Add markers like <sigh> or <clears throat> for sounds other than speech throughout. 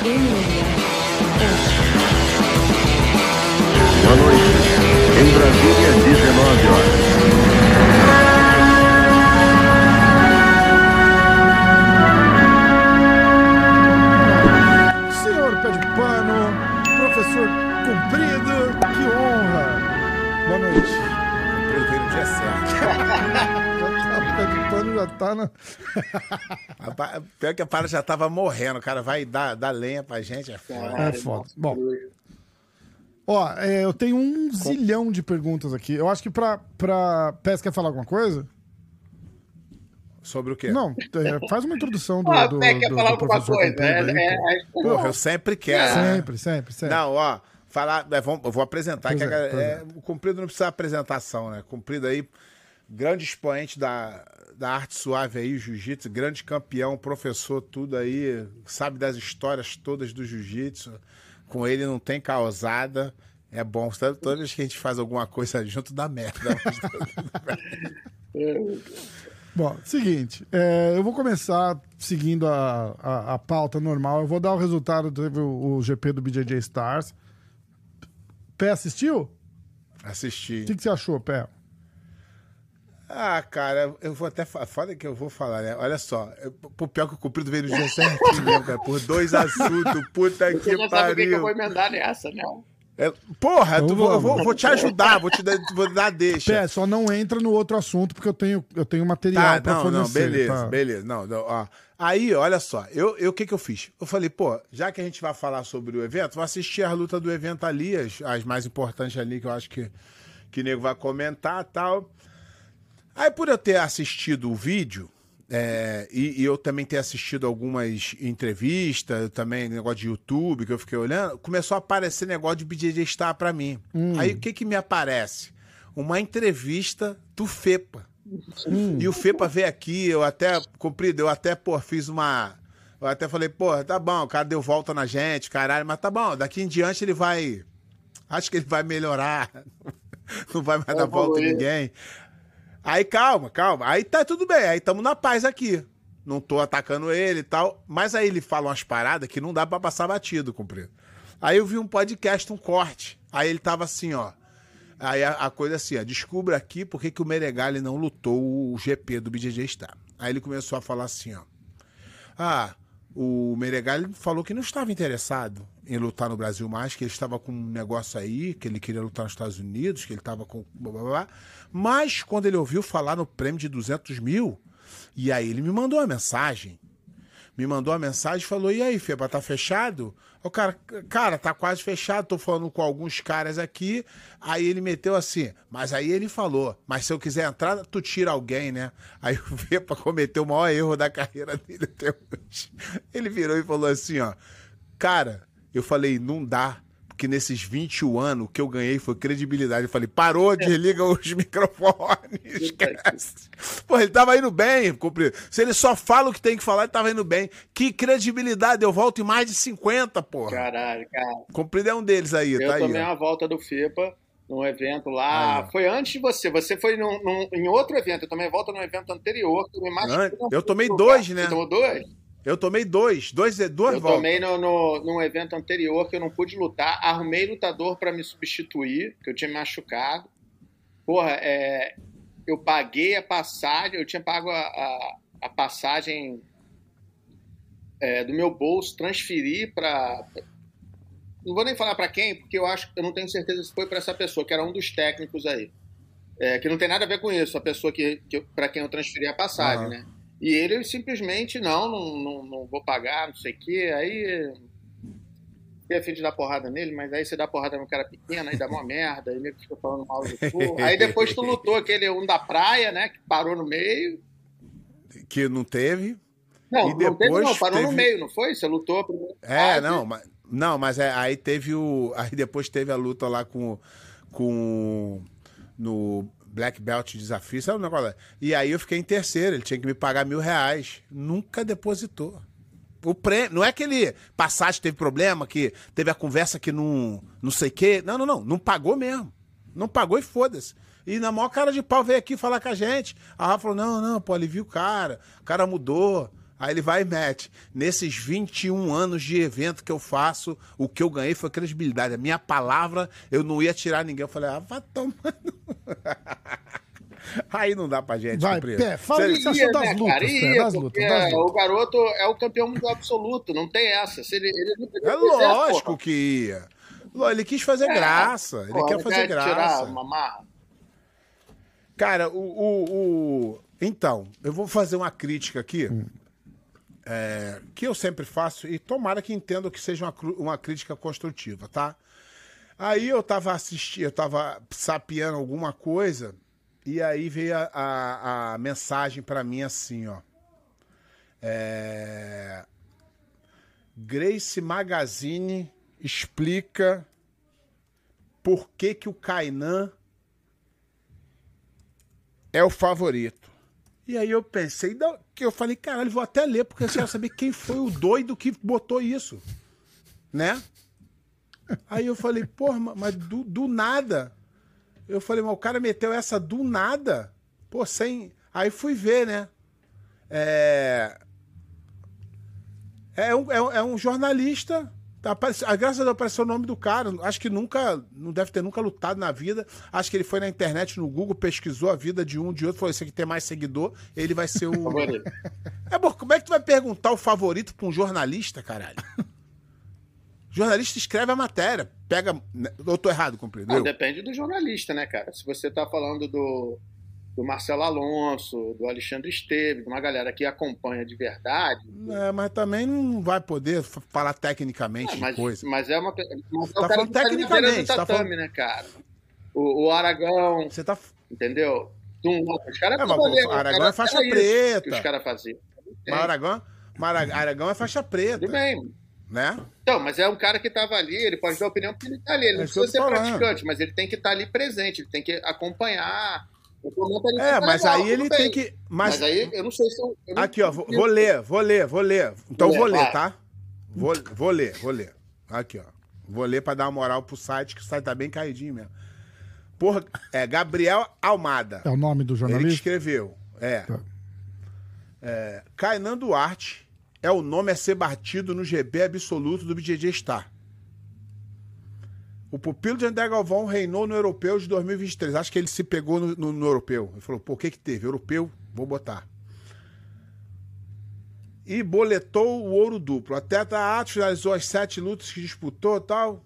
Boa noite. Em Brasília, 19 horas. Já tá na... <laughs> Pior que a para já tava morrendo. O cara vai dar, dar lenha pra gente. É foda. É foda. Bom, ó, é, eu tenho um zilhão de perguntas aqui. Eu acho que pra, pra... Pés, quer falar alguma coisa? Sobre o quê? Não, é, faz uma introdução do, Ah, do, quer do- falar do alguma coisa? É, pô. é, é, Porra, eu sempre quero. né? Sempre, sempre, sempre. Não, ó, falar. é, vamos- eu vou apresentar. É, pois é, o Cumprido não precisa de apresentação, né? Cumprido aí, grande expoente da, da arte suave aí, jiu-jitsu, grande campeão, professor, tudo aí, sabe das histórias todas do jiu-jitsu. Com ele não tem causada. É bom, sabe? toda vez que a gente faz alguma coisa junto, dá merda. <laughs> Bom, seguinte, é, eu vou começar seguindo a, a, a pauta normal. Eu vou dar o resultado, teve o, o GP do BJJ Stars. Pé assistiu? Assistir. O que, que você achou, Pé? Ah, cara, eu vou até falar. Foda que eu vou falar, né? Olha só. Eu, pô, pior que o cumprido veio no dia <laughs> certinho mesmo, cara. Por dois assuntos. Puta Você que já sabe o que, que eu vou pariu. emendar nessa, né? É, porra, Então tu, vou, eu vou, vou te ajudar, vou te dar, vou dar deixa. Pé, só não entra no outro assunto, porque eu tenho, eu tenho material Tá, pra não, fornecer. não, beleza, tá? beleza. Não, não, ó. Aí, olha só, eu, eu, o que que eu fiz? Eu falei, pô, já que a gente vai falar sobre o evento, vou assistir as lutas do evento ali, as, as mais importantes ali, que eu acho que, que o nego vai comentar e tal. Aí, por eu ter assistido o vídeo, é, e, e eu também ter assistido algumas entrevistas, também negócio de YouTube que eu fiquei olhando, começou a aparecer negócio de BJJ Star pra mim. Aí o que que me aparece? Uma entrevista do FEPA. E o FEPA veio aqui, eu até, comprido, eu até, pô, fiz uma. Eu até falei, pô, tá bom, o cara deu volta na gente, caralho, mas tá bom, daqui em diante ele vai. Acho que ele vai melhorar. <laughs> Não vai mais dar volta em ninguém. Aí calma, calma. Aí tá tudo bem, aí tamo na paz aqui. Não tô atacando ele e tal. Mas aí ele fala umas paradas que não dá pra passar batido, comprido. Aí eu vi um podcast, um corte. Aí ele tava assim, ó. Aí a, a coisa assim, ó. Descubra aqui por que que o Meregali não lutou o GP do BJJ Star. Aí ele começou a falar assim, ó. Ah, o Meregali falou que não estava interessado em lutar no Brasil mais, que ele estava com um negócio aí, que ele queria lutar nos Estados Unidos, que ele estava com. Blá, blá, blá. Mas quando ele ouviu falar no prêmio de 200 mil, e aí ele me mandou uma mensagem. Me mandou uma mensagem e falou: E aí, Feba, tá fechado? O cara, cara, tá quase fechado, tô falando com alguns caras aqui. Aí ele meteu assim, mas aí ele falou: Mas se eu quiser entrar, tu tira alguém, né? Aí o Fepa cometeu o maior erro da carreira dele até hoje. Ele virou e falou assim: Ó, cara, eu falei: Não dá. Porque nesses 21 anos o que eu ganhei foi credibilidade. Eu falei, parou, desliga os <laughs> microfones, esquece. Pô, ele tava indo bem, comprido. Se ele só fala o que tem que falar, ele tava indo bem. Que credibilidade, eu volto em mais de 50, porra. Caralho, cara. Comprido é um deles aí, Eu tá aí. tomei ó. uma volta do FIPA num evento lá. Foi antes de você. Você foi num, num- em outro evento. Eu tomei volta num evento anterior. Eu, An- eu tomei lugar. dois, né? Você tomou dois? Eu tomei dois, dois, duas eu voltas. tomei no, no, num evento anterior que eu não pude lutar. Arrumei lutador pra me substituir, que eu tinha me machucado. Porra, é, eu paguei a passagem, eu tinha pago a, a, a passagem é, do meu bolso, transferi pra. Não vou nem falar pra quem, porque eu acho eu não tenho certeza se foi pra essa pessoa, que era um dos técnicos aí. É, que não tem nada a ver com isso, a pessoa que, que para quem eu transferi a passagem, Aham. né? E ele simplesmente, não, não, não, não vou pagar, não sei o quê. Aí. Fiquei a fim de dar porrada nele, mas aí você dá porrada no cara pequeno, aí dá uma merda, aí nego fica falando mal do tu. <laughs> Aí depois tu lutou aquele um da praia, né? Que parou no meio. Que não teve. Não, e não teve, não, parou no teve- meio, não foi? Você lutou primeiro. É, não, mas, não, mas é, aí teve o. Aí depois teve a luta lá com. com no Black Belt Desafio, sabe o negócio? E aí eu fiquei em terceiro, ele tinha que me pagar mil reais. Nunca depositou. O prêmio, não é que ele passagem teve problema, que teve a conversa que não, não sei o quê. Não, não, não. Não pagou mesmo. Não pagou e foda-se. E na maior cara de pau veio aqui falar com a gente. A Rafa falou: não, não, pô, viu o cara, o cara mudou. Aí ele vai e mete. Nesses 21 anos de evento que eu faço, o que eu ganhei foi credibilidade. A minha palavra, eu não ia tirar ninguém. Eu falei, ah, vai tomando. <laughs> Aí não dá pra gente. Vai. Pé, fala Cê- o que você achou das né, lutas, cara? Pé, Ia, das lutas, das lutas. O garoto é o campeão mundial absoluto, não tem essa. Se ele, ele não É lógico que ia. Ele quis fazer É, graça. Ele quer fazer Tirar graça. uma marra. Cara, o, o, o- Então, eu vou fazer uma crítica aqui. é, que eu sempre faço, e tomara que entendam que seja uma, uma crítica construtiva, tá? Aí eu tava assistindo, eu tava sapeando alguma coisa, e aí veio a, a- a mensagem pra mim assim, ó. É, Grace Magazine explica por que, que o Kainan é o favorito. E aí eu pensei, que eu falei, caralho, vou até ler, porque eu quero saber quem foi o doido que botou isso. Né? Aí eu falei, porra, ma- mas do, do nada. Eu falei, mas o cara meteu essa do nada? Pô, sem. Aí fui ver, né? É. É um, é é um jornalista. Tá, aparece- graças a Deus apareceu o nome do cara. Acho que nunca. Não deve ter nunca lutado na vida. Acho que ele foi na internet, no Google, pesquisou a vida de um, de outro. Falou: esse aqui tem mais seguidor. Ele vai ser o. É, bom, como é que tu vai perguntar o favorito pra um jornalista, caralho? Jornalista escreve a matéria. Pega. né, Eu tô errado, compreendeu? Não, depende do jornalista, né, cara? Se você tá falando do, do Marcelo Alonso, do Alexandre Esteves, de uma galera que acompanha de verdade. É, mas também não vai poder falar tecnicamente Ah, de mas, coisa. mas é uma. Mas é Tá o falando tá tecnicamente, tá tatame, falando- né, cara? O, o Aragão, Você tá. entendeu? Tum, Os caras É, mas Aragão cara, é faixa isso preta. Que os caras faziam. Mas Aragão, mas Aragão é faixa preta. Tudo bem. Né? Então, mas é um cara que estava ali, ele pode dar opinião porque ele está ali. Ele É não precisa ser falando. praticante, mas ele tem que estar ali presente, ele tem que acompanhar. É, tá mas legal, aí ele bem. tem que. Mas, Mas, aí eu não sei se eu. eu não- Aqui, ó, vou, vou ler, vou ler, vou ler. Então Lê, vou ler, tá? Vou, vou ler, vou ler. Aqui, ó. Vou ler pra dar uma moral pro site, que o site tá bem caidinho mesmo. Porra, é Gabriel Almada. É o nome do Ele que jornalista? escreveu. É. Tá. é. Kainan Duarte é o nome a ser batido no GB absoluto do BJJ Star. O pupilo de André Galvão reinou no europeu de 2023. Acho que ele se pegou no, no- no europeu. Ele falou, o que que teve? Europeu? Vou botar. E boletou o ouro duplo. Até a Atos finalizou as sete lutas que disputou tal.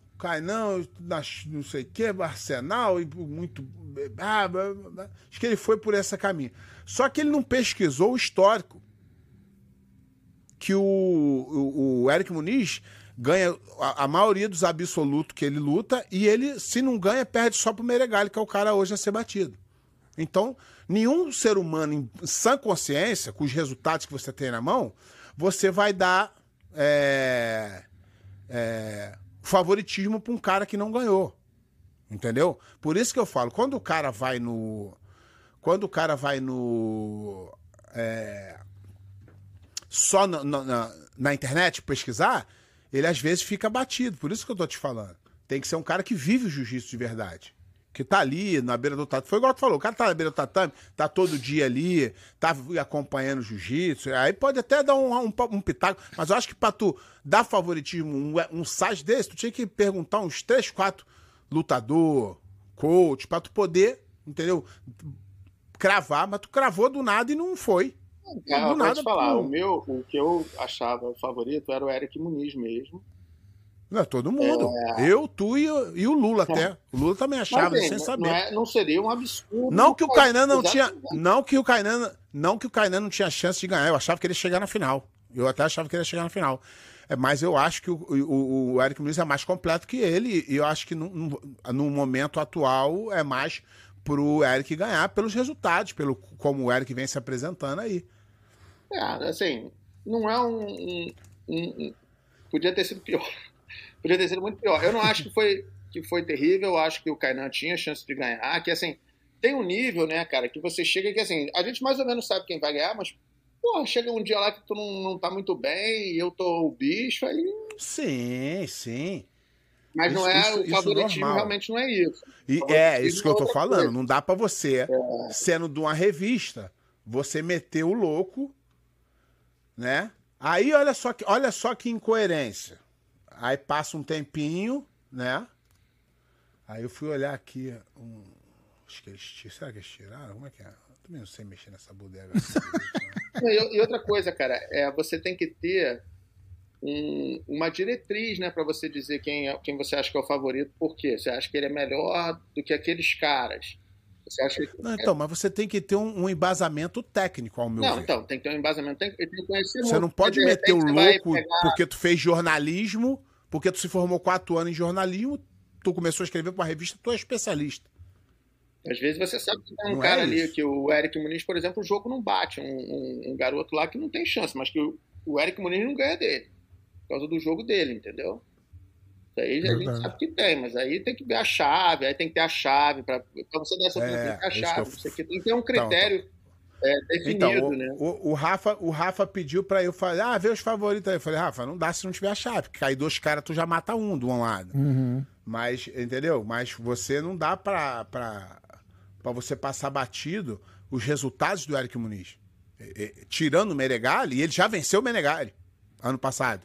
Nas- não sei o que, Arsenal, e muito. ah. Acho que ele foi por esse caminho. Só que ele não pesquisou o histórico. Que o, o, o Eric Muniz ganha a, a maioria dos absolutos que ele luta e ele, se não ganha, perde só pro Meregali, que é o cara hoje a ser batido. Então, nenhum ser humano em sã consciência, com os resultados que você tem na mão, você vai dar é, é, favoritismo para um cara que não ganhou. Entendeu? Por isso que eu falo, quando o cara vai no. Quando o cara vai no. é, só na, na- na- internet pesquisar, ele às vezes fica batido. Por isso que eu tô te falando. Tem que ser um cara que vive o jiu-jitsu de verdade. Que tá ali na beira do tatame. Foi igual tu falou, o cara tá na beira do tatame, tá todo dia ali, tá acompanhando o jiu-jitsu. Aí pode até dar um, um, um pitaco. Mas eu acho que pra tu dar favoritismo, um, um site desse, tu tinha que perguntar uns três, quatro lutador, coach, pra tu poder, entendeu? Cravar, mas tu cravou do nada e não foi. Cara, do eu vou nada, te falar, pô. o meu, o que eu achava favorito era o Eric Muniz mesmo. Não, todo mundo. Eu, tu e, o- e o Lula <laughs> até. O Lula também achava, bem, sem saber. Não, é- não seria um absurdo. Não que o Kainan não tinha, não que o Kainan, não que o Kainan não tinha chance de ganhar. Eu achava que ele ia chegar na final. Eu até achava que ele ia chegar na final. É, mas eu acho que o, o, o Eric Muniz é mais completo que ele. E eu acho que no, no, no momento atual é mais pro Eric ganhar pelos resultados, pelo como o Eric vem se apresentando aí. É, assim, não é um, um- um- um- Podia ter sido pior. <laughs> Podia ter sido muito pior. Eu não acho que foi, que foi terrível, eu acho que o Kainan tinha chance de ganhar, que assim, tem um nível, né, cara, que você chega que assim, a gente mais ou menos sabe quem vai ganhar, mas, porra, chega um dia lá que tu não, não tá muito bem e eu tô o bicho, aí. Sim, sim. Mas não Isso- é, isso- o isso favoritismo realmente não é isso. E é de isso que eu tô falando. coisa. Não dá pra você, sendo de uma revista, você meter o louco, né? Aí olha só que, olha só que incoerência. Aí passa um tempinho, né? Aí eu fui olhar aqui um. Acho que eles tiraram. Será que eles tiraram? Como é que é? Eu também não sei mexer nessa bodega. <laughs> E, e outra coisa, cara, é você tem que ter um- uma diretriz, né, para você dizer quem, é, quem você acha que é o favorito. Por quê? Você acha que ele é melhor do que aqueles caras? Você acha que... Não, então, mas você tem que ter um, um embasamento técnico, ao meu Não, ver. então, tem que ter um embasamento, tem que conhecer Você muito, não pode meter o louco pegar- porque tu fez jornalismo, porque tu se formou quatro anos em jornalismo, tu começou a escrever pra uma revista, tu é especialista. Às vezes você sabe que tem um Não cara é ali, que o Eric Muniz, por exemplo, o jogo não bate. Um, um- um garoto lá que não tem chance, mas que o, o Eric Muniz não ganha dele. Por causa do jogo dele, entendeu? Isso aí a gente sabe que tem, mas aí tem que ver a chave, aí tem que ter a chave. Para você dar essa É, opinião, tem que ter a que chave. eu- Você tem que ter um critério é, definido, Então, o, né? o, o Rafa, o Rafa pediu pra eu falar, ah, vê os favoritos aí. Eu falei, Rafa, não dá se não tiver a chave. Porque cai dois caras, tu já mata um do um lado. Uhum. Mas, entendeu? Mas você não dá pra, pra, pra você passar batido os resultados do Eric Muniz. E- e- tirando o Menegali, e ele já venceu o Menegali ano passado.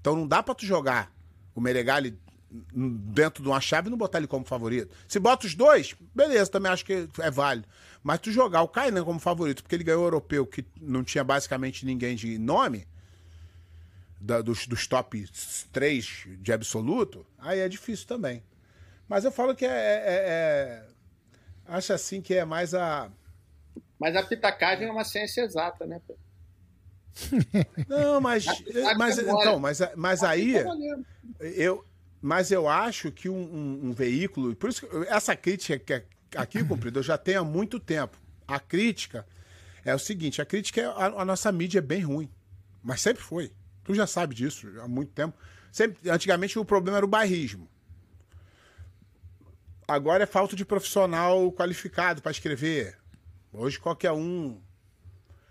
Então não dá pra tu jogar o Menegali dentro de uma chave e não botar ele como favorito. Se bota os dois, beleza, também acho que é válido. Mas tu jogar o Kainan como favorito, porque ele ganhou o europeu que não tinha basicamente ninguém de nome, da- dos, dos top 3 de absoluto, aí é difícil também. Mas eu falo que é. é- é- é- acho assim que é mais a. Mas a pitacagem é uma ciência exata, né? pô? <laughs> Não, mas. Mas agora- então, mas, mas aí. Valendo. Eu, mas eu acho que um, um- um veículo. Por isso que essa crítica que é aqui, cumprido, eu já tenho há muito tempo. A crítica é o seguinte: a crítica é. A, a nossa mídia é bem ruim. Mas sempre foi. Tu já sabe disso há muito tempo. Sempre, antigamente o problema era o bairrismo. Agora é falta de profissional qualificado para escrever. Hoje qualquer um.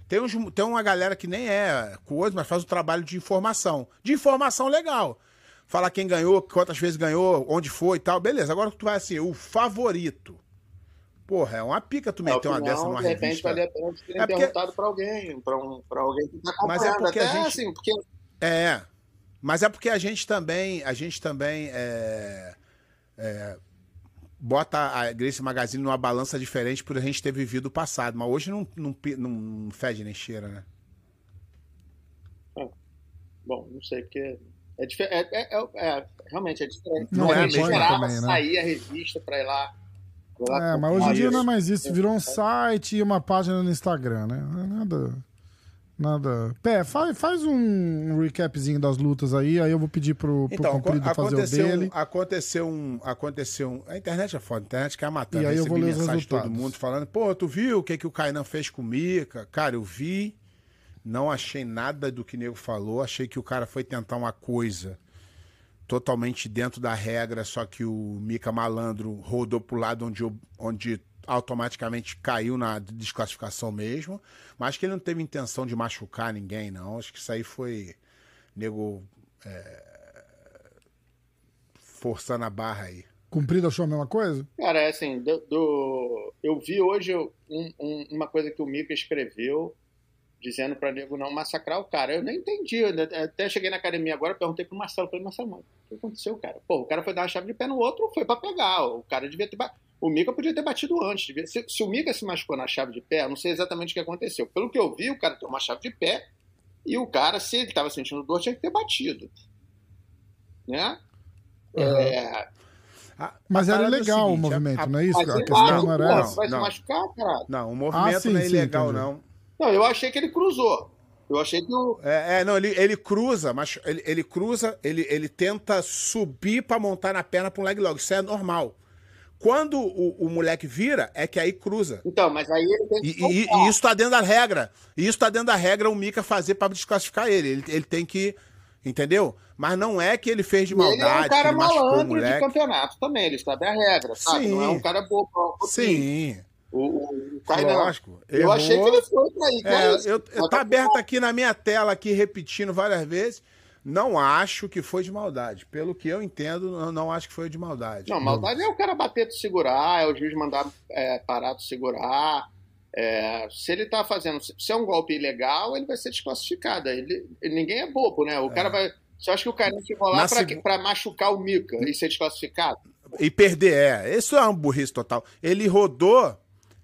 Tem, uns, tem uma galera que nem é coisa, mas faz o trabalho de informação. De informação legal. Falar quem ganhou, quantas vezes ganhou, onde foi e tal. Beleza, agora tu vai assim, o favorito. Porra, é uma pica tu Na meter uma dessa numa de repente revista. valia a pena terem É porque- perguntado pra alguém, pra, um, pra alguém que tá. Mas é porque a Até gente- assim, porque É, mas é porque a gente também, a gente também é, é, bota a Grace Magazine numa balança diferente por a gente ter vivido o passado. Mas hoje não, não, não fede nem cheira, né? Bom, não sei, porque. É, é, é- é- é- realmente é diferente. Não é a gente mesma esperava também, né? sair a revista pra ir lá. pra ir lá É, mas hoje em dia isso. não é mais isso. Virou um site e uma página no Instagram, né? Não é Nada. Nada. Pé, faz, faz um recapzinho das lutas aí, aí eu vou pedir pro, pro Então, Comprido fazer o aconteceu, dele. um, aconteceu um. Aconteceu um. A internet é foda, a internet quer matar. E aí eu vou ler os mensagem de todo mundo falando, pô, tu viu o que, que o Kainan fez com o Mika? Cara, eu vi, não achei nada do que o nego falou, achei que o cara foi tentar uma coisa totalmente dentro da regra, só que o Mika Malandro rodou pro lado onde, eu- onde automaticamente caiu na desclassificação mesmo. Mas acho que ele não teve intenção de machucar ninguém, não. Acho que isso aí foi nego é, forçando a barra aí. Comprido achou a mesma coisa? Cara, é assim, do, do- eu vi hoje um- um- uma coisa que o Mika escreveu dizendo pra nego não massacrar o cara. Eu nem entendi. eu Até cheguei na academia agora, perguntei pro Marcelo, falei, Marcelo, mano, o que aconteceu, cara? Pô, o cara foi dar uma chave de pé no outro, foi pra pegar. O cara devia ter O Mika podia ter batido antes. Se, se o Mika se machucou na chave de pé, eu não sei exatamente o que aconteceu. Pelo que eu vi, o cara tem uma chave de pé e o cara, se ele tava sentindo dor, tinha que ter batido. Né? É, A- Mas a era parada é ilegal o movimento, a- não é isso? mas A questão não era pô, vai Não. se machucar, cara. Não, o movimento Ah, sim, não é sim, ilegal, entendi. não. Não, eu achei que ele cruzou. Eu achei que o. É, é, não, ele, ele cruza, mas ele, ele cruza, ele, ele tenta subir pra montar na perna pra um leg lock. Isso é normal. Quando o, o moleque vira, é que aí cruza. Então, mas aí ele tem E, que. e- e isso tá dentro da regra. E isso tá dentro da regra o Mika fazer pra desclassificar ele. ele. Ele tem que. Entendeu? Mas não é que ele fez de E ele é maldade, um cara malandro de campeonato também, ele sabe a regra, sabe? Sim. Não é um cara bobo. Sim. O, o, o Kainan. Lógico. Eu Errou. achei que ele foi pra aí. É, eu, eu Mas tá aberto aqui na minha tela, aqui, repetindo várias vezes. Não acho que foi de maldade. Pelo que eu entendo, eu não acho que foi de maldade. Não, maldade é o cara bater de segurar, é o juiz mandar é, parar de segurar. É, se ele tá fazendo. Se é um golpe ilegal, ele vai ser desclassificado. Ele, ninguém é bobo, né? O cara vai. Você acha que o cara ficou lá pra, segu- pra machucar o Mika e ser desclassificado? E perder, é. Isso é uma burrice total. Ele rodou,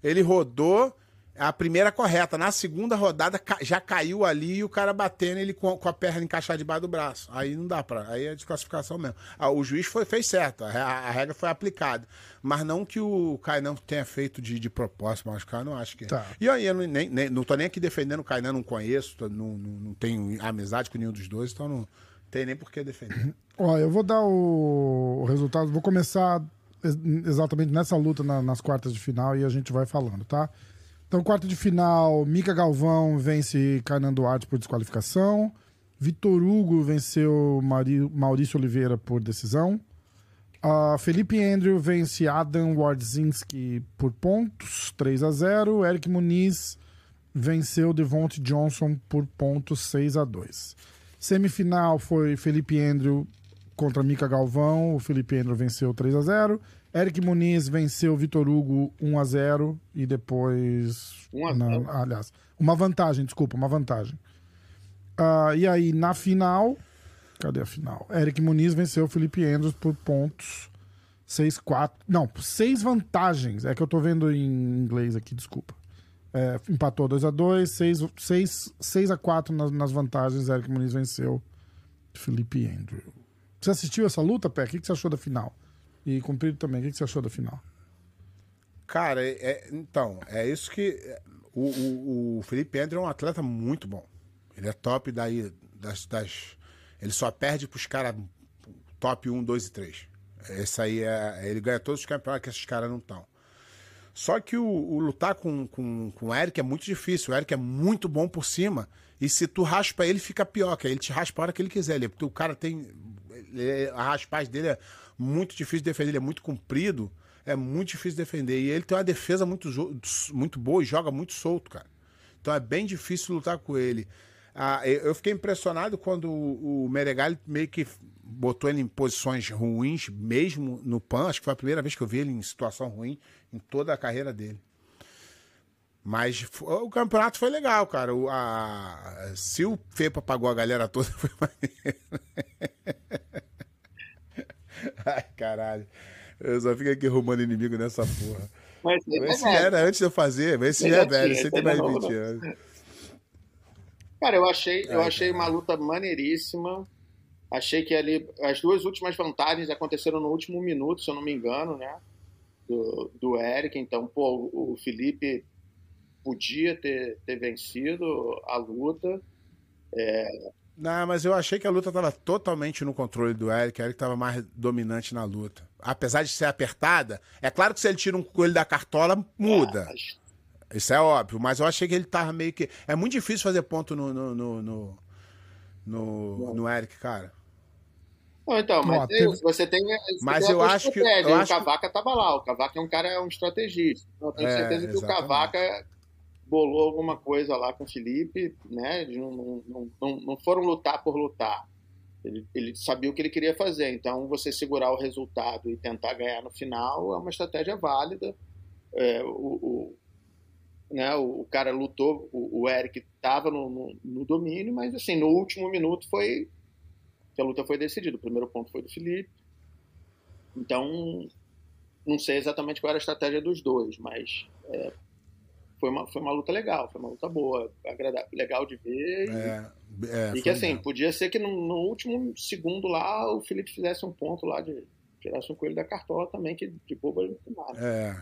ele rodou a primeira correta. Na segunda rodada já caiu ali e o cara batendo ele com, a perna encaixada debaixo do braço. Aí não dá pra. Aí é desclassificação mesmo. Ah, o juiz foi, fez certo, a, re- a regra foi aplicada. Mas não que o Kainan tenha feito de, de propósito, mas o cara não acho que. Tá. E aí, eu não, nem, nem- não tô nem aqui defendendo o Kainan, não conheço, não, não, não tenho amizade com nenhum dos dois, então não tem nem por que defender. Ó, eu vou dar o, o resultado. Vou começar ex- exatamente nessa luta na- nas quartas de final e a gente vai falando, tá? Então, quarta de final, Mika Galvão vence Kainan Duarte por desqualificação. Vitor Hugo venceu Maurício Oliveira por decisão. Ah, Felipe Andrew vence Adam Wardzinski por pontos, 3 a 0 Eric Muniz venceu Devonte Johnson por pontos, 6 a 2 Semifinal foi Felipe Andrew contra Mika Galvão. O Felipe Andrew venceu 3 a 0 Eric Muniz venceu Vitor Hugo 1 a 0 e depois 1 a na- 0. aliás, uma vantagem, desculpa, uma vantagem. Ah, e aí na final, cadê a final? Eric Muniz venceu Felipe Andrews por pontos 6 4, não, seis vantagens. É que eu tô vendo em inglês aqui, desculpa. É, empatou 2 a 2 6, 6, 6 a 4 nas, nas vantagens. Eric Muniz venceu Felipe Andrew. Você assistiu essa luta, Pé? O que você achou da final? E Cumprido também, o que você achou da final? Cara, é- é- então, é isso que. é, O, o, o Felipe André é um atleta muito bom. Ele é top daí das. das ele só perde pros caras top 1, 2 e 3. Esse aí é. Ele ganha todos os campeonatos que esses caras não estão. Só que o, o lutar com, com, com o Eric é muito difícil. O Eric é muito bom por cima. E se tu raspa ele, fica pior, que ele te raspa a hora que ele quiser. Ele, porque o cara tem. ele- a raspagem dele é muito difícil de defender, ele é muito comprido. É muito difícil de defender. E ele tem uma defesa muito, muito boa e joga muito solto, cara. Então é bem difícil lutar com ele. Ah, eu fiquei impressionado quando o, Meregali meio que botou ele em posições ruins, mesmo no PAN. Acho que foi a primeira vez que eu vi ele em situação ruim em toda a carreira dele. Mas o campeonato foi legal, cara. O, a, se o Fepa pagou a galera toda, <laughs> foi maneiro. Ai, caralho. Eu só fico aqui arrumando inimigo nessa porra. Mas Esse é, era antes de eu fazer, mas esse já é já velho, aí tem esse mais é de novo, 20 anos. Cara, eu achei, eu achei uma luta maneiríssima. Achei que ali as duas últimas vantagens aconteceram no último minuto, se eu não me engano, né? Do, do Eric. Então, pô, o Felipe podia ter, ter vencido a luta. Não, mas eu achei que a luta tava totalmente no controle do Eric. O Eric tava mais dominante na luta. Apesar de ser apertada, é claro que se ele tira um coelho da cartola, muda. Mas, Isso é óbvio, mas eu achei que ele tava meio que. É muito difícil fazer ponto no. no, no, no, no- no Eric, cara. Não, então, mas Ó, é teve- você tem, você Mas tem eu acho que- eu e acho que- o Cavaca estava lá. O Cavaca é um cara, é um estrategista. Então, Eu tenho É, certeza que exatamente. o Cavaca bolou alguma coisa lá com o Felipe, né? Não, não, não, não foram lutar por lutar. Ele, ele sabia o que ele queria fazer. Então, você segurar o resultado e tentar ganhar no final é uma estratégia válida. É, o, o- né, o cara lutou, o, o Eric estava no, no, no domínio, mas assim, no último minuto foi que a luta foi decidida. O primeiro ponto foi do Felipe. Então, não sei exatamente qual era a estratégia dos dois, mas é, foi, uma, foi uma luta legal, foi uma luta boa, agradável, legal de ver. e- É, é, e que assim, legal. podia ser que no, no último segundo lá o Felipe fizesse um ponto lá de tirasse um coelho da cartola também, que de boba ele não nada. É,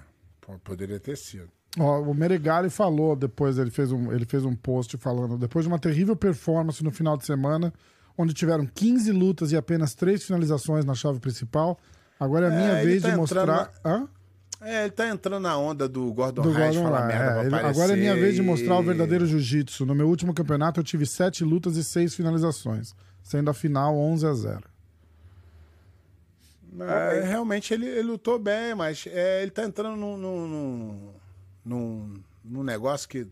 poderia ter sido. Ó, o Meregali falou depois, ele fez, um, ele fez um post falando, depois de uma terrível performance no final de semana, onde tiveram 15 lutas e apenas 3 finalizações na chave principal, agora é a minha É, vez tá de mostrar... entrando Hã? É, ele tá entrando na onda do Gordon Do Reis falar merda é, pra ele- agora é minha vez de mostrar o verdadeiro jiu-jitsu. No meu último campeonato eu tive sete lutas e seis finalizações, sendo a final 11 a 0. É, realmente ele, ele lutou bem, mas é, ele tá entrando num, num, num, num- num negócio que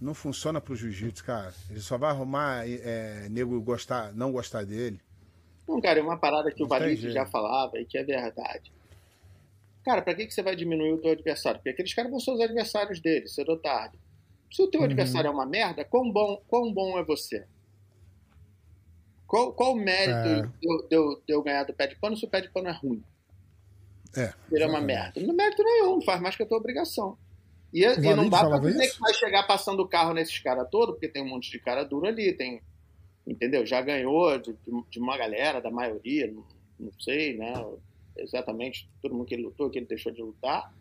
não funciona pro jiu-jitsu, cara. Ele só vai arrumar é, nego gostar, não gostar dele. Não, cara, é uma parada que o Não tem Valide já falava e que é verdade. Cara, pra que, que você vai diminuir o teu adversário? Porque aqueles caras vão ser os adversários dele, cedo ou tarde. Se o teu Uhum. adversário é uma merda, quão bom, quão bom é você? Qual, qual o mérito É. de, eu, de ganhar do pé de pano se o pé de pano é ruim? É. Ele é uma merda. Não é mérito nenhum, faz mais que a tua obrigação. E, e não dá pra dizer isso? que vai chegar passando o carro nesses caras todos, porque tem um monte de cara duro ali, tem. Entendeu? Já ganhou de, de- de uma galera, da maioria, não, não sei, né? Exatamente todo mundo que ele lutou, que ele deixou de lutar.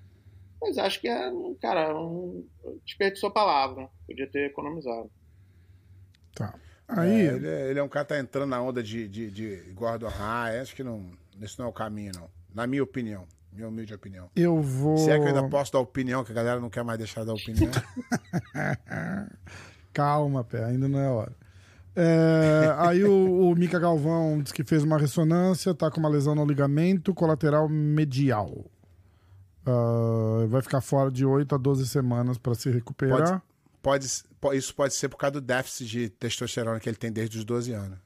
Mas acho que é, um cara, um, desperdiçou a palavra. Podia ter economizado. Tá. Aí, É, ele, é, ele é um cara que tá entrando na onda de, de, de Gordon Ryan. Acho que não, esse não é o caminho, não. Na minha opinião. Minha humilde opinião. eu vou. Se é que eu ainda posso dar opinião, que a galera não quer mais deixar de dar opinião. <laughs> Calma, pé, ainda não é hora. É, aí o, o Mika Galvão disse que fez uma ressonância, tá com uma lesão no ligamento colateral medial. Ah, vai ficar fora de 8 a 12 semanas para se recuperar. pode, po- isso pode ser por causa do déficit de testosterona que ele tem desde os 12 anos.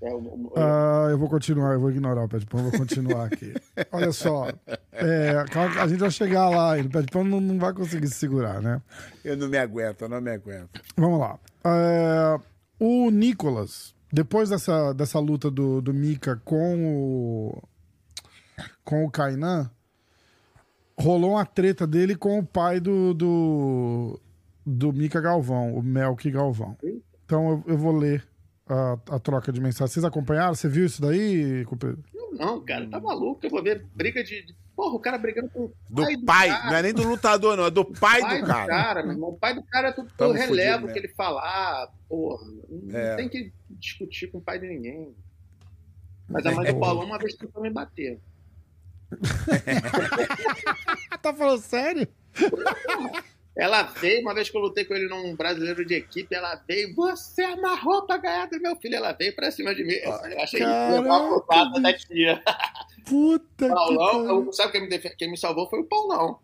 É, Ah, eu vou continuar, eu vou ignorar o pé de pão, vou continuar aqui. <laughs> Olha só, é, a gente vai chegar lá e o pé de pão não, não vai conseguir se segurar, né? Eu não me aguento, eu não me aguento. Vamos lá. É, o Nicolas, depois dessa, dessa luta do, do Mika com o, com o Kainan, rolou uma treta dele com o pai do, do, do Mika Galvão, o Melk Galvão. Então eu, eu vou ler a, a troca de mensagem. Vocês acompanharam? Você viu isso daí, companheiro? Não, cara, tá maluco. Eu vou ver briga de. de- Porra, o cara brigando com o Do pai pai, do cara. não é nem do lutador, não, é do pai, pai do do cara. cara, meu irmão. O pai do cara, tu, tu Tamo releva fudido, o né? que ele falar. Porra, não É. tem que discutir com o pai de ninguém. Mas a mãe do Paulão uma vez tentou me bater. <laughs> Tá falando sério? <laughs> Ela veio, uma vez que eu lutei com ele num brasileiro de equipe, ela veio, você amarrou pra ganhar do meu filho. Ela veio pra cima de mim. Eu achei que Caraca, levar a da tia. Puta Paulão, que eu- sabe quem me, quem me salvou foi o Paulão.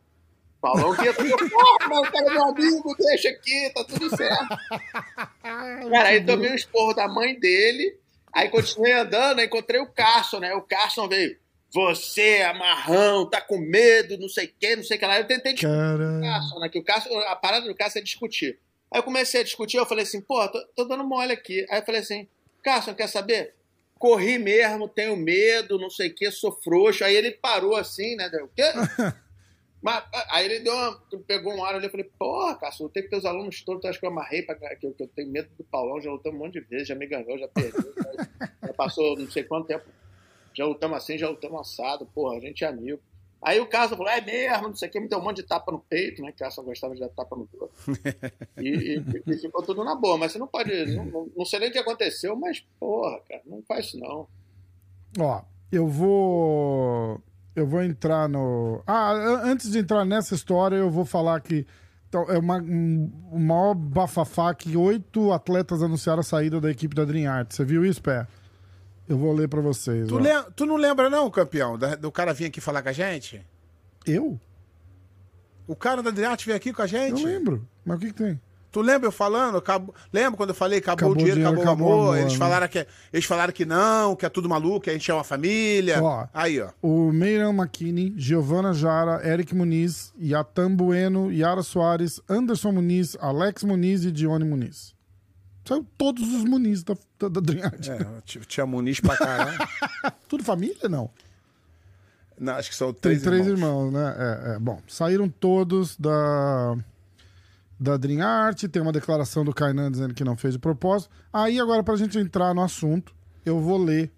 Paulão que fazer, porra, o cara é meu amigo, deixa aqui, tá tudo certo. <laughs> Cara, aí tomei um esporro da mãe dele, aí continuei andando, aí encontrei o Carson, né? O Carson veio, você, amarrão, tá com medo, não sei o que, não sei o que lá. Eu tentei discutir o. Carson, né? Que o Carson, a parada do Carson é discutir. Aí eu comecei a discutir, eu falei assim, pô, tô, tô dando mole aqui. Aí eu falei assim, Carson, quer saber? Corri mesmo, tenho medo, não sei o que, sou frouxo. Aí ele parou assim, né? O quê? <laughs> Mas, aí ele deu uma, pegou um ar ali, eu falei, porra, Cássio, eu tenho que ter os alunos todos, tu acha que eu amarrei pra que eu, que eu tenho medo do Paulão, já lutamos um monte de vezes, já me ganhou, já perdeu, já, já passou não sei quanto tempo, já lutamos assim, já lutamos assado, porra, a gente é amigo. Aí o Cássio falou, é mesmo, não sei o que, me deu um monte de tapa no peito, né, que o Cássio gostava de dar tapa no peito. <laughs> E, e- e ficou tudo na boa, mas você não pode, não, não, sei nem o que aconteceu, mas, porra, cara, não faz isso não. Ó, eu vou. Eu vou entrar no. Ah, an- antes de entrar nessa história, eu vou falar que então, é uma, um, o maior bafafá que oito atletas anunciaram a saída da equipe da Dream Art. Você viu isso, Pé? Eu vou ler pra vocês. Tu, ó. lem- tu não lembra, não, campeão, da- do cara vir aqui falar com a gente? Eu? O cara da Adriate veio aqui com a gente? Eu lembro. Mas o que, que tem? Tu lembra eu falando? Acabou- lembra quando eu falei acabou, Acabou o dinheiro, acabou, o amor? Eles, né? falaram que, eles falaram que não, que é tudo maluco, que a gente é uma família. Ó. Aí, ó. O Meiran McKinney, Giovana Jara, Eric Muniz, Yatan Bueno, Yara Soares, Anderson Muniz, Alex Muniz e Dione Muniz. Saiu todos os Muniz da, da, da Dream Art. É, tinha Muniz pra caralho. <laughs> Tudo família, não? não, acho que são Tem três, três irmãos. irmãos, né? É, é. Bom, saíram todos da, da Dream Art. Tem uma declaração do Kainan dizendo que não fez de propósito. Aí, agora, pra gente entrar no assunto, eu vou ler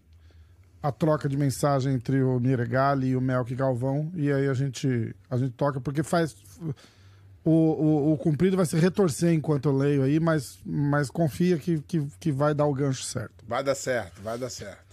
a troca de mensagem entre o Miregali e o Melk Galvão. E aí a gente, a gente toca, porque faz. O, o, o cumprido vai se retorcer enquanto eu leio aí, mas, mas confia que, que, que vai dar o gancho certo. Vai dar certo, vai dar certo.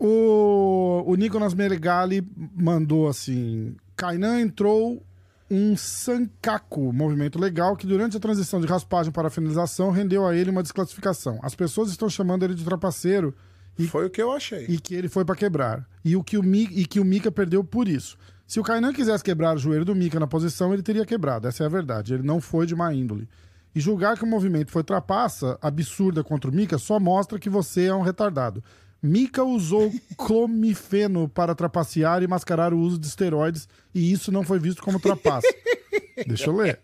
O, o Nicolas Meregali mandou assim: Kainan entrou um Sankaku, movimento legal, que durante a transição de raspagem para a finalização rendeu a ele uma desclassificação. As pessoas estão chamando ele de trapaceiro e, Foi o que eu achei. e que ele foi para quebrar. E, o que o Mi, e que o Mika perdeu por isso. Se o Kainan quisesse quebrar o joelho do Mika na posição, ele teria quebrado. Essa é a verdade. Ele não foi de má índole. E julgar que o movimento foi trapaça absurda contra o Mika só mostra que você é um retardado. Mika usou <laughs> clomifeno para trapacear e mascarar o uso de esteroides, e isso não foi visto como trapaça. Deixa eu ler.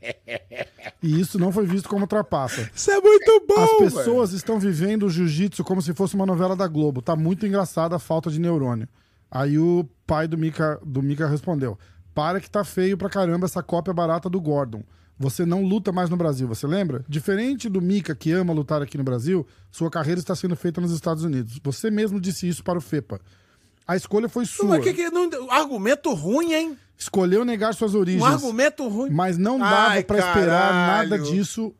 E isso não foi visto como trapaça. Isso é muito bom, As pessoas estão vivendo o jiu-jitsu como se fosse uma novela da Globo. Tá muito engraçada a falta de neurônio. Aí o pai do Mika, do Mika respondeu: Para que tá feio pra caramba essa cópia barata do Gordon. Você não luta mais no Brasil, você lembra? Diferente do Mika, que ama lutar aqui no Brasil, sua carreira está sendo feita nos Estados Unidos. Você mesmo disse isso para o FEPA. A escolha foi sua. Que que não, argumento ruim, hein? Escolheu negar suas origens. Um argumento ruim. Mas não dava pra esperar nada disso.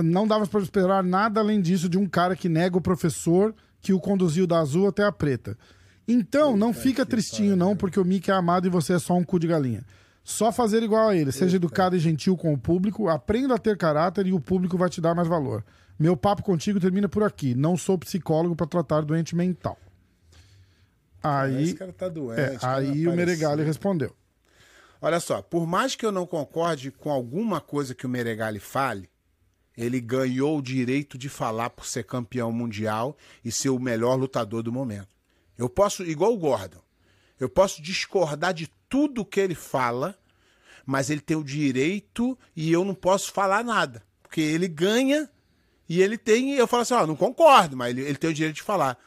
Não dava pra esperar nada além disso de um cara que nega o professor que o conduziu da azul até a preta. Então, não fica tristinho, não, porque o Mickey é amado e você é só um cu de galinha. Só fazer igual a ele. Seja educado e gentil com o público, aprenda a ter caráter e o público vai te dar mais valor. Meu papo contigo termina por aqui. Não sou psicólogo pra tratar doente mental. Aí, Esse cara tá doente. é, cara aí o Meregali respondeu. Olha só, por mais que eu não concorde com alguma coisa que o Meregali fale, ele ganhou o direito de falar por ser campeão mundial e ser o melhor lutador do momento. Eu posso, igual o Gordon, eu posso discordar de tudo que ele fala, mas ele tem o direito e eu não posso falar nada. Porque ele ganha e ele tem. Eu falo assim, ó, não concordo, mas ele, ele tem o direito de falar.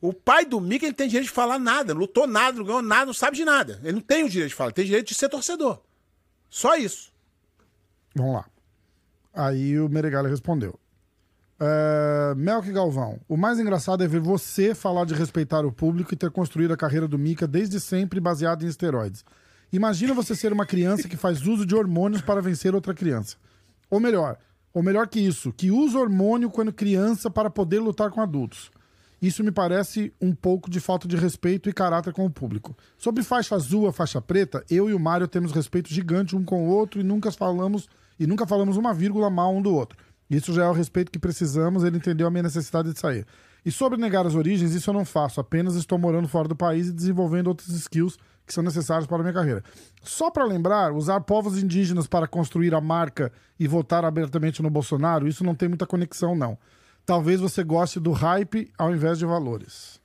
O pai do Mickey ele tem direito de falar nada, não lutou nada, não ganhou nada, não sabe de nada. Ele não tem o direito de falar, ele tem o direito de ser torcedor. Só isso. Vamos lá. Aí o Meregali respondeu. É, Melk Galvão, o mais engraçado é ver você falar de respeitar o público e ter construído a carreira do Mika desde sempre baseada em esteroides. Imagina você ser uma criança que faz uso de hormônios para vencer outra criança. Ou melhor, ou melhor que isso, que usa hormônio quando criança para poder lutar com adultos. Isso me parece um pouco de falta de respeito e caráter com o público. Sobre faixa azul a faixa preta, eu e o Mário temos respeito gigante um com o outro e nunca falamos e nunca falamos uma vírgula mal um do outro. Isso já é o respeito que precisamos, ele entendeu a minha necessidade de sair. E sobre negar as origens, isso eu não faço, apenas estou morando fora do país e desenvolvendo outros skills que são necessários para a minha carreira. Só para lembrar, usar povos indígenas para construir a marca e votar abertamente no Bolsonaro, isso não tem muita conexão, não. Talvez você goste do hype ao invés de valores.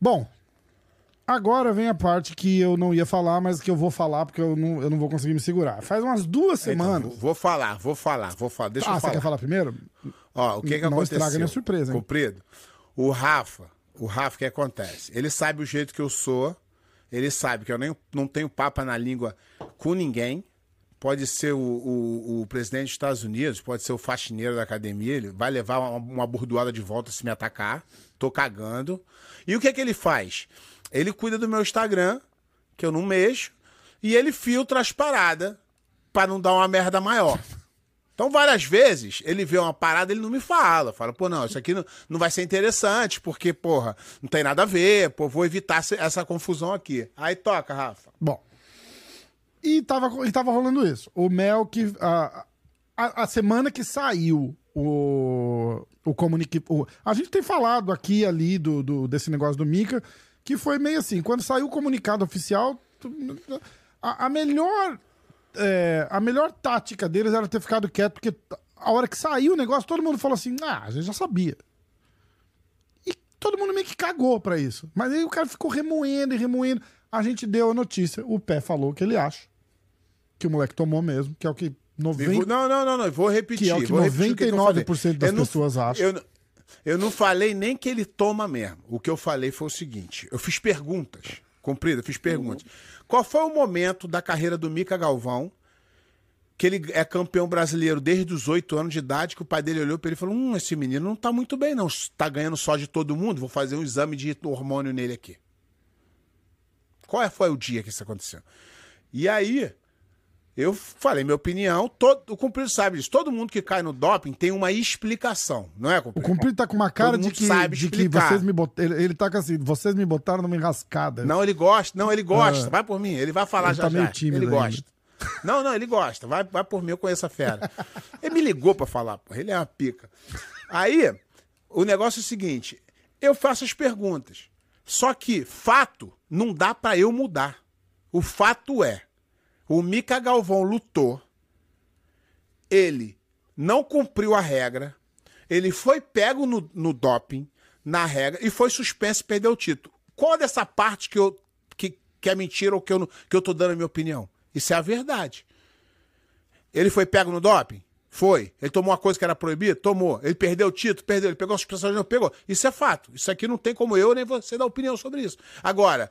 Bom, agora vem a parte que eu não ia falar, mas que eu vou falar porque eu não, eu não vou conseguir me segurar. Faz umas duas semanas. Então, vou falar, vou falar, vou falar. Deixa ah, eu você falar. quer falar primeiro? Ó, o que que Não aconteceu? estraga minha surpresa, hein? Comprido. O Rafa, o Rafa, o que acontece? Ele sabe o jeito que eu sou, ele sabe que eu nem, não tenho papa na língua com ninguém. Pode ser o, o, o presidente dos Estados Unidos, pode ser o faxineiro da academia, ele vai levar uma, uma burdoada de volta se me atacar. Tô cagando. E o que que ele faz? Ele cuida do meu Instagram, que eu não mexo, e ele filtra as paradas pra não dar uma merda maior. Então, várias vezes, ele vê uma parada, ele não me fala. Fala, pô, não, isso aqui não, não vai ser interessante, porque, porra, não tem nada a ver, pô, vou evitar essa, confusão aqui. Aí toca, Rafa. Bom. E tava, e tava rolando isso. O Mel que. A, a, a semana que saiu o. O comunique. O, a gente tem falado aqui ali do, do, desse negócio do Mika, que foi meio assim: quando saiu o comunicado oficial, a, a melhor. é, a melhor tática deles era ter ficado quieto, porque a hora que saiu o negócio, todo mundo falou assim: ah, a gente já sabia. E todo mundo meio que cagou pra isso. Mas aí o cara ficou remoendo e remoendo. A gente deu a notícia, o pé falou o que ele acha. Que o moleque tomou mesmo, que é o que E 90, vou- não, não, não, não, vou repetir. que é o que vou repetir o que eu falei. 99% das pessoas acham. Eu, eu não falei nem que ele toma mesmo. O que eu falei foi o seguinte: eu fiz perguntas. Comprido, eu fiz perguntas. Qual foi o momento da carreira do Mica Galvão que ele é campeão brasileiro desde os oito anos de idade, que o pai dele olhou para ele e falou: Hum, esse menino não tá muito bem, não. Tá ganhando só de todo mundo, vou fazer um exame de hormônio nele aqui. Qual é- foi o dia que isso aconteceu? E aí, Eu falei minha opinião, todo, o Cumprido sabe disso. Todo mundo que cai no doping tem uma explicação, não é, O Cumprido? Cumprido tá com uma cara Todo de que, sabe de que explicar. vocês me botaram. Ele, ele tá com assim, vocês me botaram numa enrascada. Não, ele gosta. Não, ele gosta. Ah. Vai por mim. Ele vai falar Ele já tá já. meio tímido ele ainda. gosta. Não, não, ele gosta. Vai, vai por mim, eu conheço a fera. Ele me ligou pra falar, porra. Ele é uma pica. Aí, o negócio é o seguinte. Eu faço as perguntas. Só que fato não dá pra eu mudar. O fato é, o Mica Galvão lutou, ele não cumpriu a regra, ele foi pego no, no doping, na regra, e foi suspenso e perdeu o título. Qual dessa parte que, eu, que, que é mentira ou que eu, que eu tô dando a minha opinião? Isso é a verdade. Ele foi pego no doping? Foi. Ele tomou uma coisa que era proibida? Tomou. Ele perdeu o título? Perdeu. Ele pegou a suspensão? Não pegou. Isso é fato. Isso aqui não tem como eu nem você dar opinião sobre isso. Agora,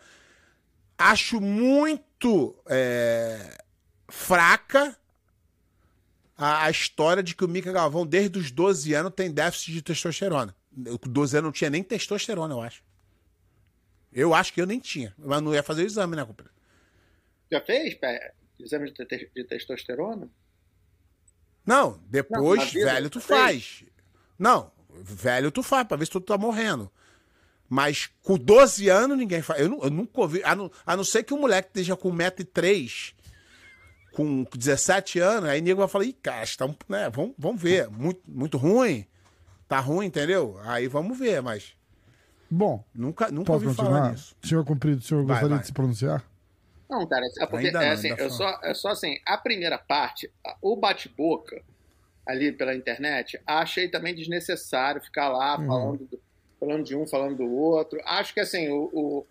acho muito é, fraca a, a história de que o Mica Galvão, desde os 12 anos, tem déficit de testosterona. Eu, Com 12 anos não tinha nem testosterona, eu acho. Eu acho que eu nem tinha. Mas não ia fazer o exame, né, companheiro? Já fez pé, exame de, te- de testosterona? Não, Não, depois, vida, velho, tu fez. faz. Não, velho, tu faz, pra ver se tu tá morrendo. Mas com 12 anos ninguém faz. Eu, eu nunca ouvi. A não, a não ser que um moleque esteja com 1,3m, com 17 anos, aí nego vai falar, ih, cara, tá, né, vamos, vamos ver. Muito, muito ruim. Tá ruim, entendeu? Aí vamos ver, mas Bom, nunca, nunca posso ouvi falar continuar? nisso. Senhor Cumprido, o senhor Vai, gostaria vai. de se pronunciar? Não, cara, é porque Ainda é não, assim, ainda eu só, é só assim, a primeira parte, o bate-boca ali pela internet, achei também desnecessário ficar lá Uhum. falando, do- falando de um, falando do outro. Acho que assim, o, o-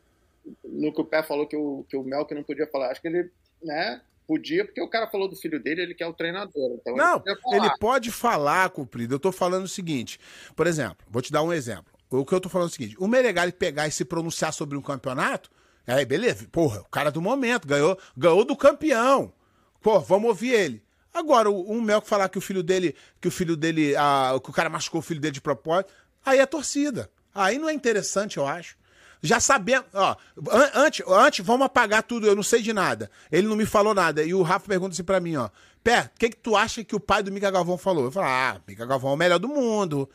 no que o Pé falou que o, que o Melk não podia falar, acho que ele, né, podia, porque o cara falou do filho dele, ele que é o treinador. Então Não, falar. ele pode falar, cumprido. Eu tô falando o seguinte. Por exemplo, vou te dar um exemplo. O que eu tô falando é o seguinte: o Meregali pegar e se pronunciar sobre um campeonato, aí beleza, porra, o cara do momento, ganhou, ganhou do campeão. Pô, vamos ouvir ele. Agora, o, o Melco falar que o filho dele, que o filho dele, ah, que o cara machucou o filho dele de propósito, aí é torcida. Aí não é interessante, eu acho. Já sabemos, ó, an- antes, antes, vamos apagar tudo, eu não sei de nada. Ele não me falou nada. E o Rafa pergunta assim pra mim, ó, Pé, o que que tu acha que o pai do Mica Galvão falou? Eu falo, ah, Mica Galvão é o melhor do mundo,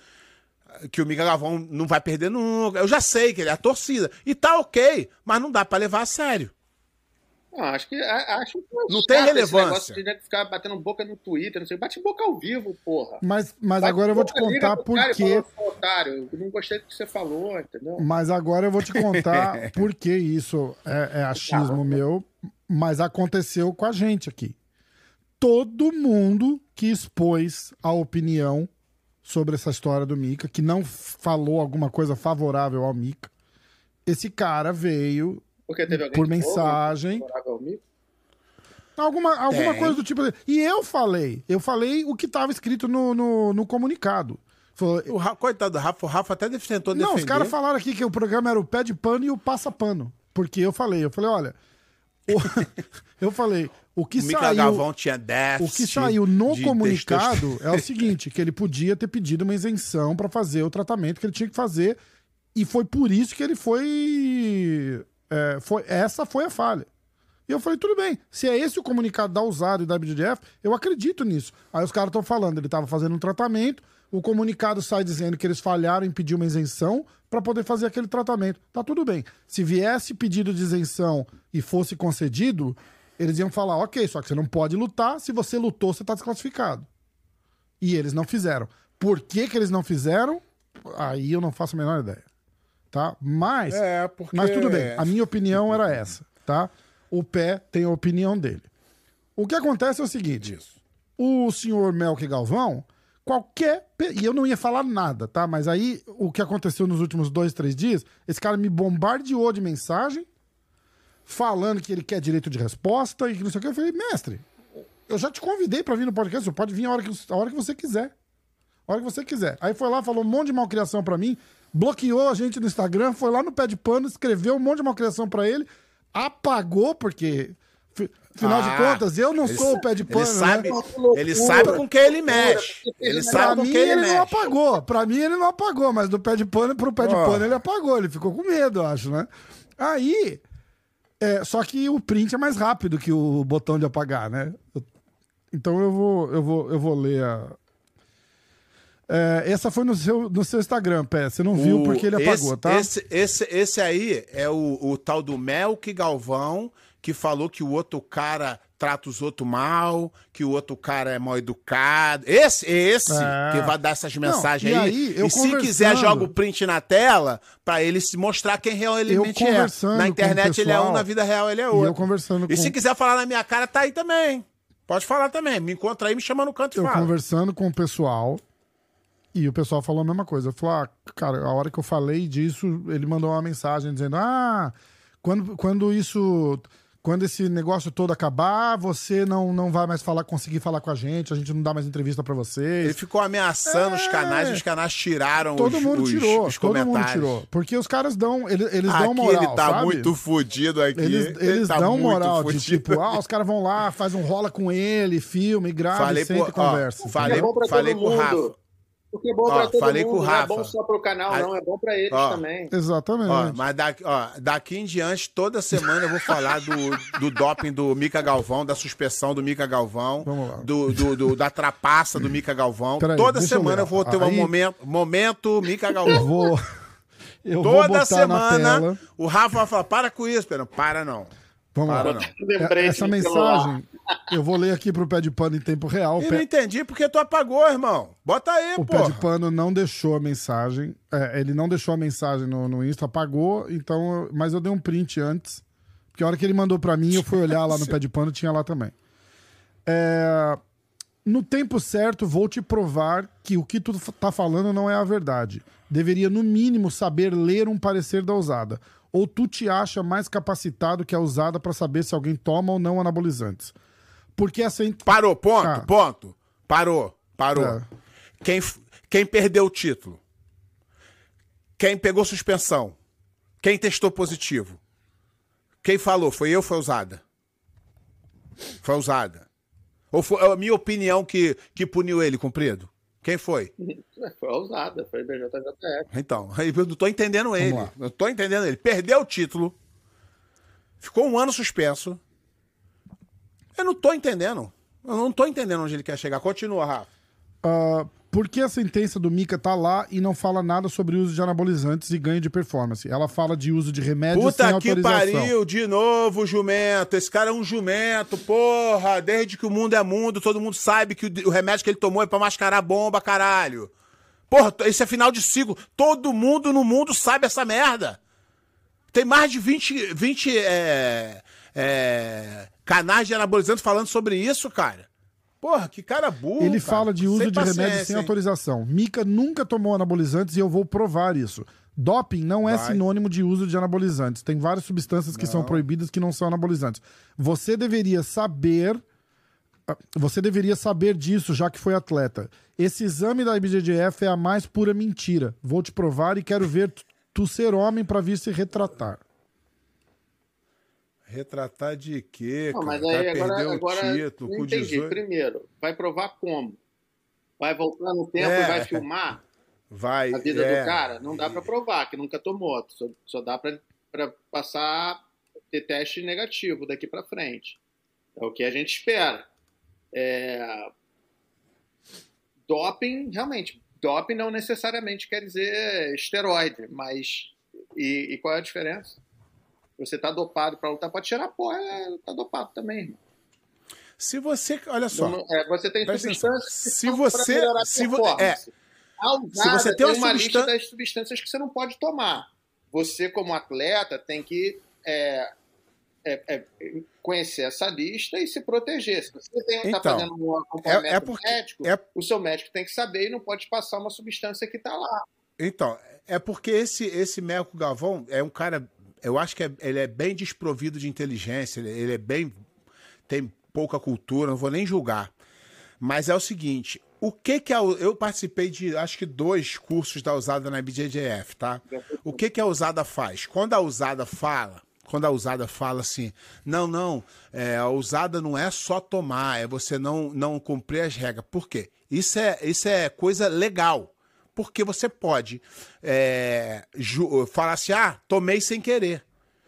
que o Mica Galvão não vai perder nunca. Eu já sei que ele é a torcida. E tá ok, mas não dá pra levar a sério. Não, acho que acho que é Não chato tem esse relevância. negócio de ficar batendo boca no Twitter, não sei, bate boca ao vivo, porra. Mas, mas Bate agora eu vou te contar por quê. fala, "Ô, Otário, eu não gostei do que você falou, entendeu? Mas agora eu vou te contar <laughs> por que isso é, é achismo meu, mas aconteceu com a gente aqui. Todo mundo que expôs a opinião sobre essa história do Mika, que não falou alguma coisa favorável ao Mika, esse cara veio Porque teve alguém por mensagem. Alguma, alguma Tem. coisa do tipo. E eu falei, eu falei o que estava escrito no, no, no comunicado. Falou, O coitado do Rafa, o Rafa até tentou Não, defender. os caras falaram aqui que o programa era o pé de pano e o passa pano. Porque eu falei, eu falei, olha. o- <laughs> eu falei, o que O Mica saiu. Galvão tinha O déficit. que saiu no de comunicado é o <laughs> seguinte: que ele podia ter pedido uma isenção para fazer o tratamento que ele tinha que fazer. E foi por isso que ele foi. É, foi essa foi a falha. E eu falei, tudo bem, se é esse o comunicado da USADA e da BDF, eu acredito nisso. Aí os caras estão falando, ele estava fazendo um tratamento, o comunicado sai dizendo que eles falharam em pedir uma isenção para poder fazer aquele tratamento. Tá tudo bem. Se viesse pedido de isenção e fosse concedido, eles iam falar, ok, só que você não pode lutar, se você lutou, você tá desclassificado. E eles não fizeram. Por que, que eles não fizeram? Aí eu não faço a menor ideia. Tá? Mas, É, porque... mas tudo bem. A minha opinião era essa, tá? O pé tem a opinião dele. O que acontece é o seguinte: o senhor Melk Galvão, qualquer. E eu não ia falar nada, tá? Mas aí o que aconteceu nos últimos dois, três dias, esse cara me bombardeou de mensagem, falando que ele quer direito de resposta e que não sei o que. Eu falei, mestre, eu já te convidei pra vir no podcast, você pode vir a hora que, a hora que você quiser. A hora que você quiser. Aí foi lá, falou um monte de malcriação pra mim, bloqueou a gente no Instagram, foi lá no pé de pano, escreveu um monte de malcriação pra ele, apagou, porque. fi- Afinal de Ah, contas, eu não sou o pé de pano, Ele sabe, né? ele sabe com quem ele mexe. Ele Pra sabe com mim, quem ele, ele mexe. não apagou. Pra mim, ele não apagou, mas do pé de pano pro pé de Ó. pano ele apagou. Ele ficou com medo, eu acho, né? Aí, É, só que o print é mais rápido que o botão de apagar, né? Então eu vou, eu vou, eu vou ler a. É, essa foi no seu, no seu Instagram, Pé. Você não viu O- porque ele apagou, esse, tá? Esse, esse, esse aí é o, o tal do Melk Galvão, que falou que o outro cara trata os outros mal, que o outro cara é mal educado. Esse, esse É. que vai dar essas mensagens e aí. aí, eu e se quiser, joga o print na tela pra ele se mostrar quem realmente é. conversando Na internet ele é um, pessoal, na vida real ele é E outro. eu conversando E com, se quiser falar na minha cara, tá aí também. Pode falar também. Me encontra aí, me chama no canto e eu fala. conversando com o pessoal e o pessoal falou a mesma coisa. Falou, ah, cara, a hora que eu falei disso, ele mandou uma mensagem dizendo, ah, quando, quando isso, quando esse negócio todo acabar, você não, não vai mais falar, conseguir falar com a gente, a gente não dá mais entrevista pra Ele vocês. ficou ameaçando os canais e os canais tiraram É. Todo os, mundo os- tirou, os todo mundo comentários. tirou. Porque os caras dão, eles, eles dão aqui moral, ele tá sabe? muito fudido aqui. Eles, Ele eles tá dão moral de tipo, ah, os caras vão lá, faz um rola com ele, filme, grava, falei senta pro, e conversa. ó, falei, É pra falei todo com o. Rafa. Porque é bom Ó, pra todo falei mundo, com o não Rafa. é bom só pro canal, A- não, é bom pra eles Ó, também. Exatamente. Ó, mas daqui, ó, daqui em diante, toda semana eu vou falar do, do doping do Mica Galvão, da suspensão do Mica Galvão, Vamos lá. do, do, do- da trapaça do Mica Galvão. Peraí, toda eu semana ler. eu, vou ter um Aí- momento, momento Mica Eu Galvão. vou. <laughs> Eu vou Toda botar na semana tela. o Rafa vai falar: para com isso, Pedro. Para não. Vamos Para lá. não. Essa mensagem, eu vou ler aqui pro pé de pano em tempo real. Eu não pé, entendi porque tu apagou, irmão. Bota aí, o pô. pé de pano não deixou a mensagem. é, ele não deixou a mensagem no, no Insta, apagou, então. Mas eu dei um print antes. Porque a hora que ele mandou pra mim, eu fui olhar lá no pé de pano, tinha lá também. É, no tempo certo, vou te provar que o que tu tá falando não é a verdade. Deveria, no mínimo, saber ler um parecer da usada. Ou tu te acha mais capacitado que a usada pra saber se alguém toma ou não anabolizantes. Porque essa. Parou, ponto, Ah. ponto. Parou, parou. É. Quem, quem perdeu o título? Quem pegou suspensão? Quem testou positivo? Quem falou? Foi eu ou foi usada? Foi usada. Ou foi a minha opinião que, que puniu ele, cumprido? Quem foi? <laughs> Foi ousada, foi BJJF. Então, eu não tô entendendo ele. lá. Eu tô entendendo ele. Perdeu o título. Ficou um ano suspenso. Eu não tô entendendo. Eu não tô entendendo onde ele quer chegar. Continua, Rafa. Ah, por que a sentença do Mika tá lá e não fala nada sobre uso de anabolizantes e ganho de performance? Ela fala de uso de remédios sem Puta que autorização. pariu, de novo, jumento. Esse cara é um jumento, porra. Desde que o mundo é mundo, todo mundo sabe que o, o remédio que ele tomou é pra mascarar bomba, caralho. Porra, esse é final de ciclo. Todo mundo no mundo sabe essa merda. Tem mais de 20, 20 é, é, canais de anabolizantes falando sobre isso, cara. Porra, que cara burro. Ele cara. fala de uso Sem de remédios sem hein? autorização. Mika nunca tomou anabolizantes e eu vou provar isso. Doping não é Vai. sinônimo de uso de anabolizantes. Tem várias substâncias que são proibidas que não são anabolizantes. Você deveria saber. ah, Você deveria saber disso, já que foi atleta. Esse exame da IBJJF é a mais pura mentira. Vou te provar e quero ver tu- ser homem pra vir se retratar. Retratar de quê, Não, mas aí agora, perdeu agora o título não entendi. 18. Primeiro, vai provar como? Vai voltar no tempo É. e vai filmar Vai, a vida é. do cara? Não dá pra provar, que nunca tomou. Só, só dá pra passar, ter teste negativo daqui pra frente. É o que a gente espera. É, Doping, realmente, doping não necessariamente quer dizer esteroide, mas. E, e qual é a diferença? Você tá dopado pra lutar, pode tirar a porra, é, tá dopado também, irmão. Se você, olha só, Não- é, você tem substâncias que atenção. Se você- se vo-. A Se você tem uma uma lista das substâncias que você não pode tomar. Você, como atleta, tem que é, é, é, conhecer essa lista e se proteger. Se você está Então, fazendo um acompanhamento é- é porque- médico, é- o seu médico tem que saber e não pode passar uma substância que está lá. Então, é porque esse, esse Melco Galvão é um cara. Eu acho que é- ele é bem desprovido de inteligência, ele, ele é bem. tem pouca cultura, não vou nem julgar. Mas é o seguinte: o que que a, eu participei de acho que dois cursos da usada na BJJF, tá? O que que a usada faz? Quando a usada fala, quando a usada fala assim, não, não, é, a usada não é só tomar, é você não, não cumprir as regras. Por quê? Isso é, isso é coisa legal. Porque você pode é, falar assim, ah, tomei sem querer.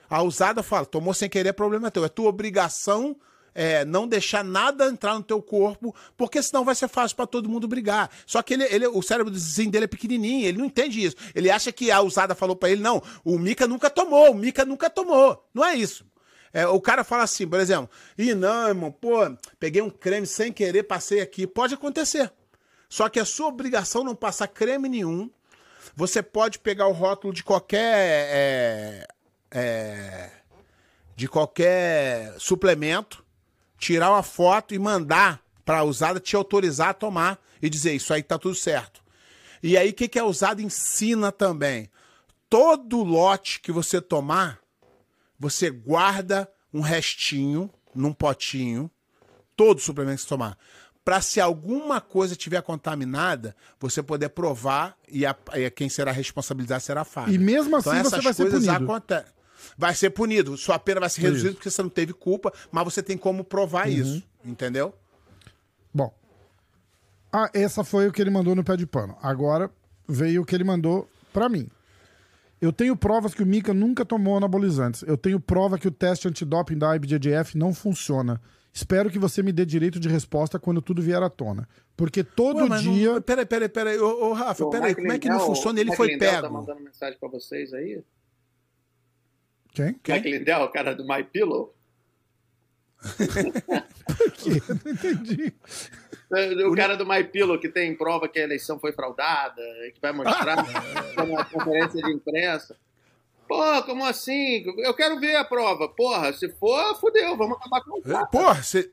A usada fala, tomou sem querer, problema teu. É tua obrigação é, não deixar nada entrar no teu corpo, porque senão vai ser fácil para todo mundo brigar. Só que ele, ele, o cérebrozinho dele é pequenininho, ele não entende isso. Ele acha que a usada falou para ele, não, o Mika nunca tomou, o Mika nunca tomou. Não é isso. É, o cara fala assim, por exemplo, ih, não, irmão, pô, peguei um creme sem querer, passei aqui. Pode acontecer. Só que é sua obrigação não passar creme nenhum. Você pode pegar o rótulo de qualquer. É, é, de qualquer suplemento, tirar uma foto e mandar para a usada te autorizar a tomar e dizer isso aí tá tudo certo. E aí o que, que a usada ensina também? Todo lote que você tomar, você guarda um restinho num potinho, todo suplemento que você tomar, para se alguma coisa tiver contaminada, você poder provar e, a, e quem será responsabilizado será a Fábio. E mesmo assim então, você vai ser punido. acontecem. Vai ser punido. Sua pena vai ser reduzida porque você não teve culpa, mas você tem como provar Uhum. isso. Entendeu? Bom. Ah, essa foi o que ele mandou no pé de pano. Agora veio o que ele mandou pra mim. Eu tenho provas que o Mika nunca tomou anabolizantes. Eu tenho prova que o teste antidoping da IBJJF não funciona. Espero que você me dê direito de resposta quando tudo vier à tona. Porque todo Ué, dia. Não... Peraí, peraí, peraí. Ô, ô Rafa, O peraí. Como é que não funciona? Ele Mike foi Lindell pego. tá mandando mensagem pra vocês aí? Quem? Quem? Mike Lindell, o cara do My Pillow? <laughs> Não entendi. O cara do My Pillow que tem prova que a eleição foi fraudada, que vai mostrar <laughs> na conferência de imprensa. Pô, como assim? Eu quero ver a prova. Porra, se for, fudeu, vamos acabar com o cara. Porra, se,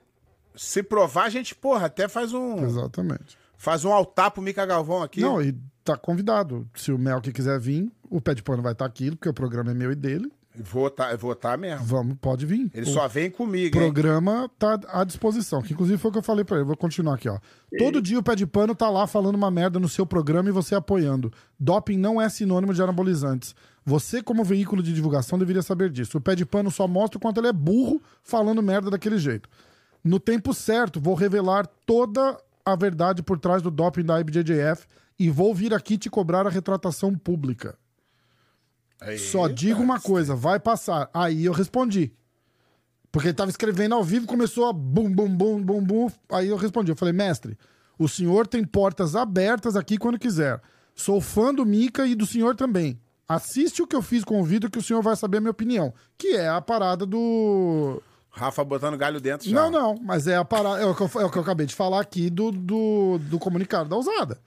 se provar, a gente, porra, até faz um. Exatamente. Faz um altar pro Mica Galvão aqui. Não, e tá convidado. Se o Mel que quiser vir, o pé de pano vai estar aqui, porque o programa é meu e dele. Votar, votar mesmo. Vamos, pode vir. Ele O- só vem comigo, O hein? programa tá à disposição, que inclusive foi o que eu falei pra ele. Vou continuar aqui, ó. Todo dia o pé de pano tá lá falando uma merda no seu programa e você apoiando. Doping não é sinônimo de anabolizantes. Você, como veículo de divulgação, deveria saber disso. O pé de pano só mostra o quanto ele é burro falando merda daquele jeito. No tempo certo, vou revelar toda a verdade por trás do doping da IBJJF e vou vir aqui te cobrar a retratação pública. Só digo uma coisa, vai passar. Aí eu respondi. Porque ele tava escrevendo ao vivo, começou a bum, bum, bum, bum, bum. Aí eu respondi. Eu falei, mestre, o senhor tem portas abertas aqui quando quiser. Sou fã do Mika e do senhor também. Assiste o que eu fiz com o Vitor que o senhor vai saber a minha opinião. Que é a parada do. Rafa botando galho dentro já. Não, não, mas é a parada. É o que eu, é o que eu acabei de falar aqui do, do, do comunicado da usada.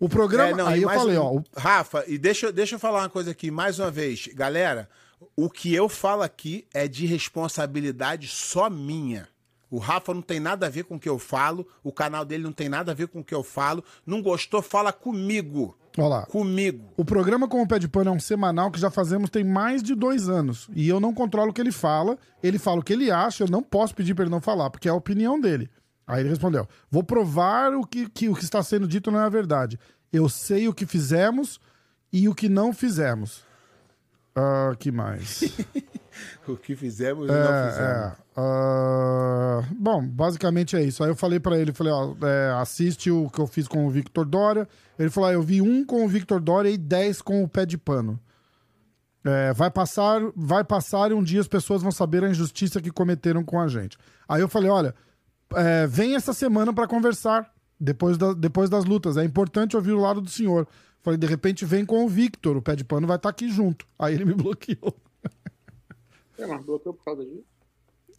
O programa. É, não, aí eu falei, um- ó. o- Rafa, e deixa, deixa eu falar uma coisa aqui, mais uma vez. Galera, o que eu falo aqui é de responsabilidade só minha. O Rafa não tem nada a ver com o que eu falo, o canal dele não tem nada a ver com o que eu falo. Não gostou, fala comigo. Ó lá. Comigo. O programa com o Pé de Pano é um semanal que já fazemos tem mais de dois anos. E eu não controlo o que ele fala. Ele fala o que ele acha, eu não posso pedir pra ele não falar, porque é a opinião dele. Aí ele respondeu: Vou provar o que, que o que está sendo dito não é a verdade. Eu sei o que fizemos e o que não fizemos. Ah, que mais? <laughs> O que fizemos e não fizemos. É, ah, bom, basicamente é isso. Aí eu falei pra ele, falei, ó, é, assiste o que eu fiz com o Victor Dória. Ele falou, ah, eu vi um com o Victor Dória e dez com o pé de pano. É, vai passar, vai passar e um dia as pessoas vão saber a injustiça que cometeram com a gente. Aí eu falei, olha, é, vem essa semana pra conversar depois, da- depois das lutas. É importante ouvir o lado do senhor. Falei, de repente vem com o Victor, o pé de pano vai estar aqui junto. Aí ele me bloqueou. É, mas bloqueou por causa disso.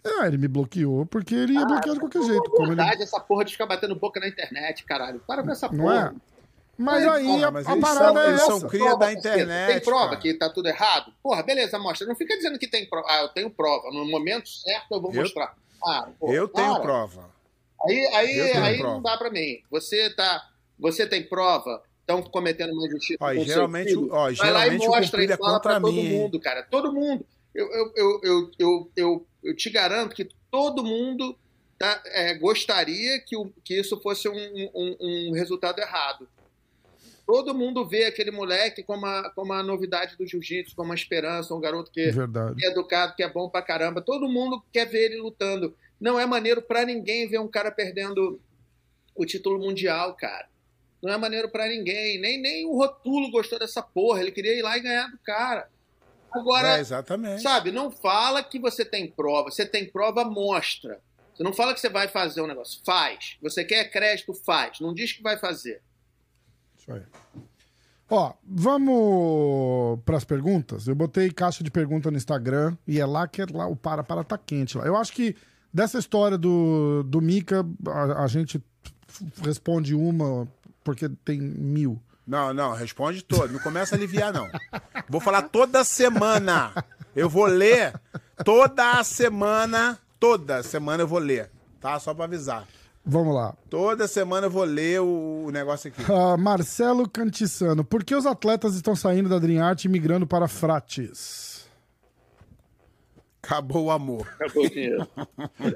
É, ele me bloqueou porque ele ia bloquear de qualquer jeito. Como ele... verdade, essa porra de ficar batendo boca na internet, caralho. Para com essa Não porra. é? Mas É, aí porra, a, mas a parada são- é eles essa. são cria Prova, da internet, Tem prova cara. que tá tudo errado? Porra, beleza, mostra. Não fica dizendo que tem prova. Ah, eu tenho prova. No momento certo eu vou Eu- mostrar. Ah, porra, Eu tenho para. prova. Aí, aí, aí prova. não dá pra mim. Você tá. Você tem prova, estão cometendo uma injustiça. Ó, geralmente ó, vai lá e geralmente mostra e é fala pra todo mim, mundo, cara. Todo mundo. Eu, eu, eu, eu, eu, eu, te garanto que todo mundo tá, é, gostaria que, o, que isso fosse um, um, um resultado errado. Todo mundo vê aquele moleque como a, como a novidade do jiu-jitsu, como uma esperança, um garoto que, é educado, que é bom pra caramba. Todo mundo quer ver ele lutando. Não é maneiro pra ninguém ver um cara perdendo o título mundial, cara. Não é maneiro pra ninguém. Nem, nem o Rotulo gostou dessa porra. Ele queria ir lá e ganhar do cara. Agora, É, exatamente. sabe, não fala que você tem prova. Você tem prova, mostra. Você não fala que você vai fazer um negócio. Faz. Você quer crédito, faz. Não diz que vai fazer. Isso aí. Ó, vamos pras perguntas. Eu botei caixa de pergunta no Instagram e é lá que é lá, o para para tá quente lá. Eu acho que dessa história do, do Mika, a, a gente responde uma porque tem mil. Não, não, responde todo. Não começa a aliviar, não. Vou falar toda semana. Eu vou ler toda a semana. Toda semana eu vou ler. Tá? Só pra avisar. Vamos lá. Toda semana eu vou ler o, negócio aqui. Ah, Marcelo Cantissano, por que os atletas estão saindo da Dream Art e migrando para Frates? Acabou o amor. Acabou o dinheiro.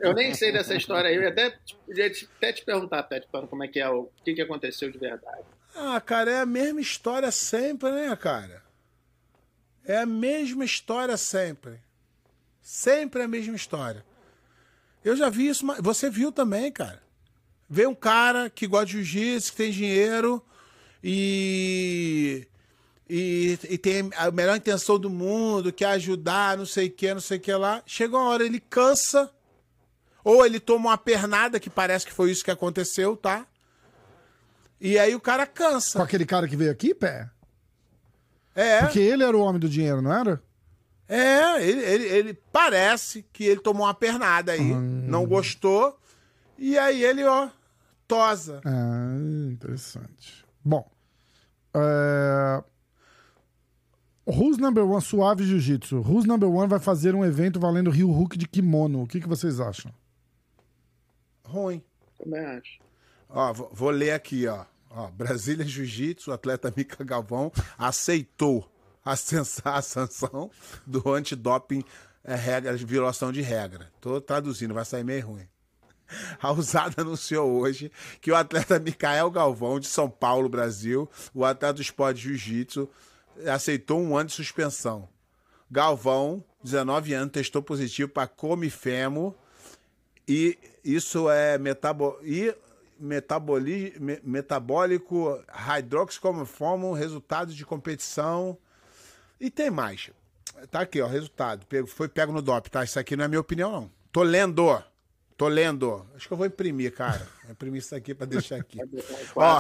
Eu nem sei dessa história aí. Eu até, podia te- até te perguntar, Pet, como é que é o, que, que aconteceu de verdade. Ah, cara, é a mesma história sempre, né, cara? É a mesma história sempre. Sempre a mesma história. Eu já vi isso, mas você viu também, cara. Vê um cara que gosta de jiu-jitsu, que tem dinheiro e, e, e tem a melhor intenção do mundo, quer ajudar, não sei o que, não sei o que lá. Chega uma hora, ele cansa, ou ele toma uma pernada, que parece que foi isso que aconteceu, tá? E aí o cara Com cansa. aquele cara que veio aqui, pé? É, Porque ele era o homem do dinheiro, não era? é, ele, ele, ele parece que ele tomou uma pernada aí, não gostou, e aí ele, ó, tosa. Ah, interessante. Bom. É... Who's Number One Suave Jiu-Jitsu. Who's Number One vai fazer um evento valendo Rio Hulk de kimono. O que, que vocês acham? Ruim. Também acho. Ó, vou, vou ler aqui, ó. ó Brasília Jiu-Jitsu, o atleta Mica Galvão aceitou a, sensa- a sanção do antidoping é, regra, de violação de regra. Tô traduzindo, vai sair meio ruim. A usada anunciou hoje que o atleta Micael Galvão, de São Paulo, Brasil, o atleta do esporte Jiu-Jitsu, aceitou um ano de suspensão. Galvão, 19 anos, testou positivo para comifemo e isso é metabo e metaboli, me- metabólico hidroxicomofomo, resultado de competição. E tem mais. Tá aqui, ó, resultado. Pego- foi pego no DOP, tá? Isso aqui não é minha opinião, não. Tô lendo. Tô lendo. Acho que eu vou imprimir, cara. Vou imprimir isso aqui pra deixar aqui. Ó,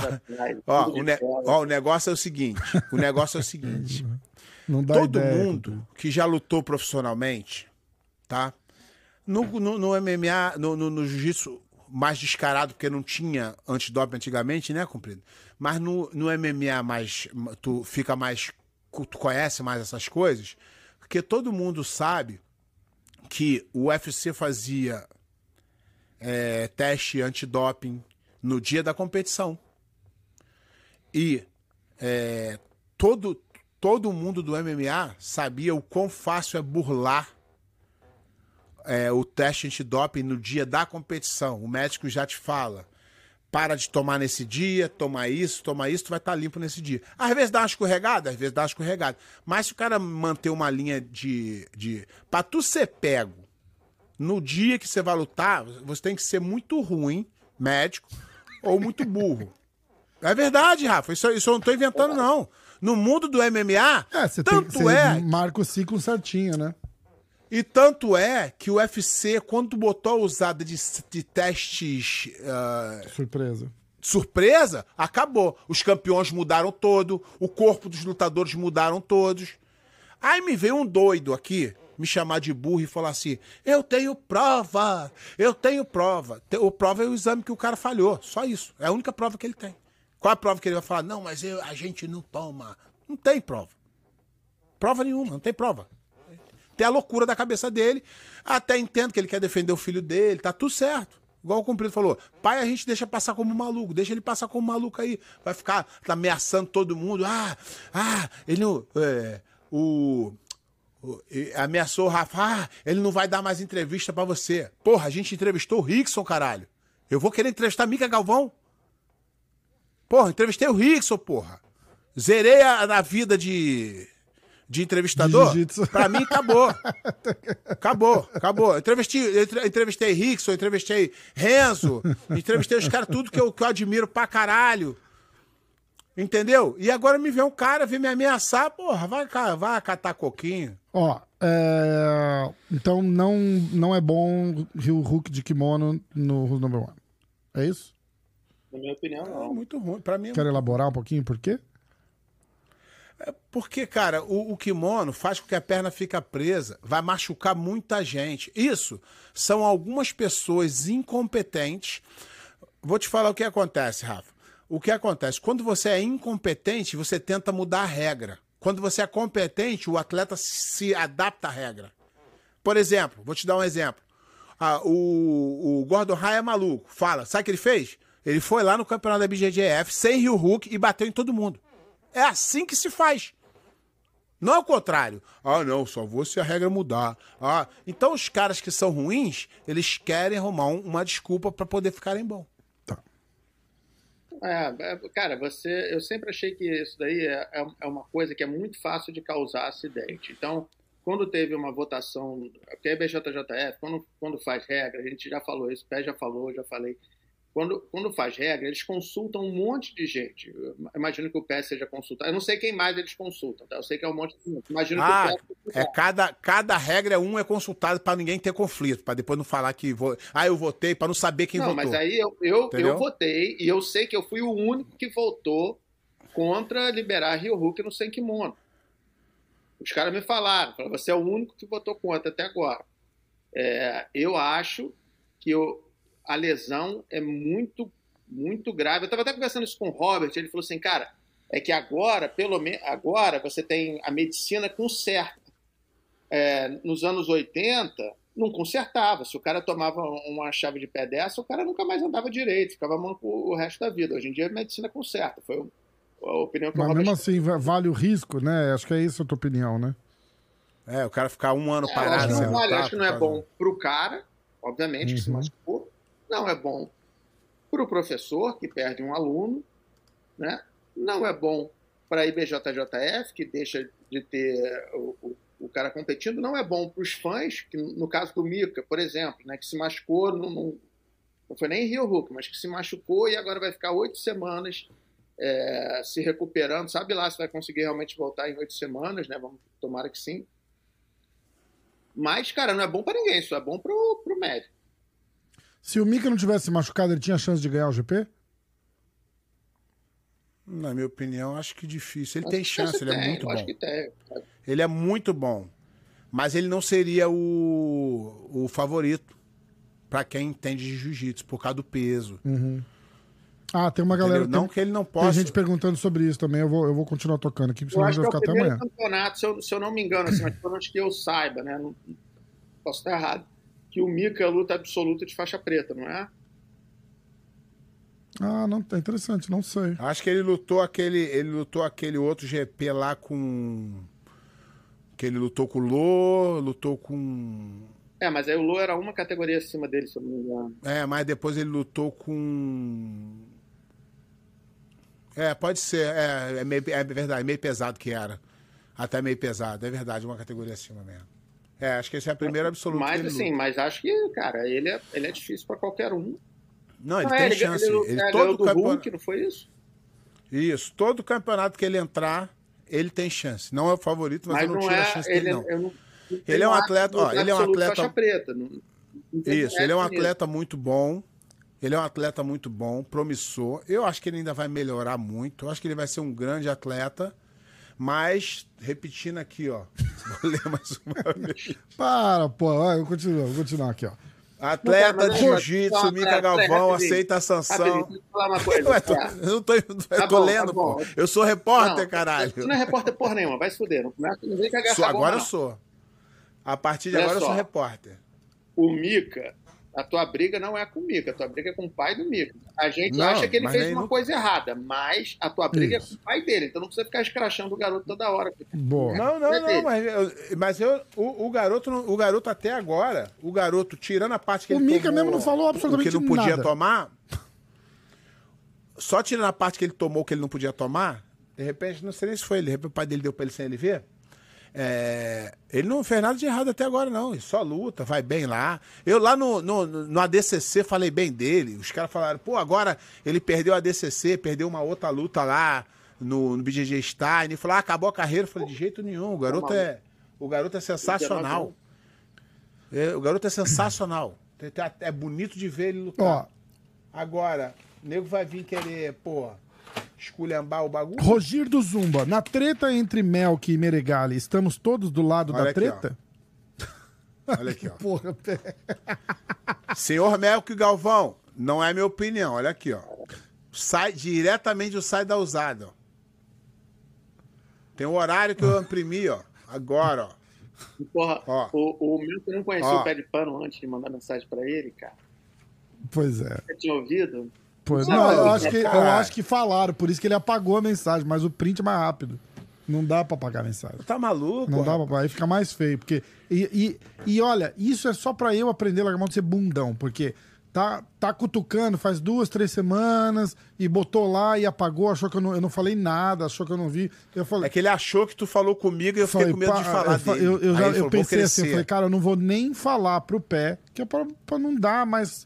ó, o, ne- ó, o negócio é o seguinte. O negócio é o seguinte. <laughs> Não dá Todo ideia. mundo que já lutou profissionalmente, tá? No, no, no MMA, no, no, no jiu-jitsu mais descarado, porque não tinha antidoping antigamente, né, cumprido? Mas no, no MMA mais. Tu fica mais. Tu conhece mais essas coisas, porque todo mundo sabe que o UFC fazia é, teste antidoping no dia da competição. E é, todo, todo mundo do MMA sabia o quão fácil é burlar é, o teste antidoping no dia da competição. O médico já te fala. Para de tomar nesse dia, toma isso, toma isso, tu vai estar limpo nesse dia. Às vezes dá uma escorregada, às vezes dá uma escorregada. Mas se o cara manter uma linha de. de pra tu ser pego no dia que você vai lutar, você tem que ser muito ruim, médico, ou muito burro. <laughs> É verdade, Rafa. Isso, isso eu não tô inventando, não. No mundo do MMA, É, você tem, tanto você é marca o ciclo certinho, né? e tanto é que o UFC, quando botou a usada de, de testes ah, Surpresa. surpresa, acabou. Os campeões mudaram todo, o corpo dos lutadores mudaram todos. Aí me veio um doido aqui me chamar de burro e falar assim: eu tenho prova, eu tenho prova. O prova é o exame que o cara falhou, só isso. É a única prova que ele tem. Qual a prova que ele vai falar? Não, mas eu- a gente não toma. Não tem prova. Prova nenhuma, não tem prova. Tem a loucura da cabeça dele. Até entendo que ele quer defender o filho dele, tá tudo certo. Igual o Cumprido falou, pai a gente deixa passar como maluco, deixa ele passar como maluco aí. Vai ficar tá ameaçando todo mundo. Ah, ah, ele não. é, o, ameaçou o Rafa. Ah, ele não vai dar mais entrevista pra você. Porra, a gente entrevistou o Rickson, caralho. Eu vou querer entrevistar a Mica Galvão. Porra, entrevistei o Rickson, porra. Zerei a, na vida de, de entrevistador. De pra mim, acabou. <laughs> Acabou, acabou. Entrevistei, entre- entrevistei Rickson, entrevistei Renzo, <laughs> entrevistei os caras, tudo que eu, que eu admiro pra caralho. Entendeu? E agora me vem um cara, vem me ameaçar, porra, vai, vai catar coquinho. Ó, é, então não, não é bom o Hulk de kimono no Who's Number One. É isso? Na minha opinião, É não. muito ruim. Pra mim, é Quer elaborar um pouquinho por quê? Porque, cara, o, o kimono faz com que a perna fica presa, vai machucar muita gente. Isso são algumas pessoas incompetentes. Vou te falar o que acontece, Rafa. O que acontece? Quando você é incompetente, você tenta mudar a regra. Quando você é competente, o atleta se adapta à regra. Por exemplo, vou te dar um exemplo. Ah, o, o Gordon Ryan é maluco. Fala, sabe o que ele fez? Ele foi lá no campeonato da BJJF sem Rio Hulk e bateu em todo mundo. É assim que se faz. Não é o contrário. Ah, não, só vou se a regra mudar. Ah, então os caras que são ruins, eles querem arrumar um- uma desculpa para poder ficarem bom. É, é, cara, você, eu sempre achei que isso daí é, é- é uma coisa que é muito fácil de causar acidente. Então, quando teve uma votação, porque a BJJF, quando, quando faz regra, a gente já falou isso, o Pé já falou, já falei. Quando, quando faz regra, eles consultam um monte de gente. Eu imagino que o Pé seja consultado. Eu não sei quem mais eles consultam, tá? Eu sei que é um monte de gente. Imagino Ah, que o Pé é cada, cada regra um é consultado para ninguém ter conflito, para depois não falar que vou, ah, eu votei para não saber quem não, votou. mas aí eu, eu, Entendeu? eu votei e eu sei que eu fui o único que votou contra liberar Rio Hulk no sem kimono. Os caras me falaram, falaram, você é o único que votou contra até agora. É, eu acho que eu- a lesão é muito, muito grave. Eu estava até conversando isso com o Robert, ele falou assim, cara, é que agora, pelo menos, agora você tem a medicina conserta. É, nos anos 80, não consertava. Se o cara tomava uma chave de pé dessa, o cara nunca mais andava direito, ficava manco o resto da vida. Hoje em dia a medicina conserta. Foi a opinião que o Mas Robert mesmo assim, va- vale o risco, né? Acho que é isso a tua opinião, né? É, o cara ficar um ano É, eu parado acho que não vale, acho que não é bom pro cara, obviamente, que se Uhum. machucou. Não é bom pro professor, que perde um aluno, né? Não é bom para a IBJJF, que deixa de ter o, o, o cara competindo. Não é bom para os fãs, que no caso do Mika, por exemplo, né, que se machucou, não, não, não foi nem Rio Hulk, mas que se machucou e agora vai ficar oito semanas é, se recuperando. Sabe lá se vai conseguir realmente voltar em oito semanas, né? Vamos, tomara que sim. Mas, cara, não é bom pra ninguém, isso é bom pro, pro médico. Se o Mika não tivesse se machucado, ele tinha chance de ganhar o GP? Na minha opinião, acho que difícil. Ele Acho tem chance, ele é tem, muito eu Acho bom. que tem. Ele é muito bom. Mas ele não seria o, o favorito para quem entende de jiu-jitsu, por causa do peso. Ah, tem uma galera. Entendeu? Não tem, que ele não tem possa. gente perguntando sobre isso também. Eu vou, eu vou continuar tocando aqui, Eu senão a acho é vai o ficar até primeiro amanhã. campeonato, se eu, se eu não me engano, assim, mas pelo menos que eu saiba, né? Não, posso estar errado. Que o Mika é luta absoluta de faixa preta, não é? Ah, não, é interessante, não sei. Acho que ele lutou aquele, ele lutou aquele outro GP lá com que ele lutou com o Lô, lutou com É, mas aí o Lô era uma categoria acima dele, se eu não me engano. é, mas depois ele lutou com é, pode ser, é, é, meio, é verdade, meio pesado que era. Até meio pesado, é verdade, uma categoria acima mesmo. É, acho que esse é a primeira absoluta Mas ele assim, mas acho que, cara, ele é, ele é difícil pra qualquer um. Não, ele Não, tem é, chance. Ele, Ele, é, ganhou todo do campeonato, Hulk, não foi isso? isso, todo campeonato que ele entrar, ele tem chance. Não é o favorito, mas, Mas eu não não tiro a é. chance Ele, dele não. eu não Ele é um não atleta- ó, ele é um atleta- preta. Não, não Isso, ele é um atleta muito bom. Ele é um atleta muito bom, promissor. Eu acho que ele ainda vai melhorar muito. Eu acho que ele vai ser um grande atleta. Mas, repetindo aqui, ó. Vou ler mais uma vez. Para, pô, eu continuo, vou continuar aqui, ó. Atleta de jiu-jitsu, Mica Galvão, aceita a sanção. deixa eu falar uma coisa. Ué, tô- É. eu não tô, eu Tá tô bom, lendo, tá pô. Eu sou repórter, Não, caralho. Tu não é repórter porra nenhuma, vai se fuder. Não, começa- não vem cagar Sou- agora eu sou. A partir de Olha agora eu sou repórter. O Mika, a tua briga não é com o Mika, a tua briga é com o pai do Mika. A gente Não, acha que ele fez uma no- coisa errada, mas a tua briga Isso. é com o pai dele, então não precisa ficar escrachando o garoto toda hora. Boa. Não, não, É não, mas, eu, mas eu, o, o garoto, não- o garoto até agora, o garoto, tirando a parte que O ele Mika tomou, mesmo não falou absolutamente o que não podia nada. tomar, só tirando a parte que ele tomou que ele não podia tomar, de repente, não sei nem se foi ele, de repente o pai dele deu pra ele sem ele ver, é, ele não fez nada de errado até agora, não. Ele só luta, vai bem lá. Eu lá no, no, no ADCC falei bem dele. Os caras falaram, pô, agora ele perdeu a ADCC, perdeu uma outra luta lá no, no BJJ Star, ele falou, ah, acabou a carreira. Eu falei, de jeito nenhum, o garoto é, o garoto é sensacional. É, o garoto é sensacional. É bonito de ver ele lutar. Ó, Agora, o nego vai vir querer, pô, esculhambar o bagulho. Rogir do Zumba, na treta entre Melk e Meregali, estamos todos do lado Olha da aqui, treta? Olha aqui, <laughs> ó. Porra. Senhor Melco Galvão, não é minha opinião, olha aqui, ó. Sai diretamente do site da usada, ó. Tem o horário que eu imprimi, ó. Agora, ó. Porra, Ó. o, o Milton não conhecia Ó. o pé de pano antes de mandar mensagem pra ele, cara. Pois é. Você tinha ouvido? Pois, Não, não, eu acho, que, eu acho que falaram, por isso que ele apagou a mensagem, mas o print é mais rápido. Não dá pra apagar a mensagem. Tá maluco? Não dá pra apagar, aí fica mais feio. Porque, e, e, e olha, isso é só pra eu aprender a de ser bundão, porque tá, tá cutucando faz duas, três semanas e botou lá e apagou, achou que eu não, eu não falei nada, achou que eu não vi. Eu falei, É que ele achou que tu falou comigo e eu fiquei Falei, com medo de falar eu, dele. Eu, eu, Aí já- eu falou, vou pensei assim, eu falei, cara, eu não vou nem falar pro pé, que é pra, pra não dar mais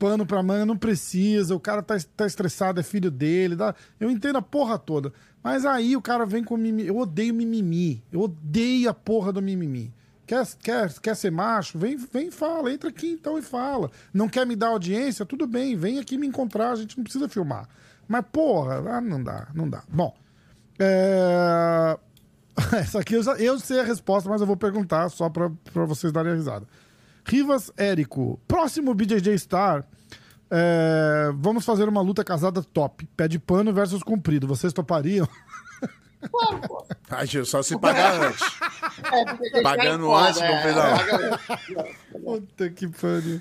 pano pra manga, não precisa, o cara tá, tá estressado, é filho dele, eu entendo a porra toda. Mas aí o cara vem com mimimi, eu odeio mimimi, eu odeio a porra do mimimi. Quer, quer, quer ser macho? Vem, vem e fala, entra aqui então e fala. Não quer me dar audiência? Tudo bem, vem aqui me encontrar, a gente não precisa filmar. Mas porra, ah, não dá, não dá. Bom, é... <laughs> Essa aqui eu, já- eu sei a resposta, mas eu vou perguntar só pra, pra vocês darem a risada. Rivas Érico, próximo BJJ Star. é, vamos fazer uma luta casada top. Pé de pano versus comprido. Vocês topariam? <laughs> Ai, Gil, só se pagar antes. É, Pagando antes, não fez não. Puta que pariu.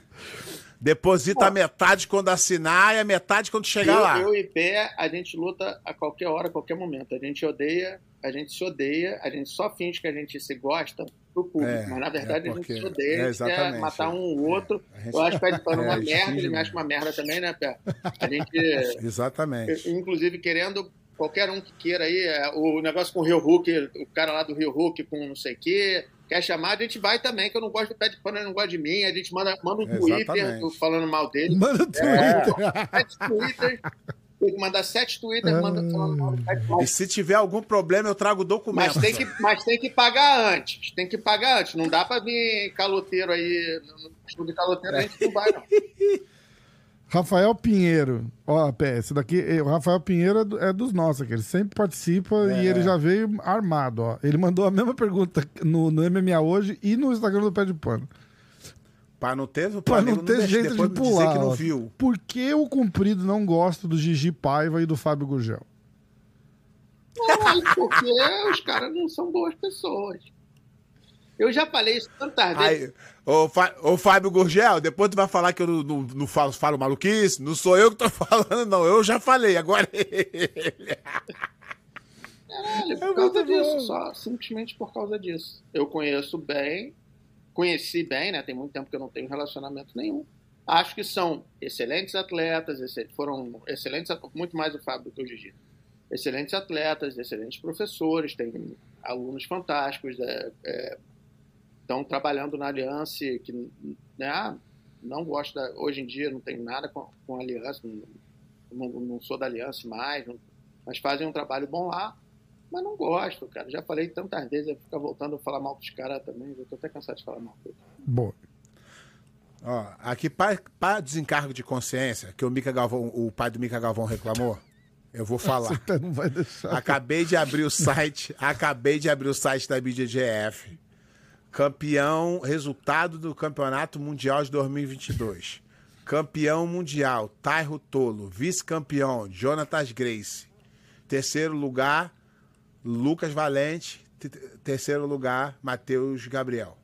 Deposita a metade quando assinar e a metade quando chegar lá. Eu, eu e Pé, a gente luta a qualquer hora, a qualquer momento. A gente odeia, a gente se odeia, a gente só finge que a gente se gosta pro público. É, mas na verdade é a gente porque- odeia, é, a gente quer matar é. um ou outro. Gente- Eu acho que Pé de Pano É, uma merda, ele me mesmo. acha uma merda também, né, Pé? A gente, <laughs> Exatamente. inclusive, querendo qualquer um que queira aí, é, o negócio com o Rio Hulk, o cara lá do Rio Hulk com não sei o quê, quer chamar, a gente vai também, que eu não gosto do Pé de Pano, ele não gosta de mim, a gente manda, manda um Twitter Exatamente. falando mal dele. Manda o Twitter. sete Twitter. <laughs> Tem que mandar sete Twitter mandando falando mal do Pé de Pano. E se tiver algum problema, eu trago o documento. Mas tem, que, mas tem que pagar antes. Tem que pagar antes. Não dá pra vir caloteiro aí. No show de caloteiro a gente não vai, não. <laughs> Rafael Pinheiro. Ó, Pé, esse daqui, eh, o Rafael Pinheiro é, do- é dos nossos aqui. Ele sempre participa e É. ele já veio armado, ó. Ele mandou a mesma pergunta no, no MMA hoje e no Instagram do Pé de Pano. Pra não ter, Pra não nego ter deixa jeito de pular. que não viu. Por que o Comprido não gosta do Gigi Paiva e do Fábio Gurgel? Não, porque os caras não são boas pessoas. Eu já falei isso tantas vezes. Aí, ô, Fá- ô Fábio Gurgel, depois tu vai falar que eu não, não, não falo, falo maluquice. Não sou eu que tô <laughs> falando, não. Eu já falei, agora ele. Caralho, É por causa muito disso, bom. só. Simplesmente por causa disso. Eu conheço bem, conheci bem, né? Tem muito tempo que eu não tenho relacionamento nenhum. Acho que são excelentes atletas, foram excelentes, muito mais o Fábio do que o Gigi. Excelentes atletas, excelentes professores, tem alunos fantásticos, é, é, estão trabalhando na Aliança, que né, ah, não gosto da, hoje em dia, não tenho nada com, com Aliança, não, não, não sou da Aliança mais, não- mas fazem um trabalho bom lá. Mas não gosto, cara. Já falei tantas vezes, eu ficar voltando a falar mal dos caras também. Eu tô até cansado de falar mal deles. Boa. Ó, aqui, para desencargo de consciência, que o Mica Galvão, o pai do Mica Galvão reclamou, eu vou falar. <laughs> Até não vai deixar. Acabei de abrir o site, acabei de abrir o site da BJJF. Campeão, resultado do Campeonato Mundial de 2022. Campeão mundial, Tairo Tolo. Vice-campeão, Jonatas Grace. Terceiro lugar, Lucas Valente. Te- Terceiro lugar, Matheus Gabriel.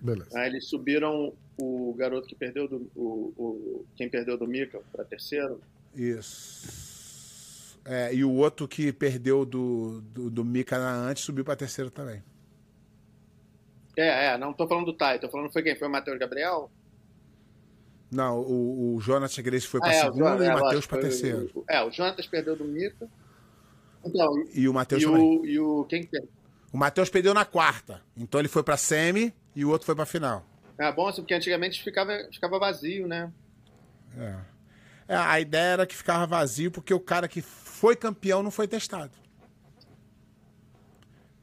Beleza. Aí eles subiram o garoto que perdeu do. O, o- quem perdeu do Mika para terceiro. Isso. É, e o outro que perdeu do, do, do Mika na antes subiu para terceiro também. É, é, não tô falando do Tai, tô falando foi quem? Foi o Matheus Gabriel? Não, o, o Jonas Grace foi para Ah, é, segundo Jonas- e é, o Matheus lógico, para terceiro. o- é, o Jonatas perdeu do Mika. Então, E o Matheus também. o, e o. Quem que perdeu? O Matheus perdeu na quarta. Então ele foi pra semi e o outro foi pra final. É bom, assim, porque antigamente ficava, ficava vazio, né? É. É, a ideia era que ficava vazio porque o cara que foi campeão não foi testado.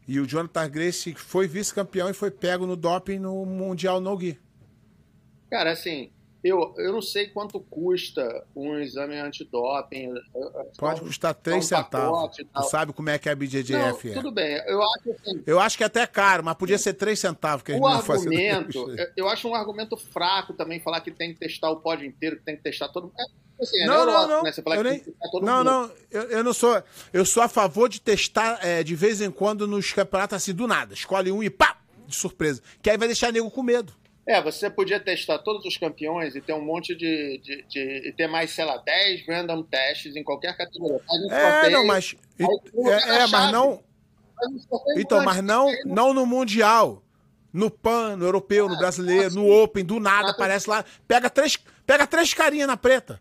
E o Jonathan Grace foi vice-campeão e foi pego no doping no Mundial No Gui. Cara, assim, eu, eu não sei quanto custa um exame antidoping. Pode custar 3 um centavos. Tu sabe como é que a Não, BJJF é. tudo bem. Eu acho assim, Eu acho que é até caro, mas podia ser 3 centavos que o não argumento, eu- eu acho um argumento fraco também falar que tem que testar o pódio inteiro, que tem que testar todo mundo. É, assim, é Não, não, não. Né? Eu que nem- Não, mundo. não, eu, eu não sou. Eu sou a favor de testar é, de vez em quando nos campeonatos assim do nada. Escolhe um e pá! De surpresa. Que aí vai deixar nego com medo. É, você podia testar todos os campeões e ter um monte de. de, de- e ter mais, sei lá, 10 random testes em qualquer categoria. Um É, sorteio, não, mas. aí É, é, mas não. um Então, mas não, não no Mundial. No PAN, no Europeu, no Brasileiro, no Open, do nada, aparece lá. Pega três, pega três carinhas na preta.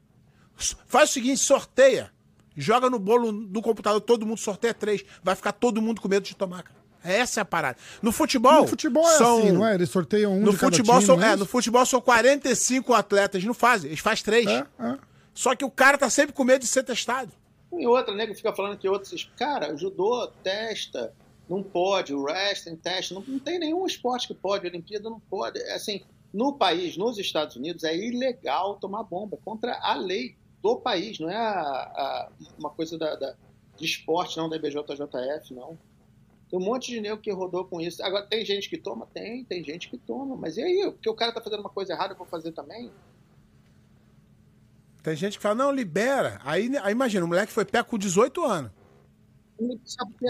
Faz o seguinte, sorteia. Joga no bolo do computador, todo mundo sorteia três. Vai ficar todo mundo com medo de tomar, cara. Essa é a parada. No futebol. No futebol é são, assim, não é? Eles sorteiam um No de cada futebol, time, são, é é, no futebol são 45 atletas. Não fazem, eles fazem três. É, é. Só que o cara tá sempre com medo de ser testado. E outra, nego fica falando que outros. Cara, judô testa, não pode, o wrestling testa, não, não tem nenhum esporte que pode, a Olimpíada não pode. É Assim, no país, nos Estados Unidos, é ilegal tomar bomba, contra a lei do país, não é a- a- uma coisa da, da- de esporte, não da IBJJF, não. Tem um monte de nego que rodou com isso. Agora, tem gente que toma? Tem, tem gente que toma. Mas e aí? Porque o cara tá fazendo uma coisa errada, eu vou fazer também? Tem gente que fala, não, libera. Aí, aí imagina, o moleque foi pé com 18 anos.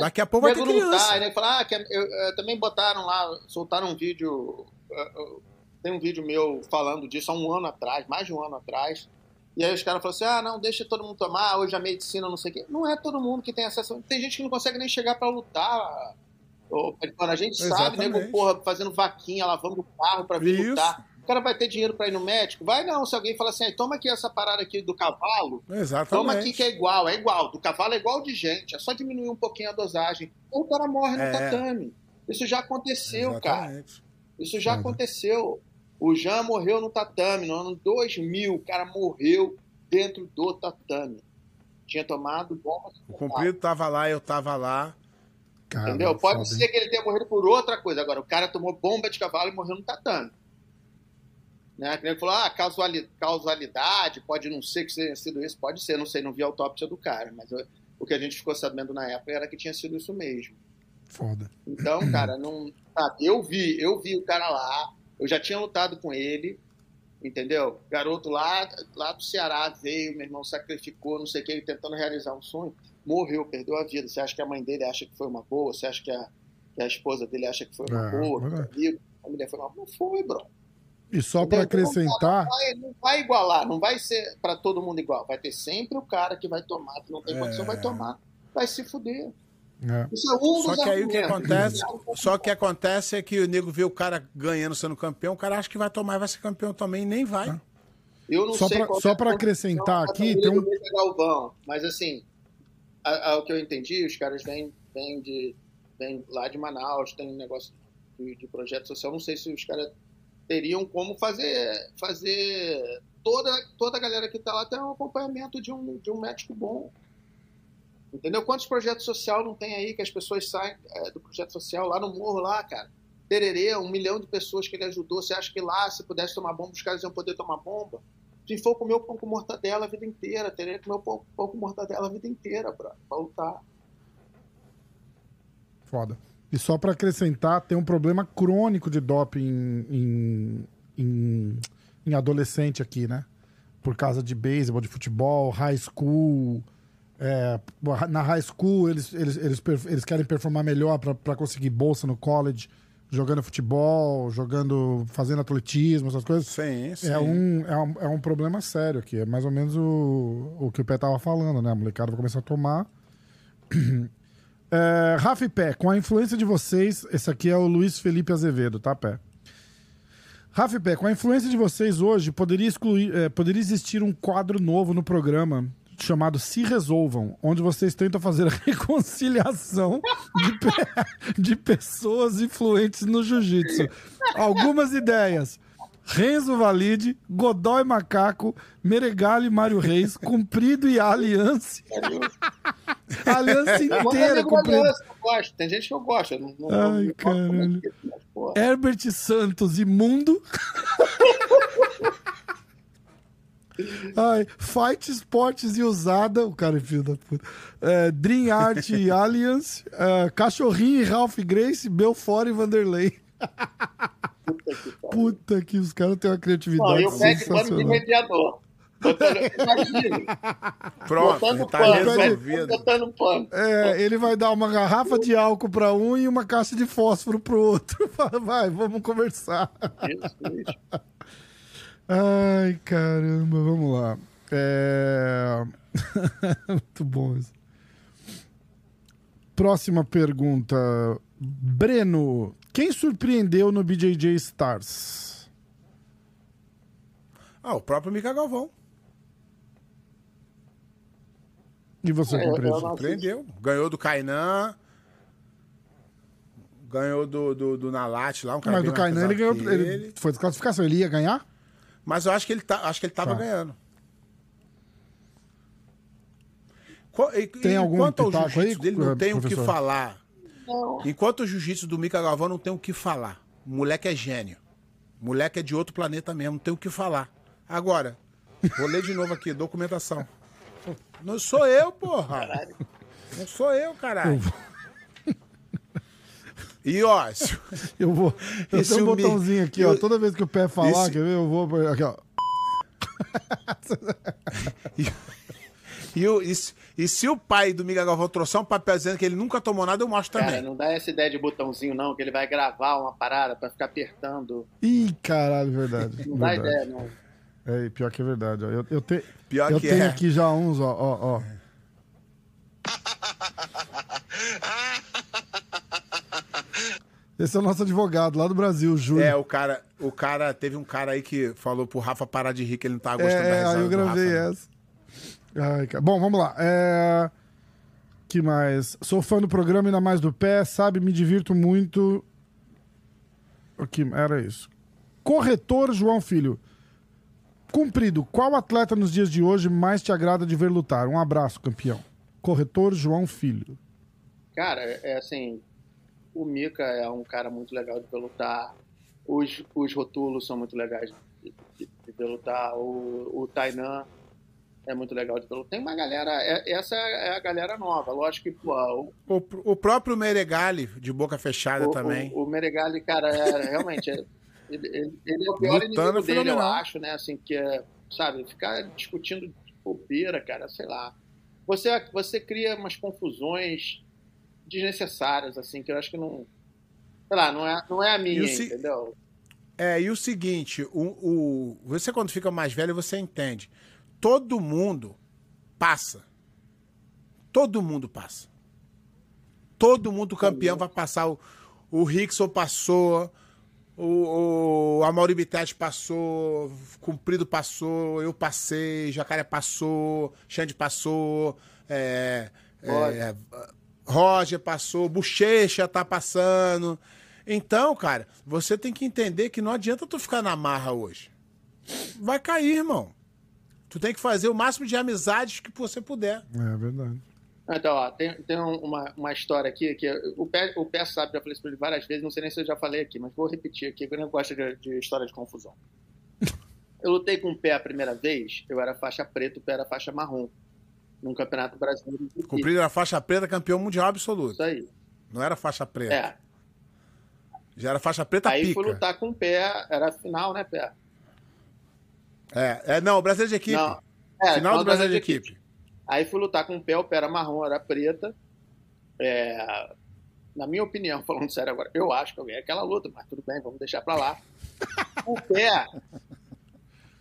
Daqui a pouco vai ter criança. Tá, né? Falar, ah, que eu- eu- também botaram lá, soltaram um vídeo. eh, eh, Tem um vídeo meu falando disso há um ano atrás, mais de um ano atrás. E aí os caras falaram assim: ah, não, deixa todo mundo tomar, hoje a medicina, não sei o quê. Não é todo mundo que tem acesso. Tem gente que não consegue nem chegar pra lutar. Pedro, a gente sabe, nego, porra, fazendo vaquinha, lavando o carro pra vir Isso. lutar. O cara vai ter dinheiro pra ir no médico? Vai não, se alguém fala assim, "Aí, toma aqui essa parada aqui do cavalo, Exatamente. Toma aqui que é igual, é igual. Do cavalo é igual de gente. É só diminuir um pouquinho a dosagem. Ou o cara morre no É. tatame. Isso já aconteceu, cara. Exatamente. Isso já aconteceu. O Jean morreu no tatame. No ano 2000, o cara morreu dentro do tatame. Tinha tomado bomba. O cumprido tava lá, eu tava lá. Cara, Entendeu? Pode foda, ser que ele tenha morrido por outra coisa. Agora, o cara tomou bomba de cavalo e morreu no tatame. Né? Ele falou, ah, causali- causalidade, pode não ser que tenha sido isso. Pode ser, não sei, não vi a autópsia do cara. Mas eu- o que a gente ficou sabendo na época era que tinha sido isso mesmo. Foda. Então, cara, não. Sabe, eu vi, eu vi o cara lá, eu já tinha lutado com ele, entendeu? Garoto lá, lá do Ceará veio, meu irmão sacrificou, não sei o que, tentando realizar um sonho, morreu, perdeu a vida. Você acha que a mãe dele acha que foi uma boa? Você acha que a, que a esposa dele acha que foi uma É, boa? é. amigo, a mulher foi uma Não foi, bro. E só Entendeu? acrescentar, Não vai, não vai igualar, não vai ser pra todo mundo igual. Vai ter sempre o cara que vai tomar, que não tem condição, vai tomar, vai se fuder. É, Isso é um Só dos que aí o que acontece, só que acontece é que o nego vê o cara ganhando sendo campeão, o cara acha que vai tomar e vai ser campeão também, e nem vai. Eu não Só sei pra- qual só é a pra condição acrescentar aqui, tem um- Galvão, mas assim, a- a- o que eu entendi, os caras vêm, vêm, de, vêm lá de Manaus, tem um negócio de, de projeto social, não sei se os caras teriam como fazer, fazer toda, toda a galera que tá lá ter um acompanhamento de um, de um médico bom. Entendeu? Quantos projetos social não tem aí que as pessoas saem é, do projeto social lá no morro, lá, cara? Tererê, um milhão de pessoas que ele ajudou. Você acha que lá, se pudesse tomar bomba, os caras iam poder tomar bomba? Se for comer o pão com mortadela a vida inteira, comer o pão, pão com mortadela a vida inteira pra, pra lutar. foda. E só pra acrescentar, tem um problema crônico de doping em, em, em adolescente aqui, né? Por causa de beisebol, de futebol, high school. É, na high school, eles, eles, eles, eles querem performar melhor pra- pra conseguir bolsa no college, jogando futebol, jogando, fazendo atletismo, essas coisas. Sim, sim. É um, é, um, é um problema sério aqui. É mais ou menos o, o que o Pé tava falando, né? A molecada vai começar a tomar. <clears throat> É, Rafa e Pé, com a influência de vocês, esse aqui é o Luiz Felipe Azevedo, tá, Pé? Rafa e Pé, com a influência de vocês hoje, poderia, excluir, é, poderia existir um quadro novo no programa chamado Se Resolvam, onde vocês tentam fazer a reconciliação de, pe- de pessoas influentes no jiu-jitsu. Algumas ideias. Renzo Valide, Godoy Macaco, Meregali Mário Reis, Cumprido e Aliança. A Aliança inteira, Cumprido. aliança. Tem gente que eu gosto. eu Não, não, Ai, não caralho. Herbert Santos, Imundo. Ai, Fight Sports e Usada, o cara é filho da puta. É, Dream Art <laughs> e Alliance, é, Cachorrinho e Ralph Grace, Belfort e Vanderlei. Puta que. Puta que os caras têm uma Não, criatividade e o pé de pano de sensacional. mediador. Botando, imagina, <laughs> Pronto, botando tá pano, resolvido. botando pano. É, ele vai dar uma garrafa de álcool pra um e uma caixa de fósforo pro outro. <laughs> Vai, vamos conversar. Isso, isso. Ai, caramba, vamos lá. É... <laughs> Muito bom isso. Próxima pergunta. Breno, quem surpreendeu no BJJ Stars? Ah, o próprio Mica Galvão. E você, É, eu- Compreso? eu não- Surpreendeu. Ganhou do Kainan. Ganhou do, do, do Nalate lá, um cara Mas do Kainan ele ganhou. Ele... Foi desclassificação, ele ia ganhar? Mas eu acho que ele, tá, acho que ele tava Tá. ganhando. E- Tem e algum Enquanto o pitaco jiu-jitsu aí, dele não tem o que falar. Não. Enquanto o jiu-jitsu do Mica Galvão não tem o que falar. O moleque é gênio. O moleque é de outro planeta mesmo, não tem o que falar. Agora, vou ler de novo aqui, documentação. Não sou eu, porra. Não sou eu, caralho. E ó, se- <laughs> Eu vou. Eu Esse tenho um botãozinho aqui, ó. eu- Toda vez que o pé falar, Esse- quer ver? Eu vou. Aqui, ó. <laughs> e, o- e se- e se o pai do Mica Galvão trouxer um papel dizendo que ele nunca tomou nada, eu mostro Cara, também. não dá essa ideia de botãozinho, não, que ele vai gravar uma parada pra ficar apertando. Ih, caralho, verdade. <laughs> Não dá verdade. ideia, não. É, pior que é verdade. Ó. Eu, eu, te- Pior eu que tenho é. aqui já uns, ó, ó, ó. Esse é o nosso advogado lá do Brasil, Júlio. É, o cara, o cara, teve um cara aí que falou pro Rafa parar de rir, que ele não tava gostando da É, risada aí eu gravei Rafa, não. essa. Ai, cara. Bom, vamos lá. É... que mais? Sou fã do programa, ainda mais do pé, sabe? Me divirto muito. O que era isso? Corretor João Filho. Cumprido. Qual atleta nos dias de hoje mais te agrada de ver lutar? Um abraço, campeão. Corretor João Filho. Cara, é assim, o Mika é um cara muito legal de ver lutar. Os, os rotulos são muito legais de, de, de ver lutar. O, o Tainan é muito legal de ver lutar. Tem uma galera, é- essa é a galera nova. Lógico que, pô, o, O, o próprio Meregali, de boca fechada o, também. o, o Meregali, cara, é, realmente, é- ele, ele- ele é o pior Lutando inimigo dele, eu acho, né? Assim, que é, sabe, ficar discutindo bobeira, cara, sei lá. Você, você cria umas confusões desnecessárias, assim, que eu acho que não. Sei lá, não é, não é a minha, se- entendeu? É, e o seguinte, o, o, você quando fica mais velho, você entende. Todo mundo passa. Todo mundo passa. Todo mundo campeão vai passar. O, o Rickson passou, o, o Amaury Bittet passou, Cumprido passou, eu passei, Jacaré passou, Xande passou, é, é, Roger passou, Bochecha tá passando. Então, cara, você tem que entender que não adianta tu ficar na marra hoje. Vai cair, irmão. Tu tem que fazer o máximo de amizades que você puder. É verdade. Então, ó, tem, tem um- uma, uma história aqui que o Pé, o Pé sabe, já falei isso pra ele várias vezes, não sei nem se eu já falei aqui, mas vou repetir aqui, porque eu não gosto de, de história de confusão. <laughs> Eu lutei com o Pé a primeira vez, eu era faixa preta, o Pé era faixa marrom, num campeonato brasileiro. Cumprido na faixa preta, campeão mundial absoluto. Isso aí. Não era faixa preta. É. Já era faixa preta Aí pica. fui lutar com o Pé, era final, né, Pé? É, é, não, o brasileiro de equipe. Não. É, Final do brasileiro de equipe. Aí fui lutar com o pé, o pé era marrom, era preta. É, na minha opinião, <laughs> falando sério agora, eu acho que eu ganhei aquela luta, mas tudo bem, vamos deixar pra lá. <laughs> O pé,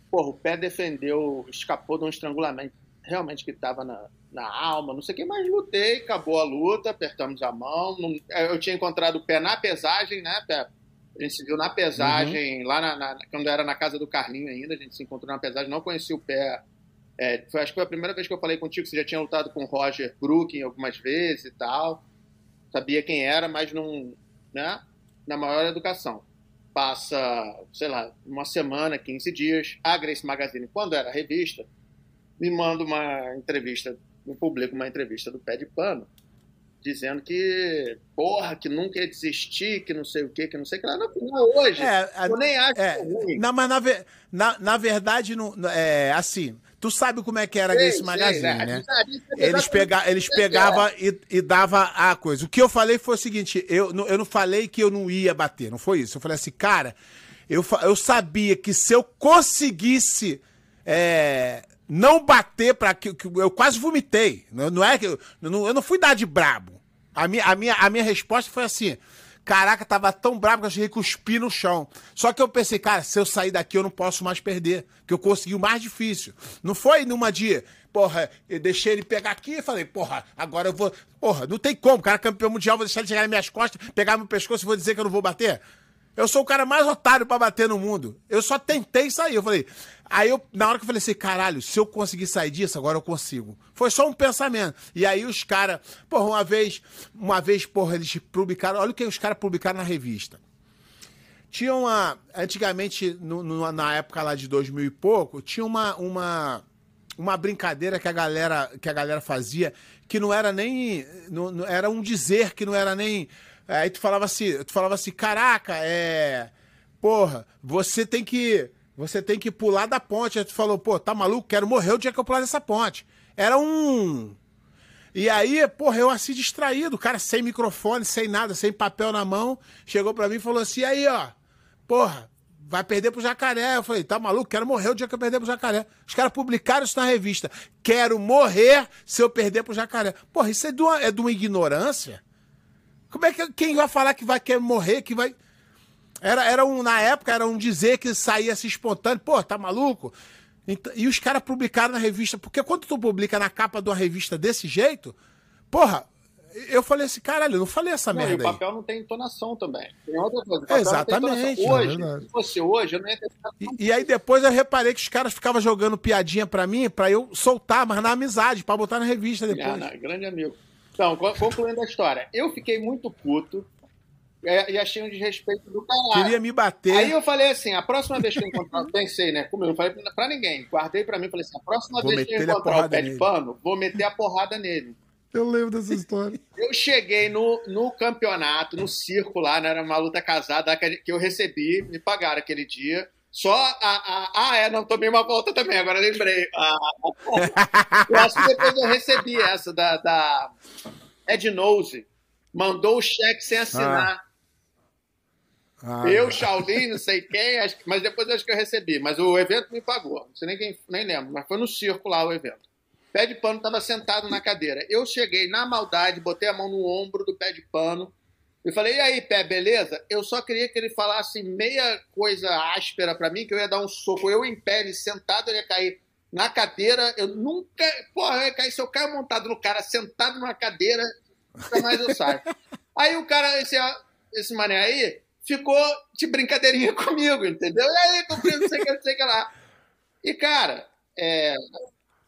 porra, o pé defendeu, escapou de um estrangulamento realmente que tava na, na alma, não sei o que, mas lutei, acabou a luta, apertamos a mão. não- eu tinha encontrado o pé na pesagem, né, pé? A gente se viu na pesagem, lá na, na- quando era na casa do Carlinho ainda, a gente se encontrou na pesagem, não conhecia o pé. É, foi, acho que foi a primeira vez que eu falei contigo, você já tinha lutado com o Roger Brooking algumas vezes e tal. Sabia quem era, mas não. Né? Na maior educação. passa, sei lá, uma semana, 15 dias. A Grace Magazine, quando era revista, me manda uma entrevista, me publica uma entrevista do Pé de Pano, dizendo que, porra, que nunca ia desistir, que não sei o que, que não sei o que lá. Final, hoje, É, a- eu nem acho É, ruim. não, mas na, na, na verdade, não, é assim. Tu sabe como é que era Sei, esse sei, magazine, né? né? Eles, pega, eles pegavam e, e dava a coisa. O que eu falei foi o seguinte: eu, não- eu não falei que eu não ia bater, não foi isso. Eu falei assim, cara, eu, eu sabia que se eu conseguisse é, não bater para que, que eu quase vomitei. Não, não é que eu, não, eu não fui dar de brabo. A minha, a minha, a minha resposta foi assim. Caraca, tava tão brabo que eu cheguei a no chão. Só que eu pensei, cara, se eu sair daqui eu não posso mais perder. Que eu consegui o mais difícil. Não foi numa dia, porra, eu deixei ele pegar aqui e falei, porra, agora eu vou. Porra, não tem como. Cara é campeão mundial, vou deixar ele chegar nas minhas costas, pegar meu pescoço e vou dizer que eu não vou bater. Eu sou o cara mais otário pra bater no mundo. Eu só tentei sair. Eu falei. Aí eu, na hora que eu falei assim, caralho, se eu conseguir sair disso, agora eu consigo. Foi só um pensamento. E aí os caras, porra, uma vez, uma vez, porra, eles publicaram, olha o que os caras publicaram na revista. Tinha uma. Antigamente, no- no- na época lá de 2000 e pouco, tinha uma, uma, uma brincadeira que a, galera, que a galera fazia que não era nem. Não, não- era um dizer que não era nem. Aí tu falava assim, tu falava assim, caraca, é. Porra, você tem que. Você tem que pular da ponte. Aí tu falou, pô, tá maluco? Quero morrer o dia que eu pular dessa ponte. Era um. E aí, porra, eu assim distraído, cara sem microfone, sem nada, sem papel na mão, chegou pra mim e falou assim: aí, ó, porra, vai perder pro jacaré. Eu falei: tá maluco? Quero morrer o dia que eu perder pro jacaré. Os caras publicaram isso na revista. Quero morrer se eu perder pro jacaré. Porra, isso é de uma, é de uma ignorância? Como é que quem vai falar que vai querer morrer, que vai. Era, era um, na época, era um dizer que saía assim espontâneo. Pô, tá maluco? Então- e os caras publicaram na revista. Porque quando tu publica na capa de uma revista desse jeito, porra, eu falei assim, caralho, eu não falei essa Não, e o merda aí. papel não tem entonação também. Tem outra coisa. Exatamente, é Hoje, verdade. se fosse hoje, eu não ia ter E, e aí depois eu reparei que os caras ficavam jogando piadinha pra mim, pra eu soltar, mas na amizade, pra botar na revista depois. Ah, grande amigo. Então, co- concluindo a história. Eu fiquei muito puto e achei um desrespeito do caralho. Queria me bater. Aí eu falei assim, a próxima vez que eu encontrar, <laughs> pensei, né, comigo, não falei pra ninguém, guardei pra mim, falei assim, a próxima Vou vez que eu encontrar o pé de pano, vou meter a porrada nele. Eu lembro dessa história. <laughs> Eu cheguei no, no campeonato, no circo lá, né, era uma luta casada que eu recebi, me pagaram aquele dia. Só a. a- ah, é, não, tomei uma volta também, agora lembrei. Ah, <laughs> eu acho que depois eu recebi essa da, da Ed Nose. Mandou o cheque sem assinar. Ah, Eu, Shaolin, não sei quem, mas depois acho que eu recebi. Mas o evento me pagou. Não sei nem quem, nem lembro, mas foi no circo lá o evento. Pé de pano estava sentado na cadeira. Eu cheguei na maldade, botei a mão no ombro do pé de pano e falei: e aí, pé, beleza? Eu só queria que ele falasse meia coisa áspera para mim, que eu ia dar um soco. Eu em pé, ele sentado, ele ia cair na cadeira. Eu nunca. Porra, eu ia cair. Se eu caio montado no cara, sentado numa cadeira, nunca mais eu saio. <laughs> Aí o cara, esse, esse mané aí, ficou de brincadeirinha <laughs> comigo, entendeu? E aí, cumprindo, não sei o que, não sei o que lá. E, cara, é,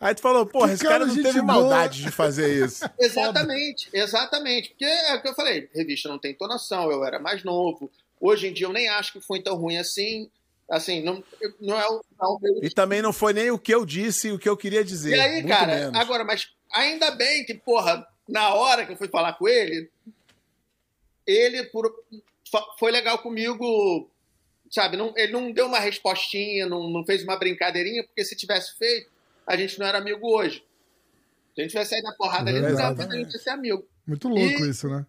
Aí tu falou, porra, Que esse cara cara não teve boa. maldade de fazer isso. <laughs> Exatamente, exatamente. Porque é o que eu falei, revista não tem entonação, eu era mais novo. Hoje em dia eu nem acho que foi tão ruim assim. Assim, não, não é o. Não, E também não foi nem o que eu disse e o que eu queria dizer. e aí, cara, menos. agora, mas ainda bem que, porra, na hora que eu fui falar com ele, ele por, foi legal comigo, sabe? Não, ele não deu uma respostinha, não, não fez uma brincadeirinha, porque se tivesse feito, a gente não era amigo hoje. Se a gente tivesse saído na porrada ali, não Exatamente. gente ia ser amigo. Muito louco E- isso, né?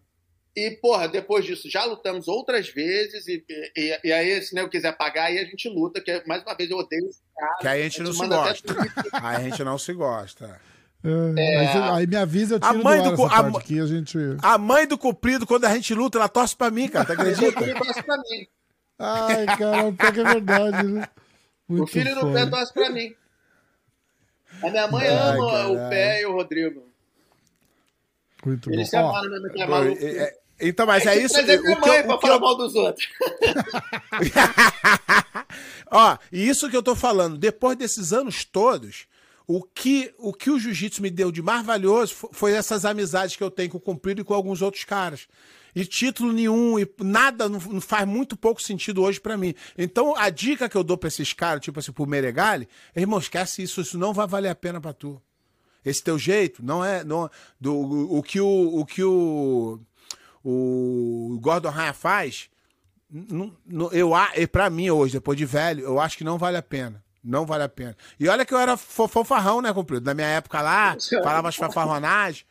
E, porra, depois disso, já lutamos outras vezes, e, e, e aí, se não quiser pagar, aí a gente luta, que mais uma vez eu odeio esse cara. Que aí a gente não se manda até gosta. <laughs> Aí a gente não se gosta. É, eu- aí me avisa, eu A tiro mãe do do a a gente... A mãe do Cuprido, quando a gente luta, ela torce pra mim, cara. Tá O acredita? filho torce pra mim. Ai, cara, pior que é verdade, né? Muito o filho do pé torce pra mim. A minha mãe Ai, ama caralho. o pé e o Rodrigo. Muito bom. Eles se Ó, amaram mesmo, que é Pô, maluco. é- é- Então, mas é isso. minha O que mãe eu, pra que falar eu, mal dos outros. <laughs> Ó, e isso que eu tô falando, depois desses anos todos, o que o, que o jiu-jitsu me deu de mais valioso fo- foi essas amizades que eu tenho com o Comprido e com alguns outros caras. E título nenhum, e nada, não, não faz muito pouco sentido hoje pra mim. Então, a dica que eu dou pra esses caras, tipo assim, pro Meregali, é, irmão, esquece isso, isso não vai valer a pena pra tu. Esse teu jeito não é. Não, do, o, o que o, o que o, o Gordon Ryan faz, não, não, eu, e pra mim hoje, depois de velho, eu acho que não vale a pena. Não vale a pena. E olha que eu era fo- fofarrão, né, cumprido? Na minha época lá, <laughs> falava as fanfarronagens.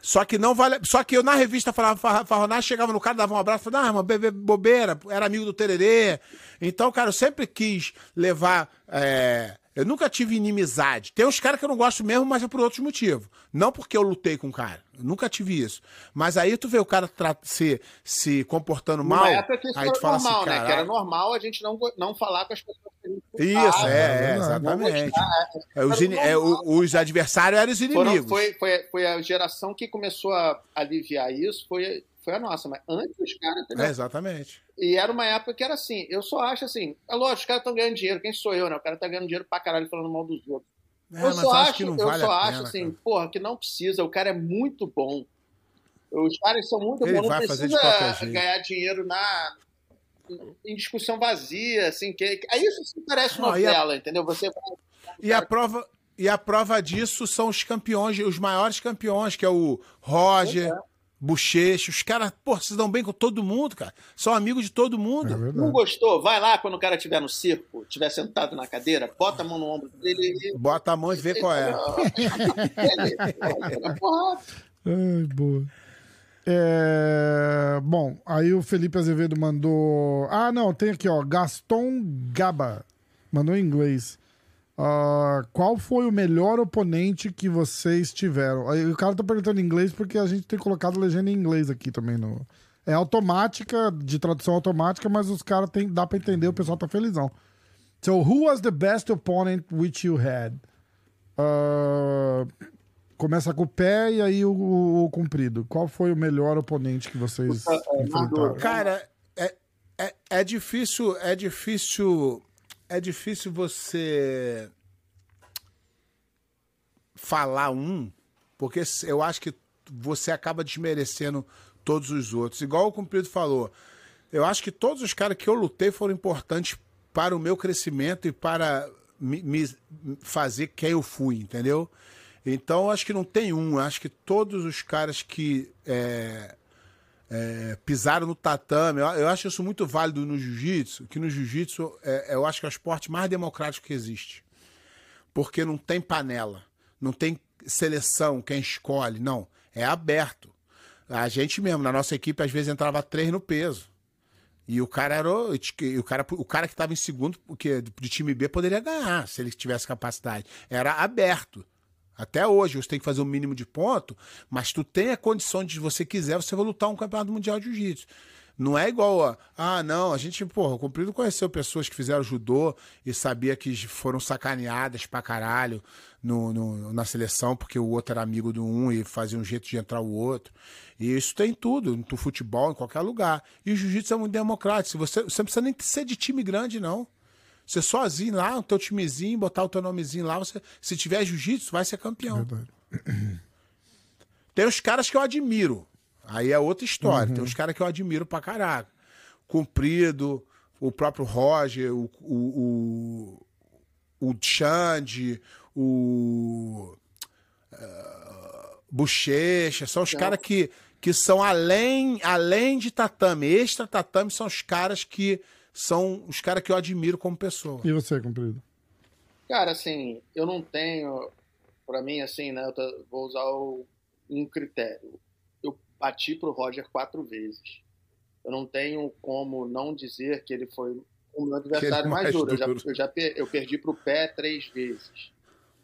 Só que não vale. Só que eu na revista falava farronagem, chegava no cara, dava um abraço, falava, ah, irmão, bebê bobeira, era amigo do Tererê. Então, cara, eu sempre quis levar. é, Eu nunca tive inimizade. Tem uns caras que eu não gosto mesmo, mas é por outros motivos. Não porque eu lutei com o cara. Eu nunca tive isso. Mas aí tu vê o cara se, se comportando mal. Época que isso aí era tu fala normal, assim, né? cara. Que era normal a gente não, não falar com as pessoas que a gente Isso, é, é, exatamente. gostar. É, os, ini- é, os adversários eram os Foram- inimigos. foi, foi, foi a geração que começou a aliviar isso, foi, foi a nossa. Mas antes os caras. entendeu? É, exatamente. E era uma época que era assim. Eu só acho assim. É lógico, os caras estão ganhando dinheiro. Quem sou eu, né? O cara tá ganhando dinheiro pra caralho falando mal dos outros. É, eu só acho eu vale só acho pena, assim, cara. porra, que não precisa. O cara é muito bom. Os caras são muito Ele bons. Não vai fazer de precisa ganhar dinheiro na em discussão vazia, assim, que aí isso se parece Não, e a- novela, entendeu? Você E a prova, e a prova disso são os campeões, os maiores campeões, que é o Roger, Bochecha. Os caras, pô, se dão bem com todo mundo, cara. São amigos de todo É mundo. Não verdade. gostou? Vai lá quando o cara estiver no circo, estiver sentado na cadeira, bota a mão no ombro dele e. Bota a mão e vê qual é. Ai, boa. É, Bom, aí o Felipe Azevedo mandou. Ah, não, tem aqui, ó. Gaston Gaba. Mandou em inglês. Ah, qual foi o melhor oponente que vocês tiveram? Aí o cara tá perguntando em inglês porque a gente tem colocado legenda em inglês aqui também no. É automática, de tradução automática, mas os caras tem dá pra entender, o pessoal tá felizão. So, who was the best opponent which you had? Ah, começa com o pé e aí o, o- o comprido. Qual foi o melhor oponente que vocês enfrentaram? Cara, é, é, é difícil, é difícil, é difícil você falar um, porque eu acho que você acaba desmerecendo todos os outros. Igual o Cumprido falou, eu acho que todos os caras que eu lutei foram importantes para o meu crescimento e para me, me fazer quem eu fui, entendeu? Então, acho que não tem um. Acho que todos os caras que é, é, pisaram no tatame. Eu, eu acho isso muito válido no jiu-jitsu, que no jiu-jitsu é, eu acho que é o esporte mais democrático que existe. Porque não tem panela, não tem seleção, quem escolhe, não. É aberto. A gente mesmo, na nossa equipe, às vezes entrava três no peso. E o cara era o, o cara, o cara que estava em segundo, porque de time B poderia ganhar se ele tivesse capacidade. Era aberto. Até hoje, você tem que fazer o mínimo de ponto, mas tu tem a condição de, se você quiser, você vai lutar um campeonato mundial de jiu-jitsu. Não é igual a, ah, não, a gente, porra, o Cumprido conheceu pessoas que fizeram judô e sabia que foram sacaneadas pra caralho no, no- na seleção, porque o outro era amigo do um e fazia um jeito de entrar o outro. E isso tem tudo, no futebol, em qualquer lugar. E o jiu-jitsu é muito democrático. Você, você não precisa nem ser de time grande, não. Você sozinho lá, o teu timezinho, botar o teu nomezinho lá, você, se tiver jiu-jitsu, vai ser campeão. Verdade. <clears throat> Tem os caras que eu admiro. Aí é outra história. Tem os caras que eu admiro pra caraca. Cumprido, o próprio Roger, o, o, o, o Xande, o. eh, Bochecha, são os caras que, que são além, além de tatame, extra tatame, são os caras que são os caras que eu admiro como pessoa. E você, comprido? Cara, assim, eu não tenho. Pra mim, assim, né? Eu tô- vou usar o- um critério. Eu bati pro Roger quatro vezes. Eu não tenho como não dizer que ele foi o meu adversário é mais, mais duro. Eu já, duro. eu já per- eu perdi pro pé três vezes.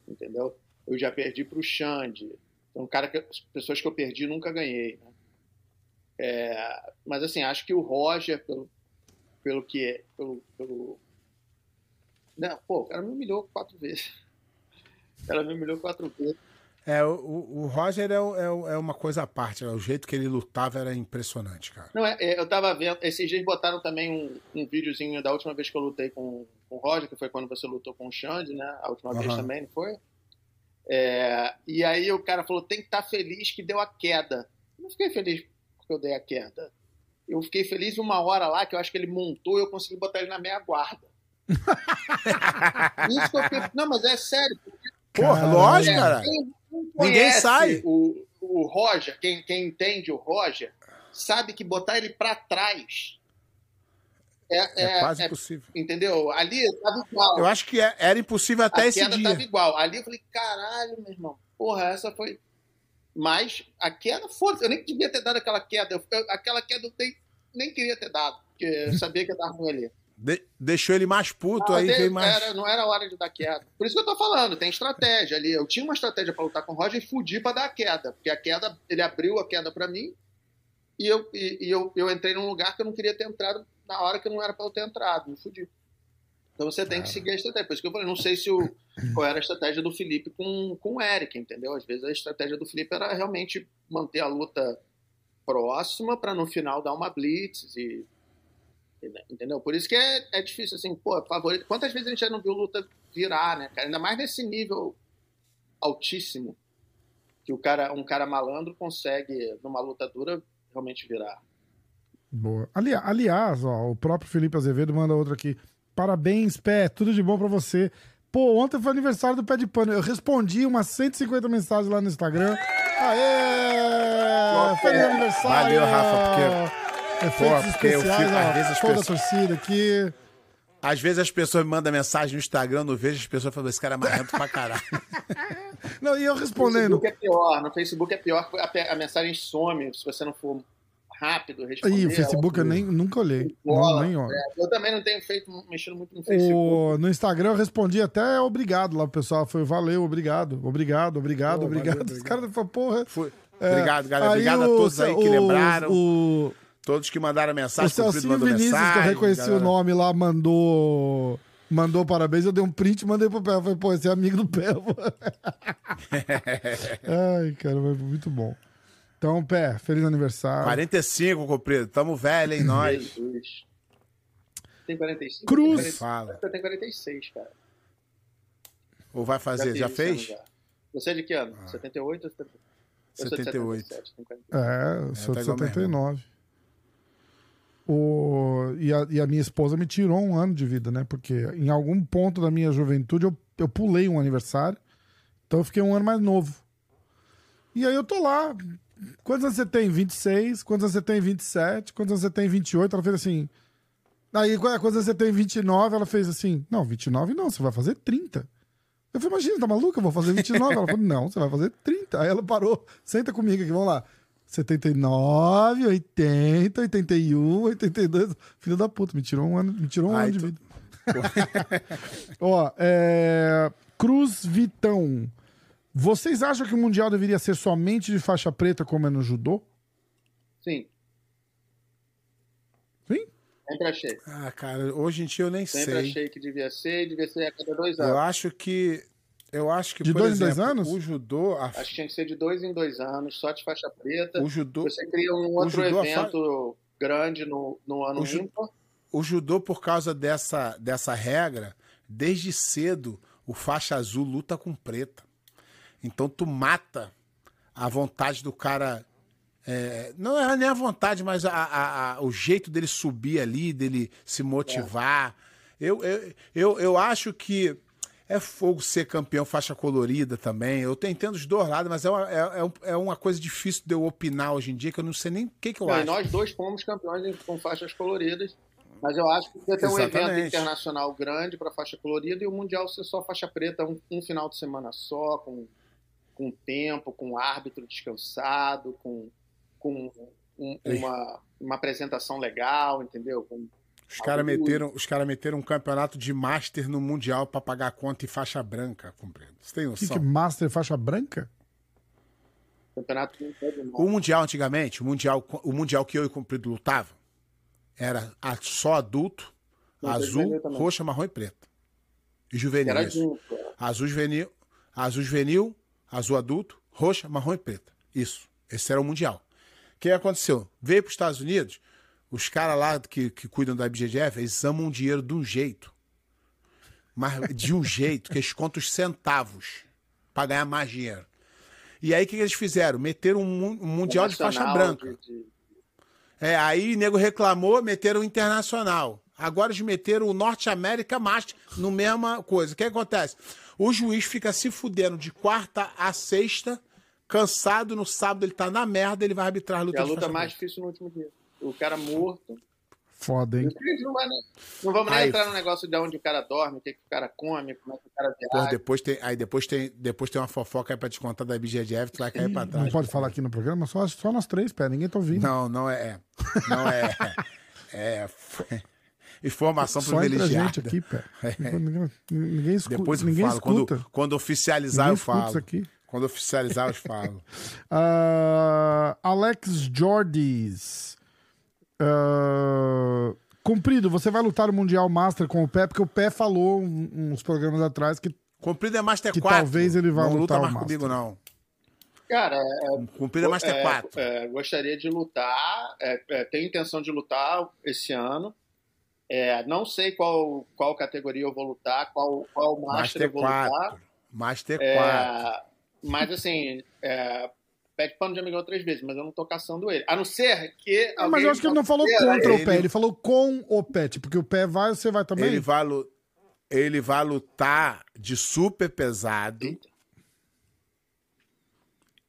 Entendeu? Eu já perdi pro Xande. Então, um cara que, pessoas que eu perdi nunca ganhei. Né? É, mas assim, acho que o Roger, pelo, pelo que é. Pelo, pelo... Não, pô, o cara me humilhou quatro vezes. Cara me humilhou quatro vezes. É, o, o Roger é, é, é uma coisa à parte. né? O jeito que ele lutava era impressionante, cara. Não, é, é, eu tava vendo. Esses dias botaram também um, um videozinho da última vez que eu lutei com, com o Roger, que foi quando você lutou com o Xande, né? A última vez Aham. também, não foi? É, e aí o cara falou: tem que estar feliz que deu a queda. Eu não fiquei feliz porque eu dei a queda. Eu fiquei feliz uma hora lá que eu acho que ele montou e eu consegui botar ele na meia guarda. <laughs> Isso que eu fiquei... Não, mas é sério. Porra, Caralho. lógico, cara. Quem Ninguém sai. O, o Roger, quem, quem entende o Roger, sabe que botar ele pra trás é, É é- quase é- impossível. entendeu? Ali tava igual. Eu acho que é- era impossível até a esse queda dia. tava igual. Ali eu falei, caralho, meu irmão, porra, essa foi. Mas a queda, foda Eu nem devia ter dado aquela queda. Eu- aquela queda eu nem, nem queria ter dado, porque eu sabia que ia dar ruim ali. De- deixou ele mais puto, Não, aí veio mais. era- não era hora de dar queda. Por isso que eu tô falando, tem estratégia ali. Eu tinha uma estratégia pra lutar com o Roger e fudi pra dar a queda. Porque a queda, ele abriu a queda pra mim e, eu, e, e eu, eu entrei num lugar que eu não queria ter entrado na hora que não era pra eu ter entrado. Me fudi. Então você tem que seguir a estratégia. Por isso que eu falei, não sei se o, qual era a estratégia do Felipe com, com o Eric, entendeu? Às vezes a estratégia do Felipe era realmente manter a luta próxima pra no final dar uma blitz e Entendeu? Por isso que é, é difícil, assim, pô, favorito. Quantas vezes a gente já não viu luta virar, né, cara? Ainda mais nesse nível altíssimo que o cara, um cara malandro consegue, numa luta dura, realmente virar. Boa. Ali- aliás, ó, o próprio Felipe Azevedo manda outra aqui. Parabéns, Pé, tudo de bom pra você. Pô, ontem foi aniversário do Pé de Pano. Eu respondi umas 150 mensagens lá no Instagram. Aê! Feliz aniversário! Valeu, Rafa, Efeitos Pô, porque eu fico- às ó, vezes as toda a pessoas- torcida aqui. Às vezes as pessoas me mandam mensagem no Instagram, não vejo as pessoas falando, esse cara é marrento pra caralho. <laughs> Não, e eu No respondendo. Facebook é pior, no Facebook é pior, porque a, a mensagem some se você não for rápido responder. Ih, o Facebook eu nem, nunca olhei. bola, Não, nem olho. é, eu também não tenho feito, mexido muito no Facebook. O, no Instagram eu respondi até obrigado lá, o pessoal foi valeu, obrigado, obrigado, obrigado, Pô, obrigado. valeu, Os obrigado. caras falaram, porra. Fui. é. Obrigado, galera. Aí Obrigado a o- todos aí que o- lembraram. O, Todos que mandaram mensagem, o Celcinho mandou Vinícius, mensagem. que eu reconheci galera. o nome lá, mandou. Mandou parabéns, eu dei um print e mandei pro Pé. Falei, pô, esse é amigo do Pé. <laughs> <laughs> Ai, cara, foi muito bom. Então, Pé, feliz aniversário. 45, Cumprido. Tamo velho, hein, nós. Jesus. Tem 45? Cruz. Tem 40 Fala. Tenho 46, cara. Ou vai fazer? Já, esse fez? já. Você é de que ano? 78 ou 70? Eu sou de 78. 77, tenho 40. É, eu sou tá de igual meu 79. O... E, a, e a minha esposa me tirou um ano de vida, né? Porque em algum ponto da minha juventude eu, eu pulei um aniversário. Então eu fiquei um ano mais novo. E aí eu tô lá. Quantos anos você tem? 26. Quantos anos você tem? 27. Quantos anos você tem? 28. Ela fez assim. Aí, qu- quantos anos você tem? 29. Ela fez assim. Não, 29 não, você vai fazer 30. Eu falei, imagina, tá maluca? Eu vou fazer 29. Ela falou, não, você vai fazer 30. Aí ela parou. Senta comigo aqui, vamos lá. 79, 80, 81, 82. Filho da puta, me tirou um ano, me tirou um Ai, ano de vida. <laughs> Ó, é... Cruz Vitão. Vocês acham que o Mundial deveria ser somente de faixa preta, como é no judô? Sim, Sim? sempre achei. Ah, cara, hoje em dia eu nem Sempre sei. achei que devia ser, devia ser a cada dois Eu anos. acho que. Eu acho que, De por dois em dois exemplo, anos? o judô. a- Acho que tinha que ser de dois em dois anos, só de faixa preta. o judô. Você cria um outro judô, a fa- evento grande no, no ano O ju- ímpar. o judô, por causa dessa, dessa regra, desde cedo, o faixa azul luta com preta. Então tu mata a vontade do cara. é, não é nem a vontade, mas a- a- a- o jeito dele subir ali, dele se motivar. Eu, eu, eu, eu acho que é fogo ser campeão faixa colorida também. Eu te- entendo os dois lados, mas é uma, é, é é uma coisa difícil de eu opinar hoje em dia, que eu não sei nem o que, que eu Não, acho. nós dois fomos campeões com faixas coloridas. Mas eu acho que ter um evento internacional grande para faixa colorida e o Mundial ser só faixa preta um, um final de semana só, com, com tempo, com árbitro descansado, com, com um- uma, uma apresentação legal, entendeu? Com, Os caras meteram, os cara meteram um campeonato de Master no Mundial pra pagar conta e faixa branca, compreendo. Você tem Que, que noção? Master faixa branca? campeonato O. Mundial antigamente, o Mundial, o mundial que eu e o Cumprido lutava, era a- só adulto, Não, azul, roxa, marrom e preto. E juvenil. Era isso. junto. é. Azul juvenil, azul juvenil, azul adulto, roxa, marrom e preta. Isso. Esse era o Mundial. O que aconteceu? Veio para os Estados Unidos, os caras lá que, que cuidam da IBJJF, eles amam o dinheiro de um jeito. Mas de um jeito que eles contam os centavos. pra ganhar mais dinheiro. E aí o que, que eles fizeram? Meteram um, um mundial de faixa branca. de- É, aí o nego reclamou, meteram o internacional. Agora eles meteram o Norte América Master no mesma coisa. O que acontece? O juiz fica se fudendo de quarta a sexta, cansado, no sábado ele tá na merda, ele vai arbitrar a É luta a de luta mais difícil no último dia. O cara morto. Foda, hein? Não, vai nem- não vamos nem Aí- entrar no negócio de onde o cara dorme, o que, que o cara come, como é que o cara viaja. depois tem, aí depois tem, depois tem uma fofoca aí pra te contar da BGF, tu vai cair pra trás. Não pode falar aqui no programa, só, só nós três, pé. Ninguém tá ouvindo. Não, não é. Não é. <laughs> É. Informação só privilegiada. gente aqui, pé. <laughs> Ninguém, ninguém escuta. Depois eu ninguém falo. escuta. Quando, quando oficializar, Ninguém eu falo. isso aqui. Quando oficializar, eu falo. <laughs> Ah, Alex Jordis. Ah, Cumprido, você vai lutar o Mundial Master com o Pé, porque o Pé falou uns programas atrás que Cumprido é Master Que 4. talvez ele vá Não luta lutar o mais Master. comigo, não. Cara, é, Cumprido é Master é, 4. é, gostaria de lutar, é, é, tenho intenção de lutar esse ano. É, não sei qual, qual categoria eu vou lutar, qual, qual Master, Master eu vou lutar. 4. Master 4. É, mas assim, é, pede pano de amigão três vezes, mas eu não tô caçando ele. A não ser que. Ah, mas alguém eu acho que ele não falou contra o ele- Pé, ele falou com o Pé. Tipo, que o Pé vai, você vai também? Ele vai, lu- ele vai lutar de super pesado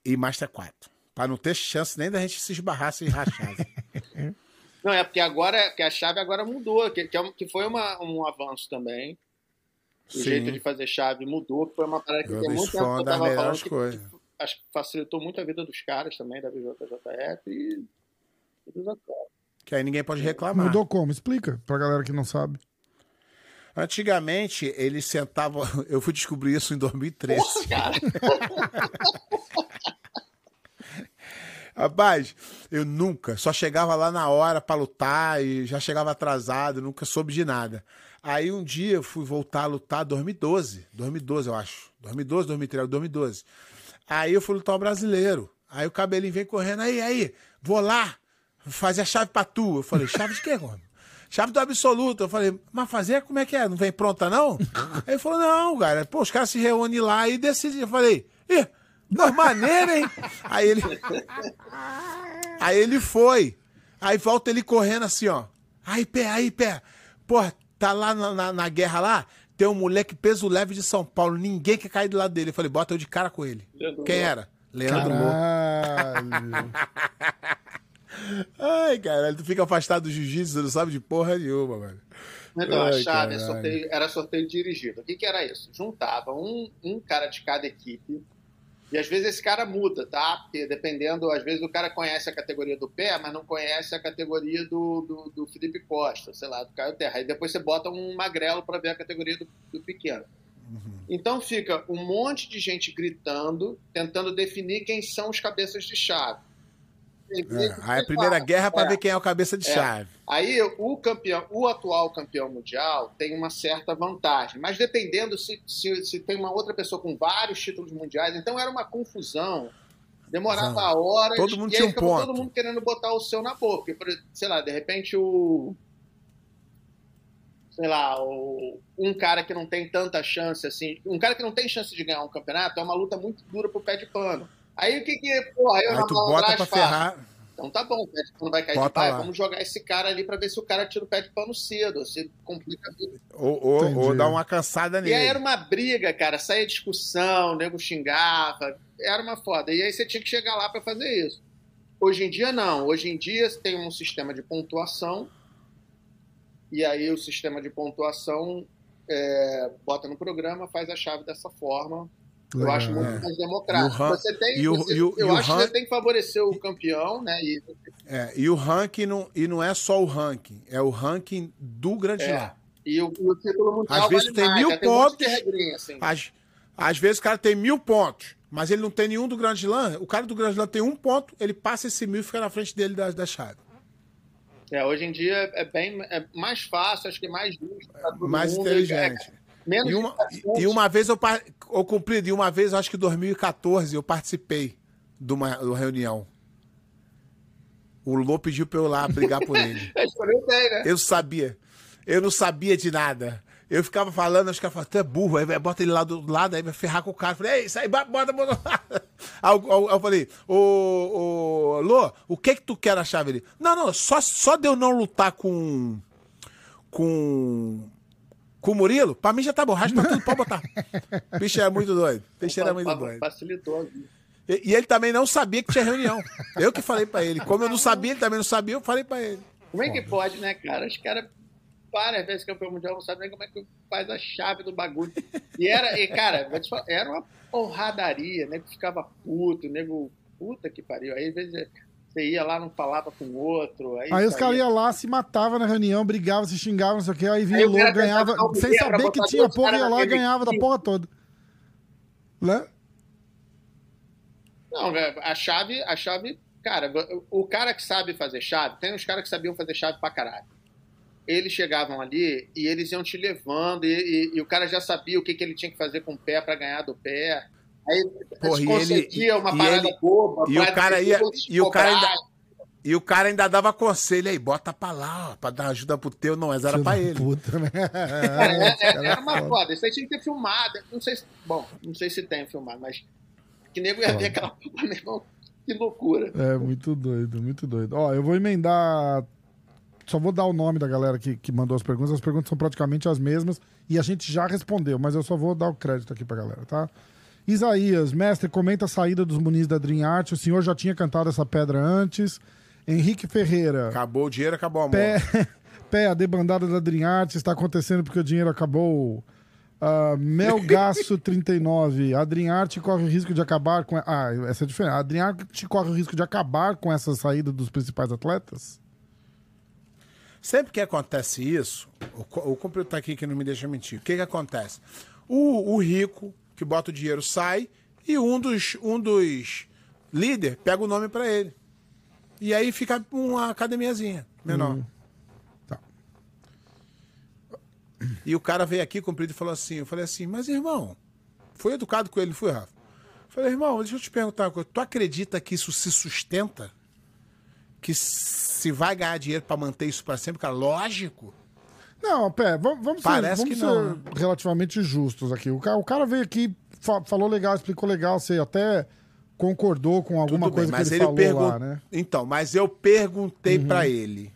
e Master 4. Pra não ter chance nem da gente se esbarrar, se rachar. <laughs> Não, é porque agora que a chave agora mudou, que, que, é que foi uma, um avanço também. O jeito de fazer chave mudou, que foi uma parada que tem muito tempo foi que uma eu das tava falando melhores que, coisas. que acho que facilitou muito a vida dos caras também, da BJJF e, e dos atletas. Que aí ninguém pode reclamar. Mudou como? Explica pra galera que não sabe. Antigamente, eles sentavam. <laughs> Eu fui descobrir isso em 2013. Cara, <laughs> Rapaz, eu nunca, só chegava lá na hora pra lutar e já chegava atrasado, nunca soube de nada. Aí um dia eu fui voltar a lutar 2012, 2012 eu acho, 2012, 2013, 2012. Aí eu fui lutar o brasileiro. Aí o cabelinho vem correndo, aí, aí, vou lá fazer a chave pra tu. Eu falei, chave de quê, homem? Chave do absoluto. Eu falei, mas fazer como é que é? Não vem pronta, não? Aí ele falou, não, cara. Pô, os caras se reúnem lá e decidem. Eu falei, ih, não, maneira, hein? Aí ele. Aí ele foi. Aí volta ele correndo assim, ó. Aí, pé, aí, pé. Porra, tá lá na, na, na guerra lá, tem um moleque peso leve de São Paulo. Ninguém quer cair do lado dele. Eu falei, bota eu de cara com ele. Leandro Quem era? Leandro Moura. <laughs> Ai, caralho, tu fica afastado do jiu-jitsu, você não sabe de porra nenhuma, mano. Então, a Ai, chave é sorteio- era sorteio dirigido. O que, que era isso? Juntava um, um cara de cada equipe. E às vezes esse cara muda, tá? Porque dependendo, às vezes o cara conhece a categoria do pé, mas não conhece a categoria do, do, do Felipe Costa, sei lá, do Caio Terra. Aí depois você bota um magrelo para ver a categoria do, do pequeno. Então fica um monte de gente gritando, tentando definir quem são os cabeças de chave. É, aí a primeira guerra pra É. ver quem é o cabeça de É. chave. Aí o campeão, o atual campeão mundial tem uma certa vantagem, mas dependendo se, se, se tem uma outra pessoa com vários títulos mundiais, então era uma confusão. Demorava Exato. horas. Todo mundo e aí tinha um ponto. todo mundo querendo botar o seu na boca. Porque, por- sei lá, de repente o. Sei lá, o, um cara que não tem tanta chance assim. Um cara que não tem chance de ganhar um campeonato é uma luta muito dura pro pé de pano. Aí o que que. Porra, eu Aí na tu bota pra faço? ferrar. Então tá bom, o pé de pano vai cair Bota de pai, lá. vamos jogar esse cara ali pra ver se o cara tira o pé de pano cedo, se complica vida. Ou, ou, ou dar uma cansada E nele. aí era uma briga, cara, saía discussão, o nego xingava, era uma foda. E aí você tinha que chegar lá pra fazer isso. Hoje em dia não, hoje em dia você tem um sistema de pontuação, e aí o sistema de pontuação é, bota no programa, faz a chave dessa forma. Eu acho muito É. mais democrático. Ran- você tem, e o- você- e o- eu acho que você tem que favorecer o campeão, né? E É, e o ranking não, e não é só o ranking, é o ranking do Grande É. Slam. E o, o título mundial Às vezes vale tem mais, mil tem de pontos. regrinha, assim. Às, às vezes o cara tem mil pontos, mas ele não tem nenhum do Grande Slam. O cara do Grande Slam tem um ponto, ele passa esse mil e fica na frente dele da, da chave. É, hoje em dia é bem é mais fácil, acho que mais justo pra todo Mais mundo. inteligente. É, menos E uma, e, uma vez eu, eu cumpri, e uma vez, acho que em 2014, eu participei de uma, de uma reunião. O Lô pediu pra eu ir lá brigar por ele. <laughs> É, né? Eu sabia. Eu não sabia de nada. Eu ficava falando, caras falavam, tu é burro, aí bota ele lá do lado, aí vai ferrar com o cara. Eu falei, ei, aí, bota, bota. <laughs> Aí eu, eu- falei, ô, ô, Lô, o que que tu quer na chave ali? Não, não, só, só de eu não lutar com. com. Com o Murilo, pra mim já tá bom, o resto tá tudo, pode botar. <laughs> O bicho era muito doido. O bicho era muito doido. Facilitou a vida. E, e ele também não sabia que tinha reunião. Eu que falei pra ele. Como eu não sabia, ele também não sabia, eu falei pra ele. Como é que pode, né, cara? Os caras, várias vezes campeão mundial, não sabem nem como é que faz a chave do bagulho. E era, e, cara, falar, era uma porradaria, nego ficava puto, nego, puta que pariu. Aí às vezes você ia lá, não falava com o outro. Aí, Aí os caras iam lá, se matavam na reunião, brigavam, se xingavam, não sei o que, aí vinha louco, ganhava, sem saber que tinha porra, ia lá e ganhava da porra toda. Né? Não, velho, a chave, a chave, cara, o cara que sabe fazer chave, tem uns caras que sabiam fazer chave pra caralho. Eles chegavam ali e eles iam te levando, e, e- e o cara já sabia o que, que ele tinha que fazer com o pé pra ganhar do pé. Aí Porra, e ele- uma e parada ele- boba. e o pra cara ia- e o cara ainda- E o cara ainda dava conselho aí, bota pra lá, ó, pra dar ajuda pro teu, não, mas era Filho pra ele. Puta, né? <laughs> É- é- Cara, era uma foda. foda. Isso aí tinha que ter filmado. Não sei se, bom, não sei se tem filmado, mas que nego ia ver aquela porra, meu irmão. Que loucura. É, muito doido, muito doido. Ó, eu vou emendar. Só vou dar o nome da galera que, que mandou as perguntas. As perguntas são praticamente as mesmas e a gente já respondeu, mas eu só vou dar o crédito aqui pra galera, tá? Isaías, mestre, comenta a saída dos Muniz da Dream Art. O senhor já tinha cantado essa pedra antes. Henrique Ferreira. Acabou o dinheiro, acabou o amor. Pé, <laughs> pé, a debandada da Dream Art está acontecendo porque o dinheiro acabou. Ah, Melgaço <laughs> 39. A Dream Art corre o risco de acabar com. Ah, essa é diferente. A Dream Art corre o risco de acabar com essa saída dos principais atletas? Sempre que acontece isso, o, o computador tá aqui que não me deixa mentir. O que que acontece? O, o rico que bota o dinheiro sai e um dos, um dos líderes pega o nome pra ele. E aí fica uma academiazinha menor. Tá. E o cara veio aqui cumprido e falou assim: eu falei assim, mas irmão, foi educado com ele, não fui, Rafa? Eu falei, irmão, deixa eu te perguntar uma coisa. Tu acredita que isso se sustenta? Que se vai ganhar dinheiro pra manter isso pra sempre? Cara, lógico. Não, pé, vamos, vamos ser, Parece vamos que ser não, né? relativamente justos aqui. O cara, o cara veio aqui, fa- falou legal, explicou legal, você até concordou com alguma Tudo bem, coisa mas que ele, falou pergun- lá, né? Então, mas eu perguntei pra ele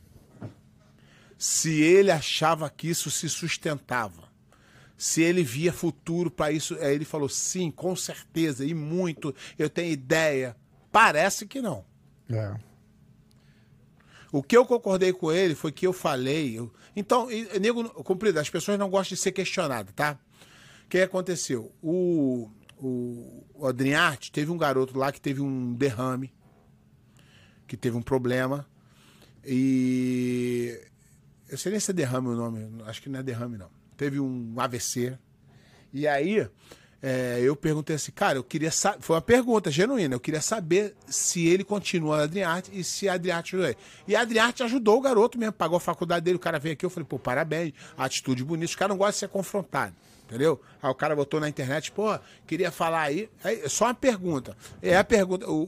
se ele achava que isso se sustentava. Se ele via futuro pra isso. Aí ele falou: sim, com certeza, e muito. Eu tenho ideia. Parece que não. É. O que eu concordei com ele foi que eu falei. eu- Então, e- nego, comprido, as pessoas não gostam de ser questionadas, tá? O que aconteceu? O, o, o Adriarte teve um garoto lá que teve um derrame, que teve um problema. E. Eu sei nem se é derrame o nome, acho que não é derrame, não. Teve um AVC. E aí, é, eu perguntei assim, cara, eu queria saber. Foi uma pergunta genuína, eu queria saber se ele continua na Adriarte e se a Adriarte ajudou ele. E a Adriarte ajudou o garoto mesmo, pagou a faculdade dele, o cara veio aqui, eu falei, pô, parabéns, atitude bonita. Os caras não gostam de ser confrontados. Entendeu? Aí o cara botou na internet, pô, queria falar aí. aí só uma pergunta. É a pergunta. O,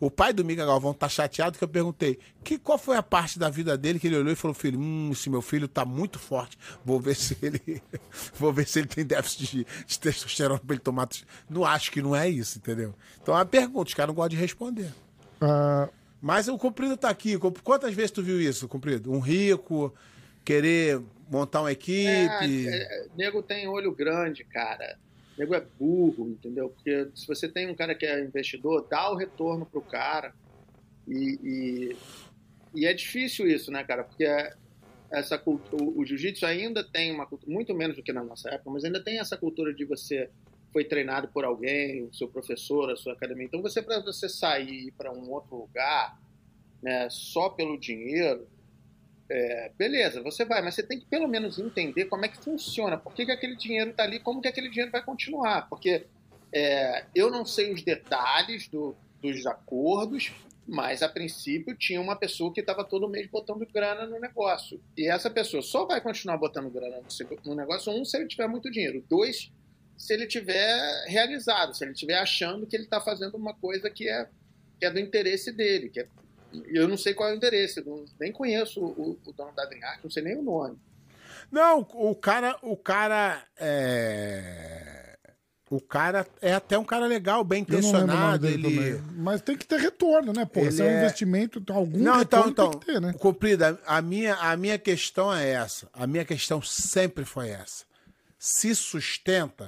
o, o pai do Miga Galvão tá chateado que eu perguntei que, qual foi a parte da vida dele que ele olhou e falou: filho, hum, esse meu filho tá muito forte. Vou ver se ele. <laughs> vou ver se ele tem déficit de, de testosterona pra ele tomar. Não acho que não é isso, entendeu? Então é uma pergunta, os caras não gostam de responder. Ah, Mas o Comprido tá aqui. Quantas vezes tu viu isso, Comprido? Um rico querer montar uma equipe. É, é, nego tem olho grande, cara. Nego é burro, entendeu? Porque se você tem um cara que é investidor, dá o retorno pro cara. E, e, e é difícil isso, né, cara? Porque essa cultura, o, o jiu-jitsu ainda tem uma cultura, muito menos do que na nossa época, mas ainda tem essa cultura de você foi treinado por alguém, o seu professor, a sua academia. Então, você para você sair para um outro lugar, né, só pelo dinheiro, é, beleza, você vai, mas você tem que pelo menos entender como é que funciona, por que, que aquele dinheiro está ali, como que aquele dinheiro vai continuar. Porque é, eu não sei os detalhes do, dos acordos, mas a princípio tinha uma pessoa que estava todo mês botando grana no negócio. E essa pessoa só vai continuar botando grana no negócio, um, se ele tiver muito dinheiro, dois, se ele tiver realizado, se ele tiver achando que ele está fazendo uma coisa que é, que é do interesse dele, que é eu não sei qual é o interesse, não, nem conheço o, o dono da DreamHack, não sei nem o nome. Não, o cara, o cara é. O cara é até um cara legal, bem intencionado. Ele. Mas tem que ter retorno, né? Pô, se é um é- investimento, então algum Não, então, retorno então, tem que ter, né? Comprida, a minha, a minha questão é essa. A minha questão sempre foi essa. Se sustenta,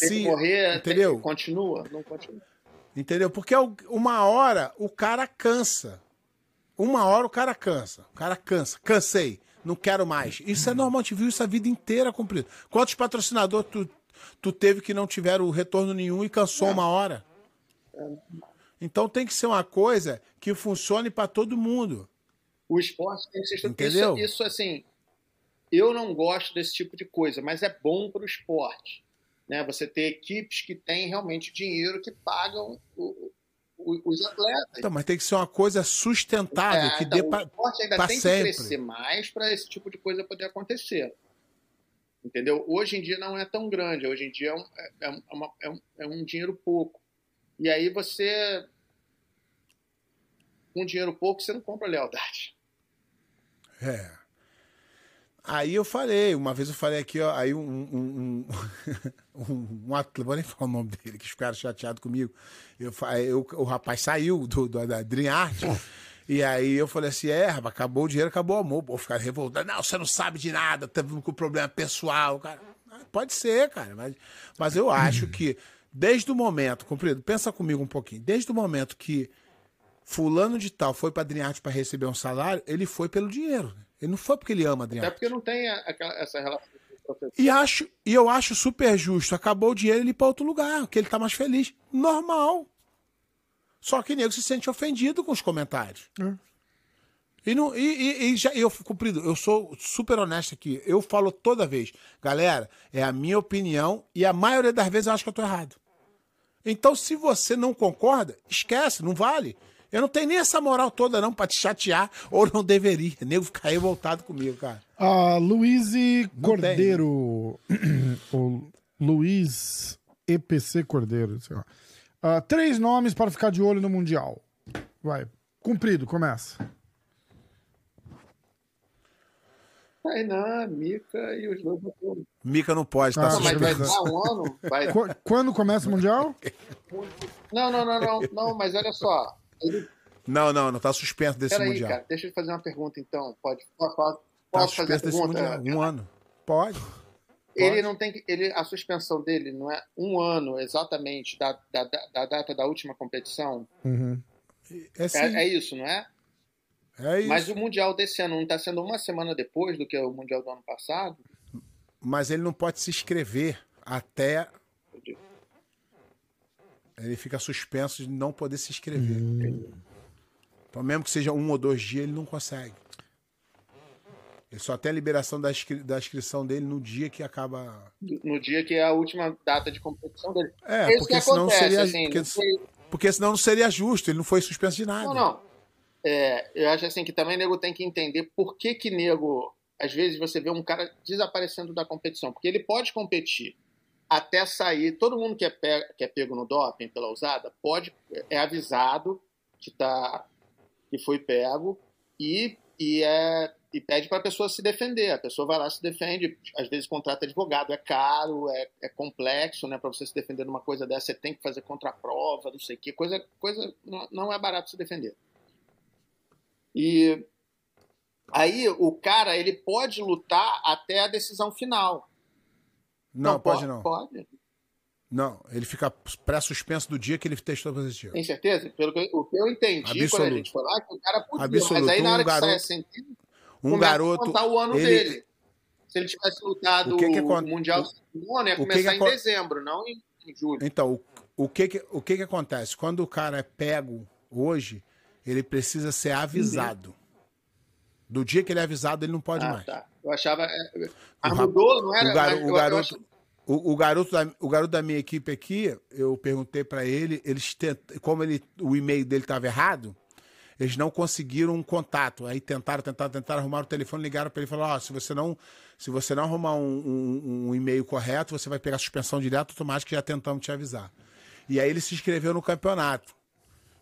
Tem se. que morrer, tem- entendeu? continua, não continua. Entendeu? Porque uma hora o cara cansa. Uma hora o cara cansa. O cara cansa. Cansei. Não quero mais. Isso é normal. Gente viu isso a vida inteira cumprido. Quantos patrocinadores tu, tu teve que não tiveram retorno nenhum e cansou uma hora? Então tem que ser uma coisa que funcione para todo mundo. O esporte tem que ser Entendeu? Isso, isso, assim, eu não gosto desse tipo de coisa, mas é bom para o esporte. Né? Você ter equipes que têm realmente dinheiro que pagam o- o- os atletas. Então, mas tem que ser uma coisa sustentável, É, que então, dê o pra, esporte ainda tem sempre. que crescer mais para esse tipo de coisa poder acontecer. Entendeu? Hoje em dia não é tão grande, hoje em dia é um, é- é um- é uma- é um- é um dinheiro pouco. E aí você. Com dinheiro pouco, você não compra lealdade. É. Aí eu falei, uma vez eu falei aqui, ó, aí um, um, um, <laughs> um, um atleta, vou nem falar o nome dele, que ficaram chateados comigo. Eu, eu, o rapaz saiu do, do, da Dream Art, e aí eu falei assim, é, rapaz, acabou o dinheiro, acabou o amor. Pô, ficaram revoltados, não, você não sabe de nada, teve com problema pessoal, cara. Ah, Pode ser, cara, mas, mas eu acho que desde o momento, compreendo, pensa comigo um pouquinho, desde o momento que fulano de tal foi pra Dream Art pra receber um salário, ele foi pelo dinheiro. né? Ele não foi porque ele ama a Dream Até porque não tem a- essa relação professor. E, acho, e eu acho super justo. Acabou o dinheiro ele ir pra outro lugar, que ele tá mais feliz. Normal. Só que nego se sente ofendido com os comentários. E, não, e, e, e já, eu, cumprido, eu sou super honesto aqui. Eu falo toda vez, galera, é a minha opinião e a maioria das vezes eu acho que eu tô errado. Então, se você não concorda, esquece, não vale. Eu não tenho nem essa moral toda, não, pra te chatear, ou não deveria. <laughs> Nego ficar revoltado comigo, cara. A Luiz Cordeiro. <clears throat> o Luiz EPC Cordeiro. sei lá. Ah, três nomes para ficar de olho no Mundial. Vai. Cumprido, começa. Tainan, Mica e os dois do Mica não pode, tá Ah, Não, mas vai dar um ano? <laughs> Vai... Qu- quando começa o Mundial? Não, não, não, não, não, mas olha só. Ele... Não, não, não tá suspenso desse Peraí, mundial. cara, deixa eu fazer uma pergunta então. Pode, posso, posso Tá fazer a pergunta? Um ano. Pode. Ele Pode. não tem que. Ele, a suspensão dele não é um ano exatamente da, da, da- da data da última competição? Uhum. É. É, é isso, não é? É isso. Mas o Mundial desse ano não está sendo uma semana depois do que o Mundial do ano passado? Mas ele não pode se inscrever até. Ele fica suspenso de não poder se inscrever. Então, mesmo que seja um ou dois dias, ele não consegue. Ele só tem a liberação da, inscri- da inscrição dele no dia que acaba. No dia que é a última data de competição dele. É, isso porque que senão acontece, seria. assim, porque, foi- porque senão não seria justo, ele não foi suspenso de nada. Não, não. É, eu acho assim que também nego tem que entender por que que nego, às vezes você vê um cara desaparecendo da competição, porque ele pode competir até sair, todo mundo que é, pe- que é pego no doping pela usada, pode é avisado que tá que foi pego e, e é e pede para a pessoa se defender. A pessoa vai lá se defende, às vezes contrata advogado, é caro, é, é complexo, né? Para você se defender de uma coisa dessa, você tem que fazer contraprova, não sei o que, coisa, coisa não, não é barato se defender. E aí o cara ele pode lutar até a decisão final. Não, pode não. Pode. Não, ele fica pré-suspenso do dia que ele testou positivo. Tem certeza? Pelo que, o que eu entendi quando a Absoluto. gente foi lá, que o cara podia, Absoluto. mas aí na Um hora que sai a garoto- sentença, Um garoto. a contar o ano ele- dele. Se ele tivesse lutado O o, que que acon- Mundial o- ano, ia o que que começar em dezembro, não em, em julho. Então, o, o, que, que, o que que acontece? Quando o cara é pego hoje, ele precisa ser avisado. Do dia que ele é avisado, ele não pode ah, mais. tá. Eu achava. é, mudou, não era? o, mas o garoto, acho- o, o garoto da, o garoto da minha equipe aqui, eu perguntei pra ele, eles tent, como ele, o e-mail dele estava errado, eles não conseguiram um contato. Aí tentaram, tentaram, tentaram arrumar o telefone, ligaram pra ele e falaram: ó, se você não, se você não arrumar um, um- um e-mail correto, você vai pegar suspensão direta automática, já tentamos te avisar. E aí ele se inscreveu no campeonato.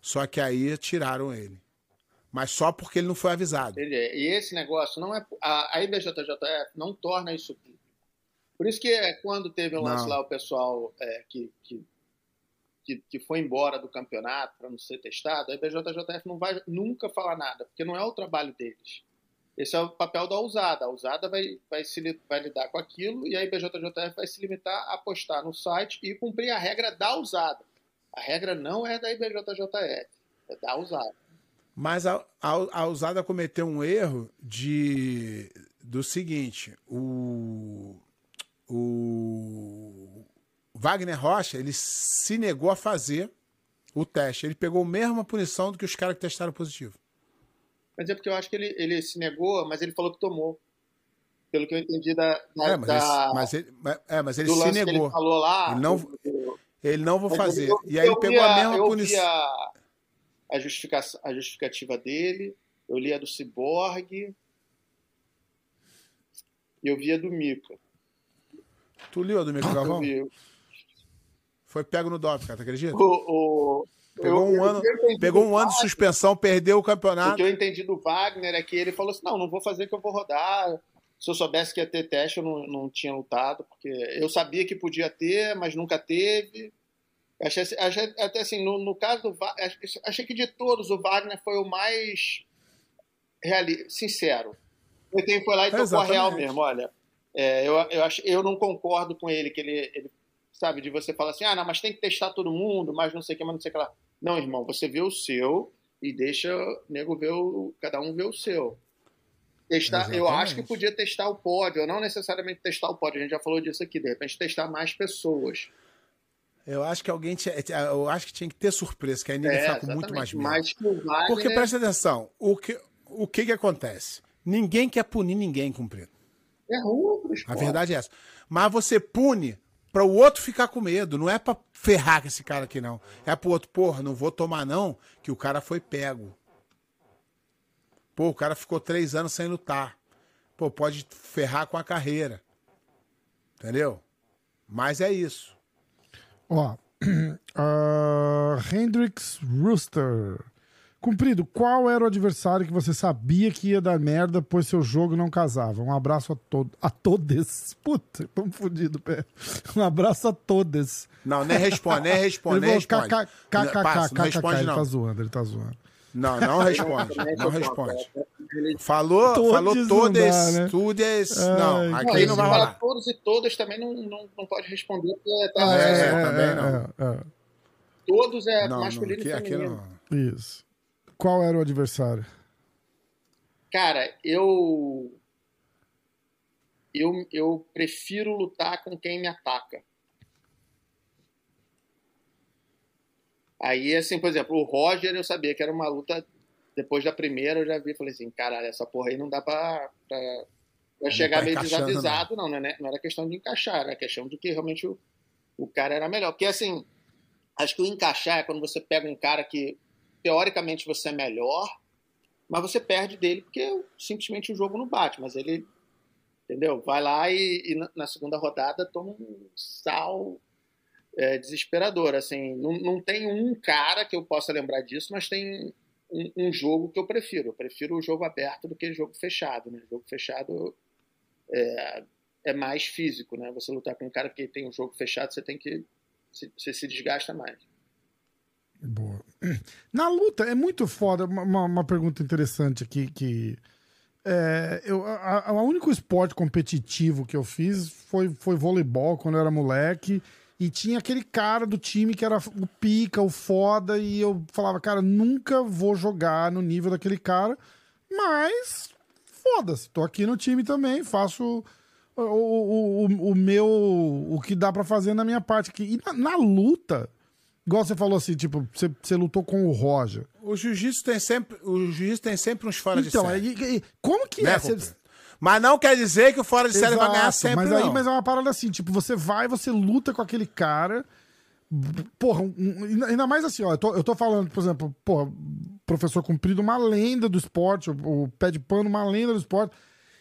Só que aí tiraram ele. Mas só porque ele não foi avisado. Entendi. E esse negócio não é. A, a IBJJF não torna isso público. Por isso que é, quando teve o lance Não. lá, o pessoal é, que, que, que, que foi embora do campeonato para não ser testado, a IBJJF não vai nunca falar nada, porque não é o trabalho deles. Esse é o papel da usada. A usada vai, vai, se, vai lidar com aquilo e a IBJJF vai se limitar a postar no site e cumprir a regra da usada. A regra não é da IBJJF, é da usada. Mas a, a, a usada cometeu um erro de do seguinte, o, o Wagner Rocha, ele se negou a fazer o teste. Ele pegou a mesma punição do que os caras que testaram positivo. Mas é porque eu acho que ele, ele se negou, mas ele falou que tomou. Pelo que eu entendi da, da, É, mas, da- ele, mas ele, é, mas ele do se negou. ele falou lá. Ele não- eu- Ele não vou fazer. eu- e aí pegou a mesma punição. A, a, justifica, a justificativa dele, eu li a do Cyborg e eu vi a do Mika. Tu leu, Domingo Eu Galvão? vi. Foi pego no doping, cara, tu acredita? O, o, Pegou eu- um ano, pegou do um ano de suspensão, perdeu o O campeonato. que eu entendi do Wagner é que ele falou assim: não, não vou fazer que eu vou rodar. Se eu soubesse que ia ter teste, eu não, não tinha lutado, porque eu sabia que podia ter, mas nunca teve. Achei, achei até assim, no, no caso do Wagner, achei que de todos o Wagner foi o mais reali sincero. Ele foi lá e tocou a Exatamente. real mesmo. Olha, é, eu, eu, acho, eu não concordo com ele, que ele, ele, sabe, de você falar assim, ah, não, mas tem que testar todo mundo, mas não sei o que, mas não sei o que lá. Não, irmão, você vê o seu e deixa o nego ver o. Cada um vê o seu. Testar, eu acho que podia testar o pódio, não necessariamente testar o pódio, a gente já falou disso aqui, de repente testar mais pessoas. Eu acho que alguém tinha, eu acho que tinha que ter surpresa, que aí ninguém É, fica com muito mais medo. O Wagner, Porque presta atenção, o que, o que que acontece? Ninguém quer punir ninguém cumprido. é ruim A verdade é essa. Mas você pune para o outro ficar com medo, não é para ferrar com esse cara aqui não. É pro outro, porra, não vou tomar não, que o cara foi pego. Pô, o cara ficou três anos sem lutar. Pô, pode ferrar com a carreira. Entendeu? Mas é isso. Ó, <clears throat> Hendrix Rooster. Cumprido, qual era o adversário que você sabia que ia dar merda, pois seu jogo não casava? Um abraço a, to a todos. <laughs> Puta, tamo fudido, pé. Um abraço a todos. Não, nem responde, nem responde, nem tá tá não foi responde. bom, ele- Falou, Todes falou não todas, né? todas. Ai, Não, Não, aqui esse não vai fala rolar. todos e todas também não, não, não pode responder, porque tá, É, também não. é, todos é Não, não, masculino aqui, e aqui feminino. não. é, isso. Qual era o adversário? Cara, eu, eu eu prefiro lutar com quem me ataca. Aí, assim, por exemplo, o Roger eu sabia que era uma luta. Depois da primeira, eu já vi, falei assim, caralho, essa porra aí não dá pra, pra, pra chegar tá meio encaixando, desavisado, não, não, né? Não era questão de encaixar, era questão de que realmente o, o cara era melhor. Porque, assim, acho que o encaixar é quando você pega um cara que, teoricamente, você é melhor, mas você perde dele porque simplesmente o jogo não bate. Mas ele, entendeu? Vai lá e, e na, na segunda rodada toma um sal é, desesperador. Assim, não, não tem um cara que eu possa lembrar disso, mas tem um, um jogo que eu prefiro. Eu prefiro o jogo aberto do que o jogo fechado. Né? O jogo fechado é, é mais físico, né? Você lutar com um cara que tem um jogo fechado, você tem que você se desgasta mais. Boa. Na luta, é muito foda. Uma- uma pergunta interessante aqui que. É, eu, a, a- o único esporte competitivo que eu fiz foi, foi voleibol quando eu era moleque. E tinha aquele cara do time que era o pica, o foda, e eu falava, cara, nunca vou jogar no nível daquele cara, mas foda-se, tô aqui no time também, faço o, o, o, o meu. o que dá pra fazer na minha parte aqui. E na, na luta, igual você falou assim, tipo, você, você lutou com o Roger. O jiu-jitsu tem sempre, o jiu-jitsu tem sempre uns fora Então, de série. aí, como que né, é? Você-? Mas não quer dizer que o fora de série vai ganhar sempre, mas aí não. mas é uma parada assim, tipo, você vai, você luta com aquele cara. Porra, um- um- ainda mais assim, ó, eu tô, eu tô falando, por exemplo, porra, professor cumprido, uma lenda do esporte, o, o pé de pano, uma lenda do esporte.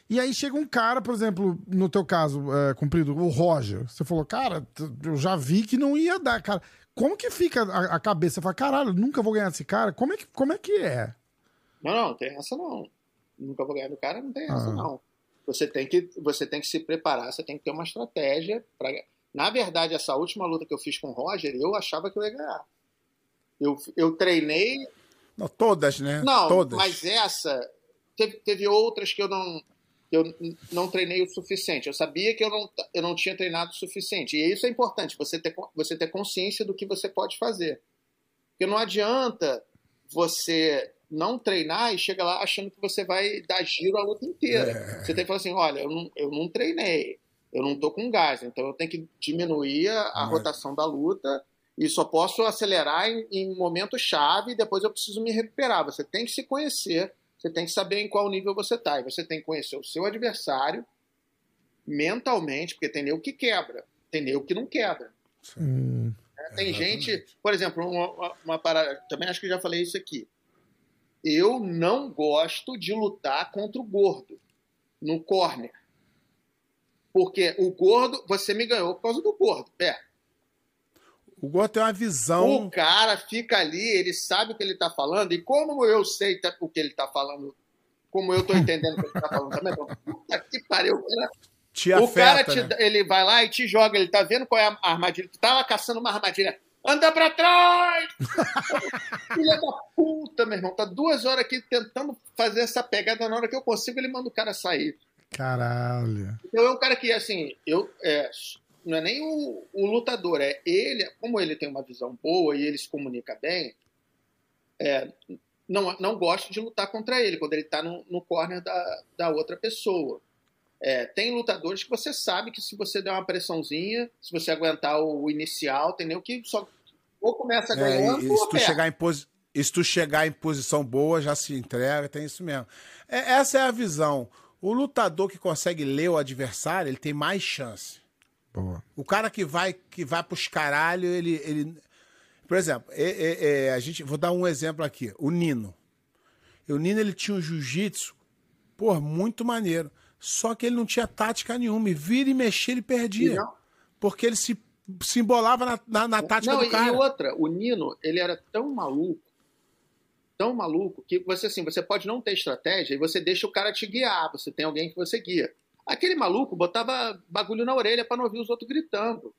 E aí chega um cara, por exemplo, no teu caso, é, cumprido, o Roger. Você falou, cara, eu já vi que não ia dar, cara. Como que fica a, a cabeça? Você fala, caralho, nunca vou ganhar desse cara. Como é que, como é, que é? Não, não, tem essa não. Nunca vou ganhar do cara, não tem essa Ah. não. Você tem que você tem que se preparar, você tem que ter uma estratégia para Na verdade, essa última luta que eu fiz com o Roger, eu achava que eu ia ganhar. Eu, eu treinei Não, todas, né? não, todas. mas essa. Teve, teve outras que eu não. eu não treinei o suficiente. Eu sabia que eu não, eu não tinha treinado o suficiente. E isso é importante, você ter, você ter consciência do que você pode fazer. Porque não adianta você não treinar e chega lá achando que você vai dar giro a luta inteira. É. Você tem que falar assim: olha, eu não, eu não treinei, eu não tô com gás, então eu tenho que diminuir a, Mas- rotação da luta e só posso acelerar em, em momento chave e depois eu preciso me recuperar. Você tem que se conhecer, você tem que saber em qual nível você está. E você tem que conhecer o seu adversário mentalmente, porque tem nego que quebra, tem nego que não quebra. Hum, né? Tem Exatamente. gente, por exemplo, uma, uma- parada, também acho que já falei isso aqui. Eu não gosto de lutar contra o gordo no corner. Porque o gordo, você me ganhou por causa do gordo. É, O Gordo tem uma visão. o cara fica ali, ele sabe o que ele está falando, e como eu sei tá- o que ele está falando, como eu estou <laughs> entendendo o que ele está falando também, então, puta que pariu. cara. te o cara, afeta, te né? ele vai lá e te joga, ele tá vendo qual é a armadilha, tu tá lá caçando uma armadilha, anda pra trás! <laughs> Filha da puta, meu irmão, tá duas horas aqui tentando fazer essa pegada, na hora que eu consigo, ele manda o cara sair. caralho. Então é um cara que, assim, eu. é, não é nem o, o lutador, é ele, como ele tem uma visão boa e ele se comunica bem, é, não, não gosto de lutar contra ele quando ele tá no, no corner da, da outra pessoa. É, tem lutadores que você sabe que se você der uma pressãozinha, se você aguentar o inicial, entendeu? Que só ou começa É, ganhando e, e ou se tu perde. chegar em posi... e se tu chegar em posição boa, já se entrega, tem isso mesmo. É, essa é a visão. O lutador que consegue ler o adversário, ele tem mais chance. Boa. O cara que vai que vai pros caralho, ele. ele... Por exemplo, é- é- é, a gente, vou dar um exemplo aqui. O Nino. O Nino ele tinha um jiu-jitsu, pô, muito maneiro. Só que ele não tinha tática nenhuma. E vira e mexer, ele perdia. Não- Porque ele se, se embolava na, na, na tática Não, do cara. e outra, o Nino, ele era tão maluco, tão maluco, que você assim, você pode não ter estratégia e você deixa o cara te guiar, você tem alguém que você guia. Aquele maluco botava bagulho na orelha para não ouvir os outros gritando.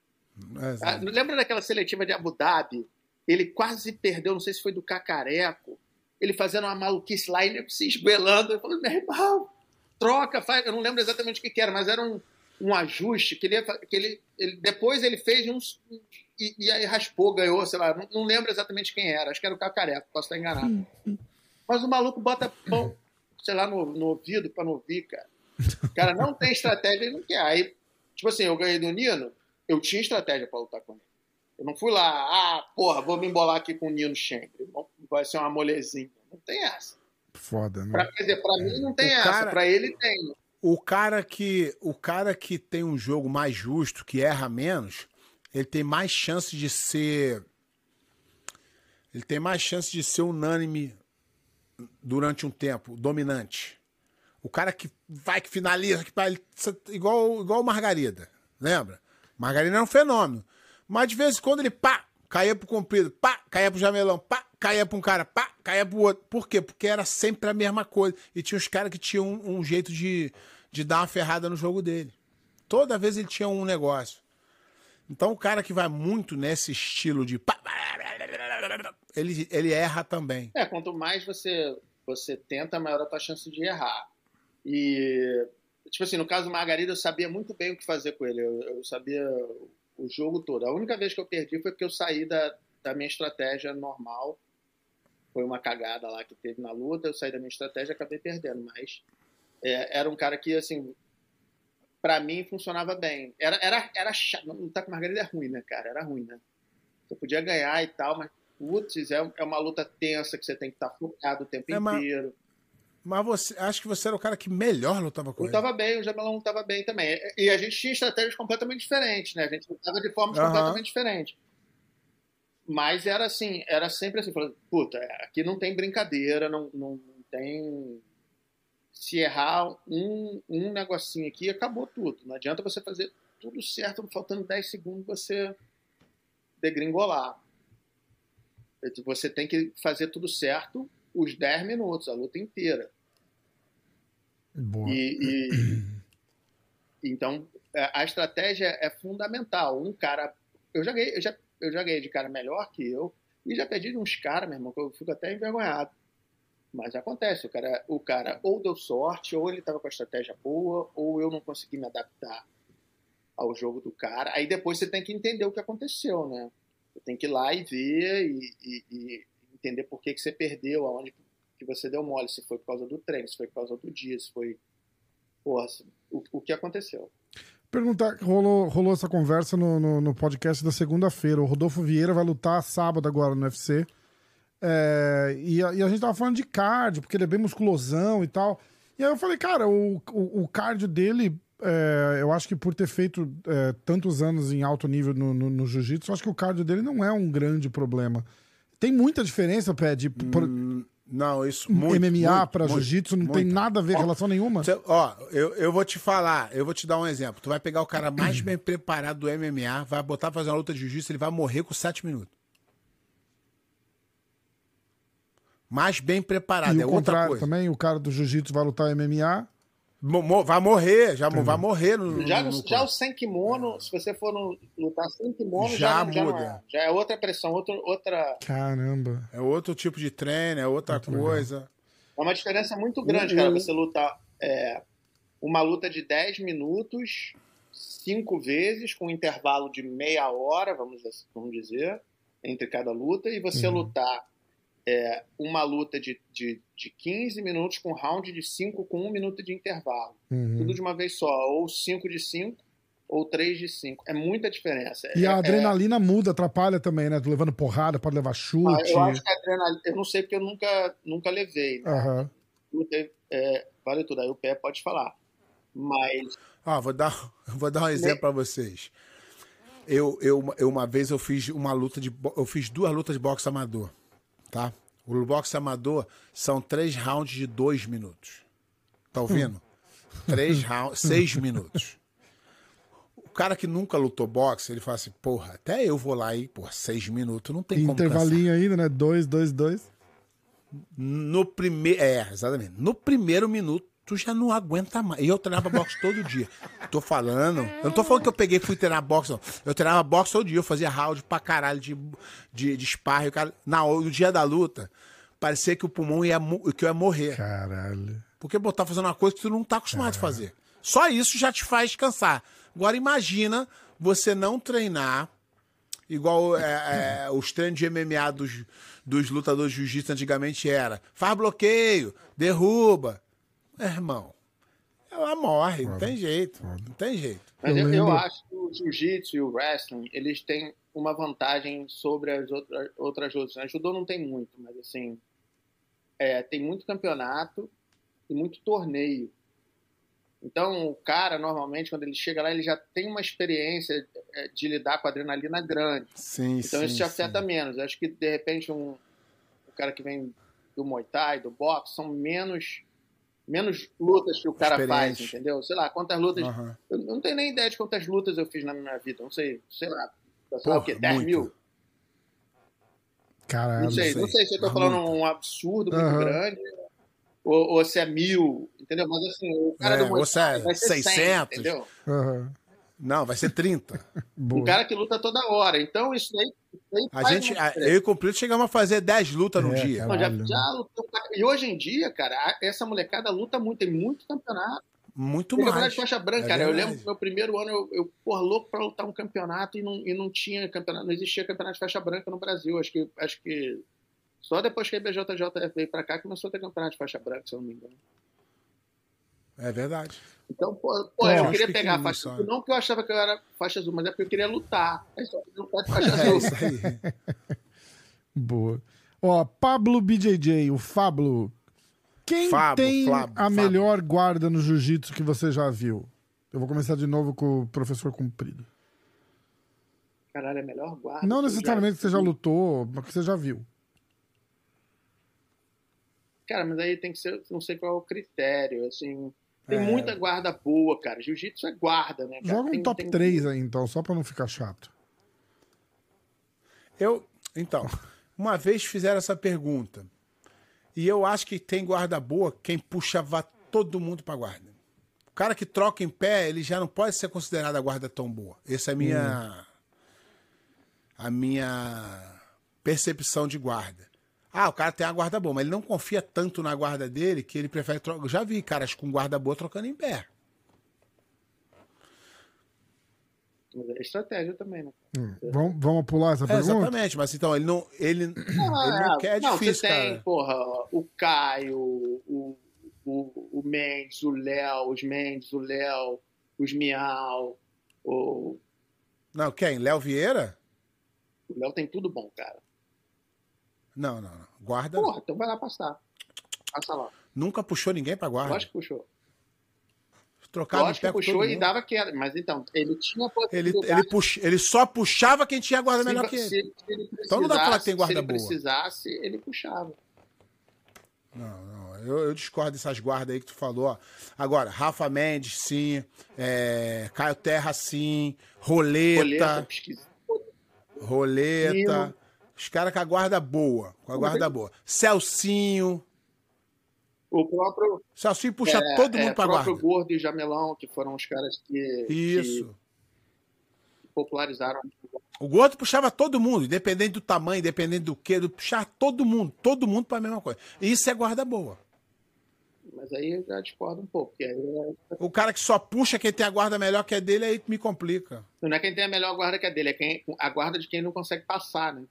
É, Ah. Lembra daquela seletiva de Abu Dhabi? Ele quase perdeu, não sei se foi do Cacareco. Ele fazendo uma maluquice lá e ele se esguelando. Eu falei, meu irmão, troca, faz. Eu não lembro exatamente o que, que era, mas era um, um ajuste que ele, que ele, ele- depois ele fez uns. E, e aí raspou, ganhou, sei lá. Não, não lembro exatamente quem era. Acho que era o Cacareco, posso estar enganado. Mas o maluco bota pão, sei lá, no, no ouvido pra não ouvir, cara. O cara não tem estratégia e não quer. Aí, tipo assim, eu ganhei do Nino, eu tinha estratégia pra lutar com ele. Eu não fui lá, ah, porra, vou me embolar aqui com o Nino sempre. Vai ser uma molezinha. Não tem essa. Foda, né? Pra, quer dizer, pra mim não tem O essa. cara- Pra ele tem. O cara que o cara que tem um jogo mais justo, que erra menos, ele tem mais chance de ser ele tem mais chance de ser unânime durante um tempo, dominante. O cara que vai que finaliza, que vai igual igual o Margarida, lembra? Margarida era um fenômeno. Mas de vez em quando ele pá, caía pro comprido, pá, caía pro jamelão, pá, caía pra um cara, pá, caía pro outro. Por quê? Porque era sempre a mesma coisa. E tinha os caras que tinham um, um jeito de, de dar uma ferrada no jogo dele. Toda vez ele tinha um negócio. Então o cara que vai muito nesse estilo de pá, ele, ele erra também. É, quanto mais você, você tenta, maior a tua chance de errar. E, tipo assim, no caso do Margarida, eu sabia muito bem o que fazer com ele. Eu, eu sabia o jogo todo. A única vez que eu perdi foi porque eu saí da, da minha estratégia normal. Foi uma cagada lá que teve na luta, eu saí da minha estratégia e acabei perdendo. Mas é, era um cara que, assim, pra mim funcionava bem. Era, era, era chato. Lutar com Margarida é ruim, né, cara? Era ruim, né? Você podia ganhar e tal, mas, putz, é, é uma luta tensa que você tem que estar focado o tempo É, mas- inteiro. Mas você, acho que você era o cara que melhor lutava com ele. Lutava bem, o Jamelão lutava bem também. E a gente tinha estratégias completamente diferentes, né? A gente lutava de formas Aham. completamente diferentes. Mas era assim, era sempre assim, falando, puta, aqui não tem brincadeira, não, não, não tem. Se errar um, um negocinho aqui, acabou tudo. Não adianta você fazer tudo certo, faltando 10 segundos você degringolar. Você tem que fazer tudo certo os 10 minutos, a luta inteira. Boa. E, e- <clears throat> então é, a estratégia é fundamental. Um cara, eu já ganhei, eu já, eu já ganhei de cara melhor que eu e já perdi de uns caras, meu irmão, que eu fico até envergonhado. Mas acontece, o cara, o cara ou deu sorte, ou ele estava com a estratégia boa, ou eu não consegui me adaptar ao jogo do cara. Aí depois você tem que entender o que aconteceu, né? Você tem que ir lá e ver e, e- e entender por que, que você perdeu, aonde que você deu mole, se foi por causa do treino, se foi por causa do dia, se foi. Porra, o, o que aconteceu. Perguntar, rolou, rolou essa conversa no, no, no podcast da segunda-feira. O Rodolfo Vieira vai lutar sábado agora no UFC. É, e, a, e a gente tava falando de cardio, porque ele é bem musculosão e tal. E aí eu falei, cara, o, o, o cardio dele, é, eu acho que por ter feito é, tantos anos em alto nível no, no, no jiu-jitsu, eu acho que o cardio dele não é um grande problema. Tem muita diferença, Pé, de por- Hum, Não, isso muito. MMA muito, jiu-jitsu, não tem muito. nada a ver, relação nenhuma. Você- ó, eu, eu vou te falar, eu vou te dar um exemplo. Tu vai pegar o cara mais bem preparado do MMA, vai botar pra fazer uma luta de jiu-jitsu, ele vai morrer com 7 minutos. Mais bem preparado, E é o outra contrário coisa. também, o cara do jiu-jitsu vai lutar MMA. Vai morrer, já vai morrer no, Já, no- já o sem kimono, se você for no- lutar sem kimono, Já já, não- já, não muda. é. Já é outra pressão, outro, outra. Caramba. É outro tipo de treino, é outra coisa. É uma diferença muito grande, Uhum. cara, você lutar é, uma luta de 10 minutos, cinco vezes, com um intervalo de meia hora, vamos, vamos dizer, entre cada luta, e você Uhum. lutar é, uma luta de, de, de 15 minutos com round de 5 com um minuto de intervalo. Uhum. Tudo de uma vez só, ou 5 de 5, ou 3 de 5. É muita diferença. E É- a é- adrenalina muda, atrapalha também, né? Tô levando porrada, pode levar Ah, chute. eu acho que a adrenalina. Eu não sei porque eu nunca, nunca levei. Né? Aham. Lutei, é, vale tudo. Aí o pé pode falar. Mas. Ó, vou dar, <laughs> vou dar um exemplo pra vocês. Eu, eu, eu uma vez eu fiz uma luta de eu fiz duas lutas de boxe amador, tá? O boxe amador são três rounds de dois minutos. Tá ouvindo? Três <laughs> rounds, seis minutos. O cara que nunca lutou boxe, ele fala assim, porra, até eu vou lá e, porra, seis minutos, não tem como cansar. Intervalinho ainda, né? Dois, dois, dois. No primeiro. É, exatamente. No primeiro minuto, tu já não aguenta mais. E eu treinava boxe todo dia. Tô falando. Eu não tô falando que eu peguei e fui treinar boxe, não. Eu treinava boxe todo dia. Eu fazia round pra caralho de, de, de sparring. Cara, na, no dia da luta, parecia que o pulmão ia, que eu ia morrer. Caralho. Porque botar fazendo uma coisa que tu não tá acostumado a fazer. Só isso já te faz cansar. Agora imagina você não treinar igual é, é, os treinos de MMA dos, dos lutadores de jiu-jitsu antigamente era. Faz bloqueio, derruba. Meu irmão, ela morre, não tem jeito. Não tem jeito. Mas Eu eu, eu acho que o jiu-jitsu e o wrestling, eles têm uma vantagem sobre as outras, outras lutas. A judô não tem muito, mas assim, é, tem muito campeonato e muito torneio. Então, o cara, normalmente, quando ele chega lá, ele já tem uma experiência é, de lidar com adrenalina grande. Sim, Então, isso te afeta menos. Acho que, de repente, um, um cara que vem do Muay Thai, do boxe, são menos, menos lutas que o cara faz, entendeu? Sei lá, quantas lutas Aham. eu não tenho nem ideia de quantas lutas eu fiz na minha vida. Não sei, sei lá. Sei lá o quê? Porra, 10 muito. mil? Caralho. Não sei, sei. não sei se eu tô falando muito. um absurdo muito Aham. grande ou, ou se é mil, entendeu? Mas assim, o cara É, do Muay ou se é Thai vai ser 100, 600. entendeu? Aham. Não, vai ser 30. <laughs> Boa. Um cara que luta toda hora. Então isso daí, isso daí A gente, a- eu e o Cumprido chegamos a fazer 10 lutas num É, dia. Não, já, Caralho. já lutou E hoje em dia, cara, essa molecada luta muito, tem muito campeonato. Muito Tem campeonato mais. de faixa branca, É cara. Eu verdade. lembro que meu primeiro ano, eu, eu porra, louco pra lutar um campeonato e não, e não tinha campeonato, não existia campeonato de faixa branca no Brasil. Acho que, acho que só depois que a IBJJF veio pra cá começou a ter campeonato de faixa branca, se eu não me engano. É verdade. Então, pô, pô, É, eu queria pegar a faixa azul. Não porque eu achava que eu era faixa azul, mas é porque eu queria lutar. Aí só queria lutar <laughs> de faixa É azul. isso aí. Boa. Ó, Pablo BJJ, o Fablo. Quem Fablo, tem Flabo, a Fablo. melhor guarda no jiu-jitsu que você já viu? Eu vou começar de novo com o professor Comprido. Caralho, é melhor guarda. Não que necessariamente que você já lutou, mas que você já viu. Cara, mas aí tem que ser, não sei qual é o critério, assim. Tem É. muita guarda boa, cara. Jiu-jitsu é guarda, né? cara? Joga um Tem- top tem- 3 aí, então, só pra não ficar chato. Eu, então, <laughs> uma vez fizeram essa pergunta. E eu acho que tem guarda boa quem puxava todo mundo pra guarda. O cara que troca em pé, ele já não pode ser considerado a guarda tão boa. Essa é a minha. A minha percepção de guarda. Ah, o cara tem a guarda boa, mas ele não confia tanto na guarda dele que ele prefere trocar. Eu já vi caras com guarda boa trocando em pé. Mas é estratégia também, né? Vamos, vamos pular essa É, pergunta? exatamente, mas então ele não. Ele, ele não quer, é não, difícil, você tem, cara. porra, o Caio, o, o, o Mendes, o Léo, os Mendes, o Léo, os Miau, o, Não, quem? Léo Vieira? o Léo tem tudo bom, cara. Não, não, não. Guarda. Porra, então vai lá passar. Passa lá. Nunca puxou ninguém pra guarda. Lógico que puxou. Trocava Lógico que puxou e dava queda. Mas então, ele tinha Ele, ele, pux... ele só puxava quem tinha guarda se, melhor que ele. se, ele Então não dá pra falar que tem guarda se ele boa. precisasse, ele puxava. Não, não. Eu, eu discordo dessas guardas aí que tu falou. Agora, Rafa Mendes, sim. É, Caio Terra, sim. Roleta. pesquisa. Roleta. Os caras com a guarda boa. Com a guarda boa. Celcinho. O próprio, Celcinho puxa é, todo mundo é, pra próprio guarda. Gordo e Jamelão, que foram os caras que, Isso. que popularizaram. O Gordo puxava todo mundo, independente do tamanho, independente do que, do puxar todo mundo, todo mundo pra mesma coisa. Isso é guarda boa. Mas aí eu já discordo um pouco. É- O cara que só puxa quem tem a guarda melhor que a dele, aí me complica. não é quem tem a melhor guarda que a dele, é quem, a guarda de quem não consegue passar, né?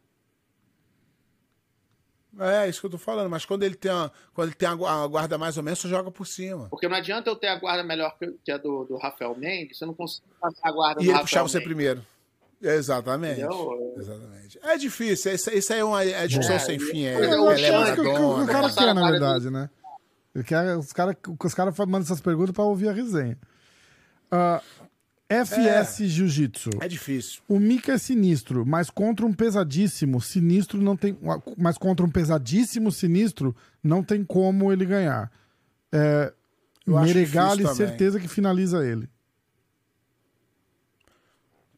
É, isso que eu tô falando, mas quando ele tem a, quando ele tem a gu- a guarda mais ou menos, você joga por cima. Porque não adianta eu ter a guarda melhor que, a do, do Rafael Mendes, você não consegue passar a guarda E do ele Rafael puxar você Mendes. primeiro. Exatamente. Entendeu? Exatamente. É difícil, isso, isso aí é uma é discussão É, sem fim. É, Eu é isso que o- que o, cara quer, na verdade, né? Ele quer, os caras os cara mandam essas perguntas pra ouvir a resenha. Ah, FS Jiu-Jitsu. É difícil. O Mika é sinistro, mas contra um pesadíssimo sinistro não tem. Mas contra um pesadíssimo sinistro não tem como ele ganhar. É, Meregali, certeza que finaliza ele.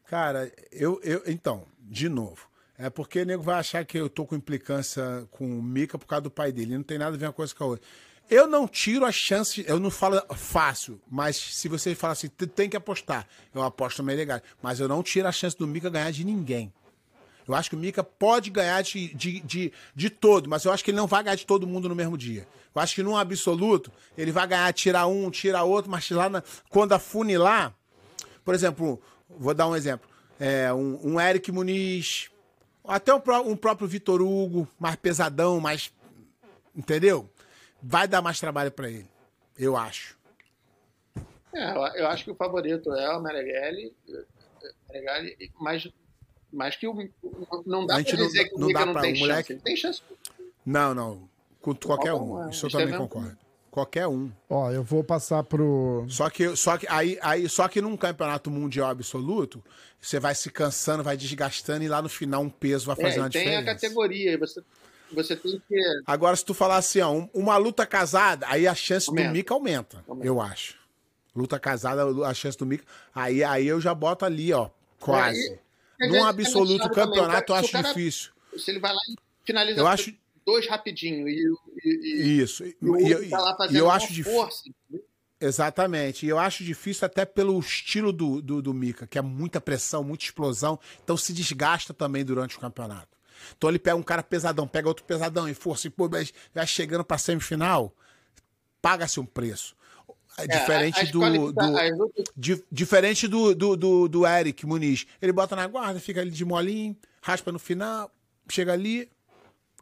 Cara, eu, eu. Então, de novo. É porque o nego vai achar que eu tô com implicância com o Mika por causa do pai dele. Não tem nada a ver uma coisa com a outra. Eu não tiro a chance, eu não falo fácil, mas se você falar assim, "Tu tem que apostar, eu aposto no Meregali. Mas eu não tiro a chance do Mika ganhar de ninguém. Eu acho que o Mika pode ganhar de, de, de, de todo, mas eu acho que ele não vai ganhar de todo mundo no mesmo dia. Eu acho que num absoluto, ele vai ganhar, tirar um, tirar outro, mas lá na, quando afunilar, por exemplo, vou dar um exemplo. É, um, um Eric Muniz, até um, um próprio Vitor Hugo, mais pesadão, mais. Entendeu? Vai dar mais trabalho pra ele. Eu acho. É, eu, acho que o favorito é o Meregali, Meregali mas, mas que o, não dá A gente pra não dizer dá- que o não não pra- tem o chance. moleque- Ele tem chance. Não, não. Com qualquer um. um, é. Isso eu também é concordo. Qualquer um. Ó, eu vou passar pro. Só que, só que aí, aí, só que num campeonato mundial absoluto, você vai se cansando, vai desgastando e lá no final um peso vai É, fazer e uma tem diferença. a categoria, e você, você tem que. Agora, se tu falar assim, ó, um- uma luta casada, aí a chance Aumenta. do Mika aumenta, Aumenta. eu acho. Luta casada, a chance do Mika. Aí, aí eu já boto ali, ó, quase. É, às Num vezes absoluto campeonato, eu acho cara- difícil. Se ele vai lá e finaliza Eu acho- dois rapidinho e, e, e, Isso. E, e tá lá fazendo eu acho difícil. força. Exatamente. E eu acho difícil até pelo estilo do, do, do Mika, que é muita pressão, muita explosão. Então se desgasta também durante o campeonato. Então ele pega um cara pesadão, pega outro pesadão e força, e pô, mas vai chegando pra semifinal, paga-se um preço. É diferente as do. qualifica- di- diferente do, do, do, do Eric Muniz. Ele bota na guarda, fica ali de molinho, raspa no final, chega ali,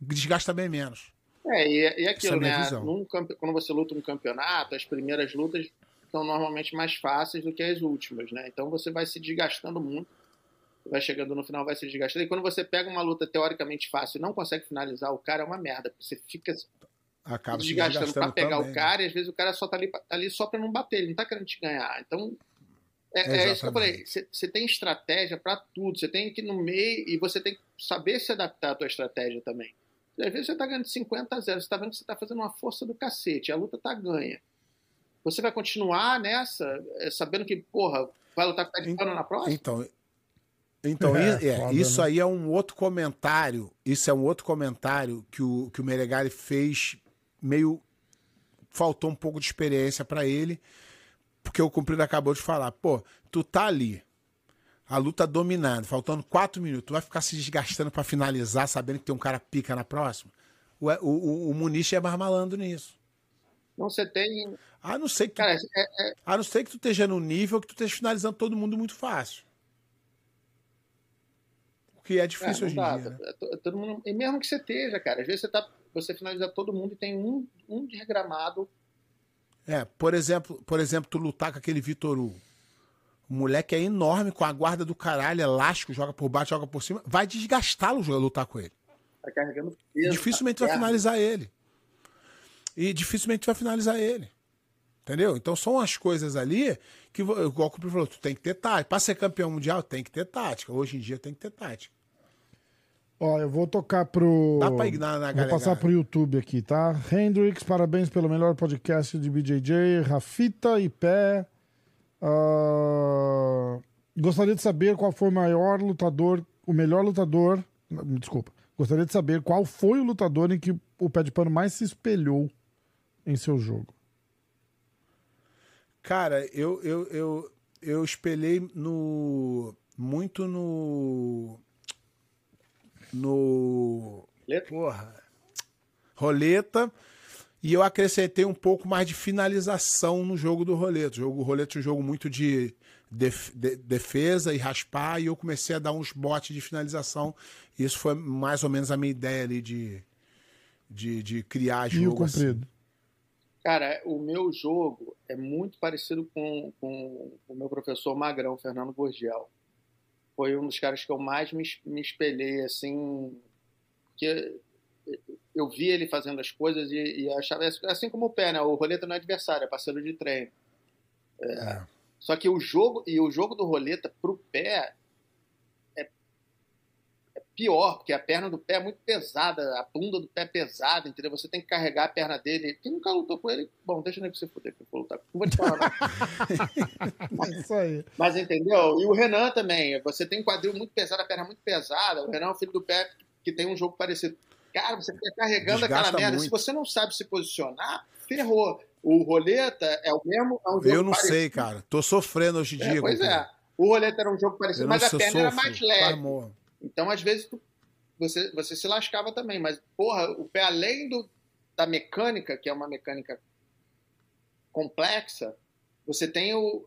desgasta bem menos. É, e, e Essa é aquilo, minha né? visão. Num quando você luta um campeonato, as primeiras lutas são normalmente mais fáceis do que as últimas, né? Então você vai se desgastando muito, vai chegando no final, vai se desgastando. E quando você pega uma luta teoricamente fácil e não consegue finalizar, o cara é uma merda. Você fica Acaba se desgastando desgastando pra pegar também, o né? cara e às vezes o cara só tá ali, ali só pra não bater, ele não tá querendo te ganhar. Então, é, é isso que eu falei. Você tem estratégia pra tudo, você tem que ir no meio e você tem que saber se adaptar à tua estratégia também. Às vezes você tá ganhando de 50 a 0, você tá vendo que você tá fazendo uma força do cacete, a luta tá ganha. Você vai continuar nessa, é, sabendo que, porra, vai lutar com o pé de pano na próxima? Então, então É, i- é, foda, isso né? aí é um outro comentário. Isso é um outro comentário que o, que o Meregali fez meio faltou um pouco de experiência para ele, porque o Cumprido acabou de falar, pô, tu tá ali, a luta dominando, faltando quatro minutos, tu vai ficar se desgastando para finalizar, sabendo que tem um cara pica na próxima? O, o, o, o Muniz é mais malandro nisso. Não, você tem. A não ser que tu, Cara, é, é- a não ser que tu esteja no nível que tu esteja finalizando todo mundo muito fácil. Que é difícil é, hoje não dá, em dia. né? é to- todo mundo, e mesmo que você esteja, cara, às vezes você, tá, você finaliza todo mundo e tem um, um desgramado. É, por exemplo, por exemplo, tu lutar com aquele Vitor Hugo. O moleque é enorme, com a guarda do caralho, elástico, joga por baixo, joga por cima. Vai desgastá-lo lutar com ele. Tá carregando peso. dificilmente na vai finalizar ele. E dificilmente vai finalizar ele. Entendeu? Então são as coisas ali que, igual o Cooper falou, tu tem que ter tática. Pra ser campeão mundial, tem que ter tática. Hoje em dia tem que ter tática. Ó, eu vou tocar pro. Dá pra ignorar na Vou galera. passar pro YouTube aqui, tá? Hendrix, parabéns pelo melhor podcast de BJJ. Rafita e Pé. Ah, gostaria de saber qual foi o maior lutador, o melhor lutador. Desculpa. Gostaria de saber qual foi o lutador em que o Pé de Pano mais se espelhou em seu jogo. Cara, eu, eu, eu, eu espelhei no. Muito no. No. Roleta? Porra. Roleta. E eu acrescentei um pouco mais de finalização no jogo do roleta. O jogo roleta é um jogo muito de, def- de- defesa e raspar, e eu comecei a dar uns botes de finalização. E isso foi mais ou menos a minha ideia ali de, de, de criar E o jogo. assim. comprido. Cara, o meu jogo é muito parecido com, com o meu professor Magrão, Fernando Gurgel. Foi um dos caras que eu mais me, me espelhei, assim, que eu vi ele fazendo as coisas e, e achava, assim como o pé, né? O roleta não é adversário, é parceiro de treino. É. Só que o jogo, e o jogo do roleta pro pé é, é pior, porque a perna do pé é muito pesada, a bunda do pé é pesada, entendeu? Você tem que carregar a perna dele. Quem nunca lutou com ele, bom, deixa ele se fuder que eu vou lutar. Não vou te falar, não. <laughs> É isso aí. Mas entendeu? E o Renan também. Você tem um quadril muito pesado, a perna muito pesada. O Renan é um filho do pé que tem um jogo parecido. Cara, você fica carregando Desgasta aquela merda. muito. Se você não sabe se posicionar, ferrou. O roleta é o mesmo. É um jogo Eu não parecido. sei, cara. Tô sofrendo hoje em É, dia. pois companheiro. é. O roleta era um jogo parecido, mas a perna era sofro, mais quase leve. morro. Então, às vezes, tu- você, você se lascava também. Mas, porra, o pé, além do, da mecânica, que é uma mecânica complexa, você tem o,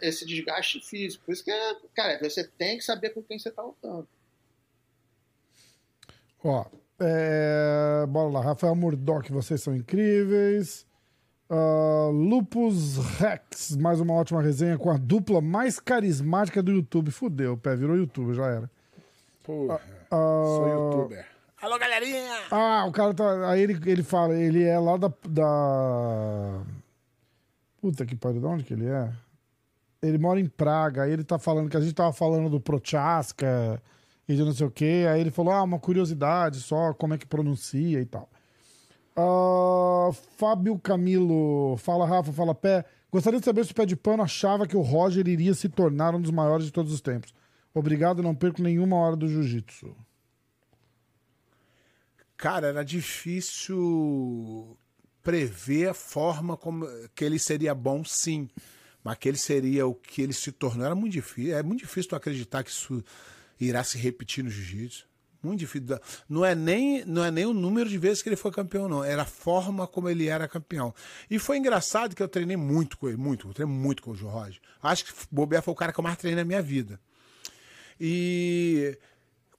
esse desgaste físico. Por isso que, é, cara, você tem que saber com quem você tá lutando. Ó, é, bora lá. Rafael Murdock, vocês são incríveis. Ah, Lupus Rex, mais uma ótima resenha com a dupla mais carismática do YouTube. Fudeu, o pé virou YouTube, já era. Porra, Ah, sou youtuber. Alô, galerinha! Ah, o cara tá. Aí ele, ele fala, ele é lá da. da... Puta que pariu, de onde que ele é? Ele mora em Praga, aí ele tá falando que a gente tava falando do Prochaska e de não sei o quê. Aí ele falou, ah, uma curiosidade só, como é que pronuncia e tal. Ah, Fábio Camilo, fala Rafa, fala Pé. Gostaria de saber se o Pé de Pano achava que o Roger iria se tornar um dos maiores de todos os tempos. Obrigado, não perco nenhuma hora do jiu-jitsu. Cara, era difícil prever a forma como que ele seria bom, sim. Mas que ele seria o que ele se tornou era muito difícil. É muito difícil tu acreditar que isso irá se repetir no jiu-jitsu. Muito difícil. Não é, nem, não é nem o número de vezes que ele foi campeão, não. Era a forma como ele era campeão. E foi engraçado que eu treinei muito com ele, muito. Eu treinei muito com o João Roger. Acho que Bobear foi o cara que eu mais treinei na minha vida. E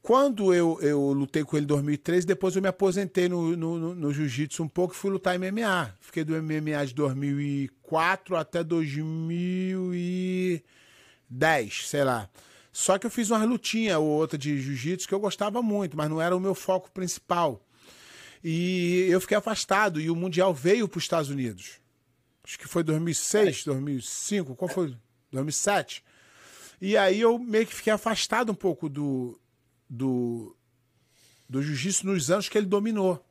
quando eu, eu lutei com ele em 2013, depois eu me aposentei no, no, no- jiu-jitsu um pouco e fui lutar MMA. Fiquei do MMA de 2004 até 2010, sei lá. Só que eu fiz uma lutinha ou outra de jiu-jitsu que eu gostava muito, mas não era o meu foco principal. E eu fiquei afastado e o Mundial veio para os Estados Unidos. Acho que foi 2006, 2005, qual foi? 2007. E aí eu meio que fiquei afastado um pouco do, do, do jiu-jitsu nos anos que ele dominou.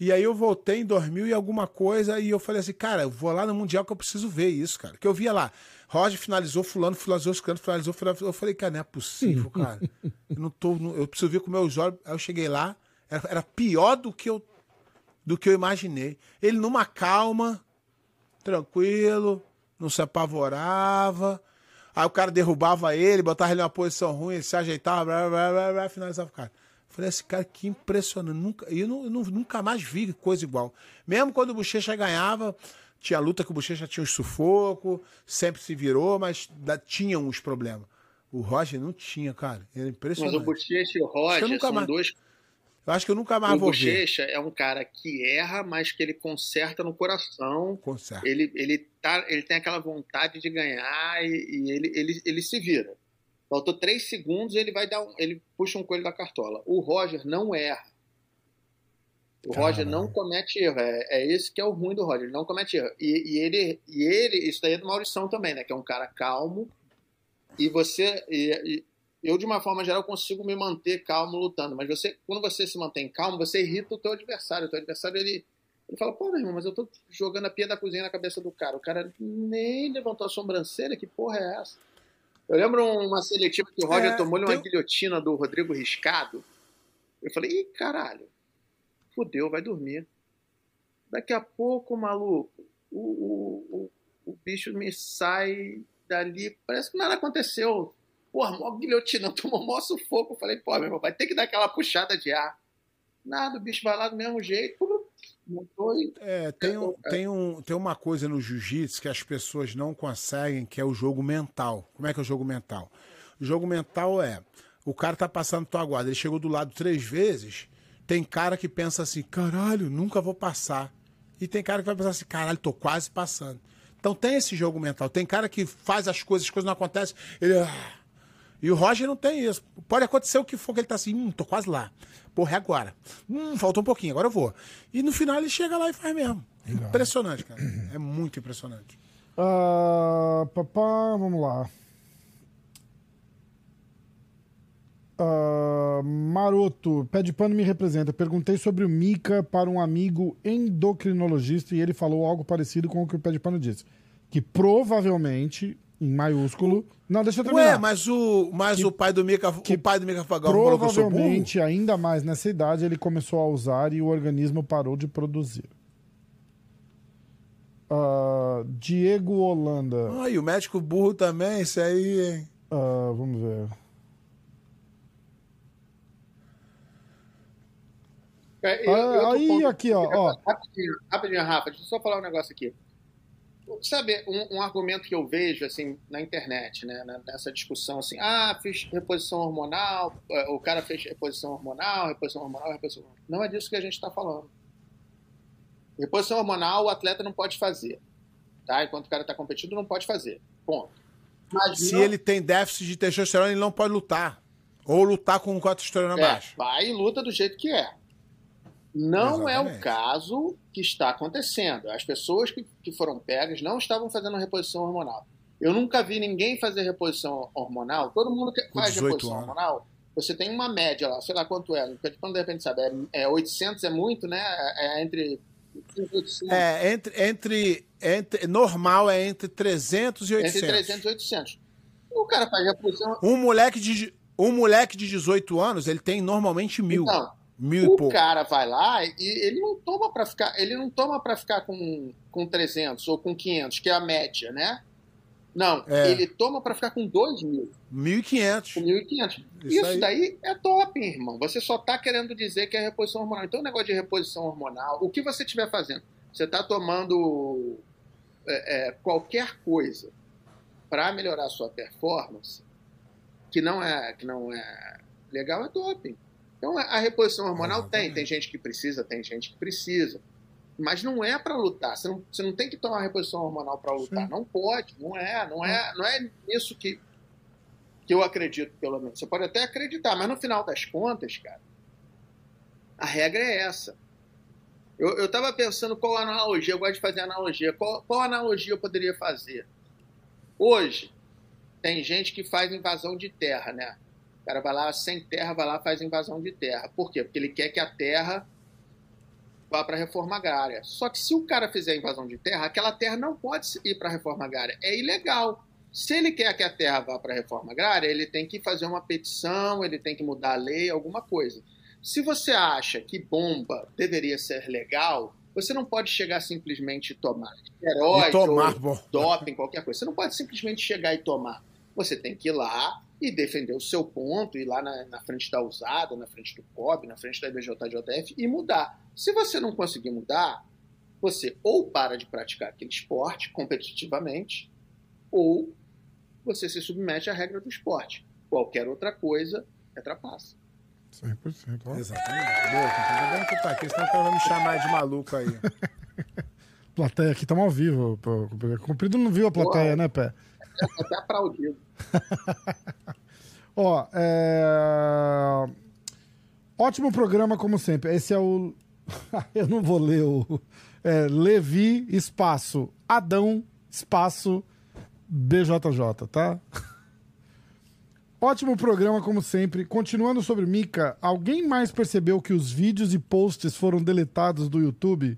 E aí eu voltei em 2000 e alguma coisa e eu falei assim, cara, eu vou lá no Mundial que eu preciso ver isso, cara. Que eu via lá, Roger finalizou, fulano finalizou, fulano finalizou, finalizou. Eu falei, cara, não é possível, <laughs> cara. Eu não tô, eu preciso ver com meus olhos. Aí eu cheguei lá, era, era pior do que eu do que eu imaginei. Ele numa calma, tranquilo, não se apavorava. Aí o cara derrubava ele, botava ele numa posição ruim, ele se ajeitava, blá, blá, blá, blá, finalizava o cara. Falei, esse cara que impressionante. Nunca, eu, não, eu não- nunca mais vi coisa igual. Mesmo quando o Bochecha ganhava, tinha luta que o Bochecha tinha uns sufoco, sempre se virou, mas da- tinha uns problemas. O Roger não tinha, cara. Era Mas impressionante. o Bochecha e o Roger são mais- dois. Eu acho que eu nunca mais O vou ver. Bochecha é um cara que erra, mas que ele conserta no coração. Conserto. Ele, ele, tá, ele tem aquela vontade de ganhar e, e ele, ele, ele se vira. Faltou três segundos ele vai dar um, ele puxa um coelho da cartola. O Roger não erra. O Roger Caramba. não comete erro. É, é esse que é o ruim do Roger. Ele não comete erro. E, e ele, e ele, isso daí é do Maurição também, né? Que é um cara calmo. E você, e eu de uma forma geral consigo me manter calmo lutando. Mas você, quando você se mantém calmo, você irrita o teu adversário. O teu adversário ele ele fala, pô, meu irmão, mas eu tô jogando a pia da cozinha na cabeça do cara. O cara nem levantou a sobrancelha, que porra é essa? Eu lembro uma seletiva que o Roger É, tomou-lhe uma tem- guilhotina do Rodrigo Riscado. Eu falei, ih, caralho, fudeu, vai dormir. Daqui a pouco, maluco, o, o, o, o bicho me sai dali, parece que nada aconteceu. Porra, mó guilhotina, <laughs> tomou mó sufoco. Eu falei, pô, meu irmão, vai ter que dar aquela puxada de ar. Nada, o bicho vai lá do mesmo jeito. Montou e É, tem, um- tem, um, tem uma coisa no jiu-jitsu que as pessoas não conseguem, que é o jogo mental. Como é que é o jogo mental? O jogo mental é, o cara tá passando tua guarda, ele chegou do lado três vezes, tem cara que pensa assim, caralho, nunca vou passar. E tem cara que vai pensar assim, caralho, tô quase passando. Então tem esse jogo mental. Tem cara que faz as coisas, as coisas não acontecem, ele... "Ah". E o Roger não tem isso. Pode acontecer o que for, que ele tá assim, hum, tô quase lá. Porra, é agora. Hum, faltou um pouquinho, agora eu vou. E no final ele chega lá e faz mesmo. Impressionante, cara. É muito impressionante. Ah, papá, vamos lá. Ah, Maroto, pé de pano me representa. Perguntei sobre o Mika para um amigo endocrinologista e ele falou algo parecido com o que o pé de pano disse. Que provavelmente, em maiúsculo. Não, deixa eu terminar. Ué, mas o, mas o pai do Mika, que o pai do Mika Fagal falou que eu sou burro? Provavelmente, ainda mais nessa idade, ele começou a usar e o organismo parou de produzir. Ah, Diego Holanda. Ai, o médico burro também, isso aí, hein? Ah, vamos ver. É, e- Ah, e outro aí, ponto- aqui, ó, ó. Rapidinho, rapidinho, Rafa, deixa eu só falar um negócio aqui. Sabe, um, um argumento que eu vejo, assim, na internet, né, na- nessa discussão, assim, ah, fiz reposição hormonal, eh, o cara fez reposição hormonal, reposição hormonal, reposição hormonal. Não é disso que a gente está falando. Reposição hormonal o atleta não pode fazer, tá? Enquanto o cara está competindo, não pode fazer. Ponto. Mas Se não- ele tem déficit de testosterona, ele não pode lutar. Ou lutar com a testosterona É, baixa. vai e luta do jeito que é. Não é o Exatamente. caso que está acontecendo. As pessoas que, que foram pegas não estavam fazendo reposição hormonal. Eu nunca vi ninguém fazer reposição hormonal. Todo mundo que faz 18 reposição anos. hormonal, você tem uma média lá, sei lá quanto é. Quando de repente sabe, é, é 800 é muito, né? É entre 800, É, entre, entre, entre. Normal é entre 300 e 800. entre 300 e 800. O cara faz reposição Um moleque de, um moleque de 18 anos, ele tem normalmente mil. Então, mil e o pouco. cara vai lá e ele não toma para ficar, ele não toma para ficar com, com 300 ou com 500, que é a média, né? Não, É. ele toma para ficar com 2 mil, 1.500. com 1.500. Isso Isso, aí. daí é top, irmão. Você só tá querendo dizer que é reposição hormonal. Então, o negócio de reposição hormonal, o que você estiver fazendo, você tá tomando é, é, qualquer coisa para melhorar a sua performance, que não é, que não é legal, é doping. Então, a reposição hormonal tem. Exatamente. Tem gente que precisa, tem gente que precisa. Mas não é para lutar. Você não, você não tem que tomar reposição hormonal para lutar. Sim. Não pode. Não é. Não é, não é nisso que, que eu acredito, pelo menos. Você pode até acreditar, mas no final das contas, cara, a regra é essa. Eu, eu tava pensando qual analogia, eu gosto de fazer analogia. Qual, qual analogia eu poderia fazer? Hoje, tem gente que faz invasão de terra, né? O cara vai lá sem terra, vai lá faz invasão de terra. Por quê? Porque ele quer que a terra vá para a reforma agrária. Só que se o cara fizer invasão de terra, aquela terra não pode ir para a reforma agrária. É ilegal. Se ele quer que a terra vá para a reforma agrária, ele tem que fazer uma petição, ele tem que mudar a lei, alguma coisa. Se você acha que bomba deveria ser legal, você não pode chegar simplesmente e tomar herói, tomar, bom. doping, qualquer coisa. Você não pode simplesmente chegar e tomar. Você tem que ir lá e defender o seu ponto, ir lá na, na frente da usada, na frente do COB, na frente da IBJJF e mudar. Se você não conseguir mudar, você ou para de praticar aquele esporte competitivamente, ou você se submete à regra do esporte. Qualquer outra coisa é trapaça. 100%. ó. Exatamente. Cumprido. Vamos que tá aqui, senão o cara vai me chamar de maluco aí. <laughs> Plateia aqui, estamos ao vivo. pô. Cumprido não viu a plateia, Porra. né, Pé? Até aplaudido. <laughs> Ó, é... Ótimo programa, como sempre. Esse é o. <laughs> Eu não vou ler o. É Levi, espaço, Adão, espaço, BJJ, tá? Ótimo programa, como sempre. Continuando sobre Mika, alguém mais percebeu que os vídeos e posts foram deletados do YouTube?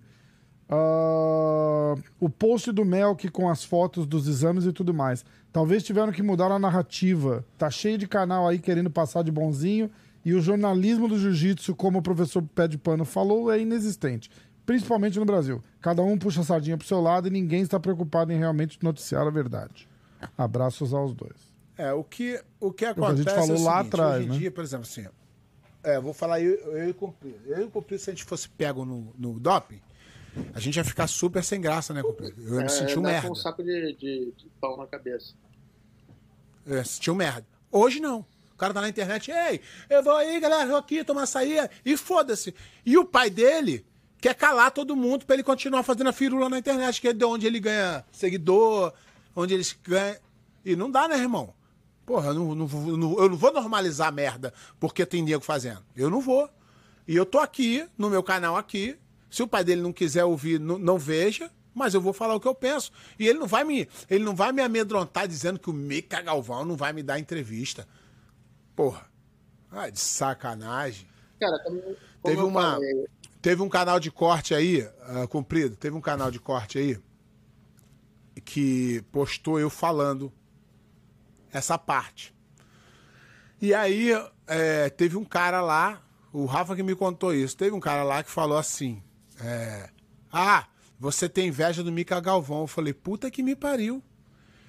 Ah, o post do Melk com as fotos dos exames e tudo mais. Talvez tiveram que mudar a narrativa. Tá cheio de canal aí querendo passar de bonzinho e o jornalismo do jiu-jitsu, como o professor Pé de Pano falou, é inexistente. Principalmente no Brasil. Cada um puxa a sardinha pro seu lado e ninguém está preocupado em realmente noticiar a verdade. Abraços aos dois. É, o que, o que a acontece gente falou é o lá seguinte, atrás, hoje em né? dia, por exemplo, assim, é, vou falar eu, eu e o Cumprido. Eu e o Cumprido, se a gente fosse pego no, no doping, a gente ia ficar super sem graça, né, Cumprido? Eu ia me sentir um merda. com um saco de, de, de pau na cabeça. Eu ia sentir um merda. Hoje não. O cara tá na internet, ei, eu vou aí, galera, vou aqui tomar açaí, e foda-se. E o pai dele quer calar todo mundo pra ele continuar fazendo a firula na internet, que é de onde ele ganha seguidor, onde eles ganham. E não dá, né, irmão? Porra, eu não, não vou- não- eu não vou normalizar a merda porque tem nego fazendo. Eu não vou. E eu tô aqui, no meu canal aqui. Se o pai dele não quiser ouvir, não, não veja. Mas eu vou falar o que eu penso. E ele não vai me, ele não vai me amedrontar dizendo que o Mica Galvão não vai me dar entrevista. Porra. Ah, de sacanagem. Cara, como, Teve uma, falei, teve um canal de corte aí, ah, comprido, teve um canal de corte aí que postou eu falando essa parte. E aí é, teve um cara lá, o Rafa que me contou isso, teve um cara lá que falou assim, é, ah, você tem inveja do Mica Galvão. Eu falei, puta que me pariu. Eu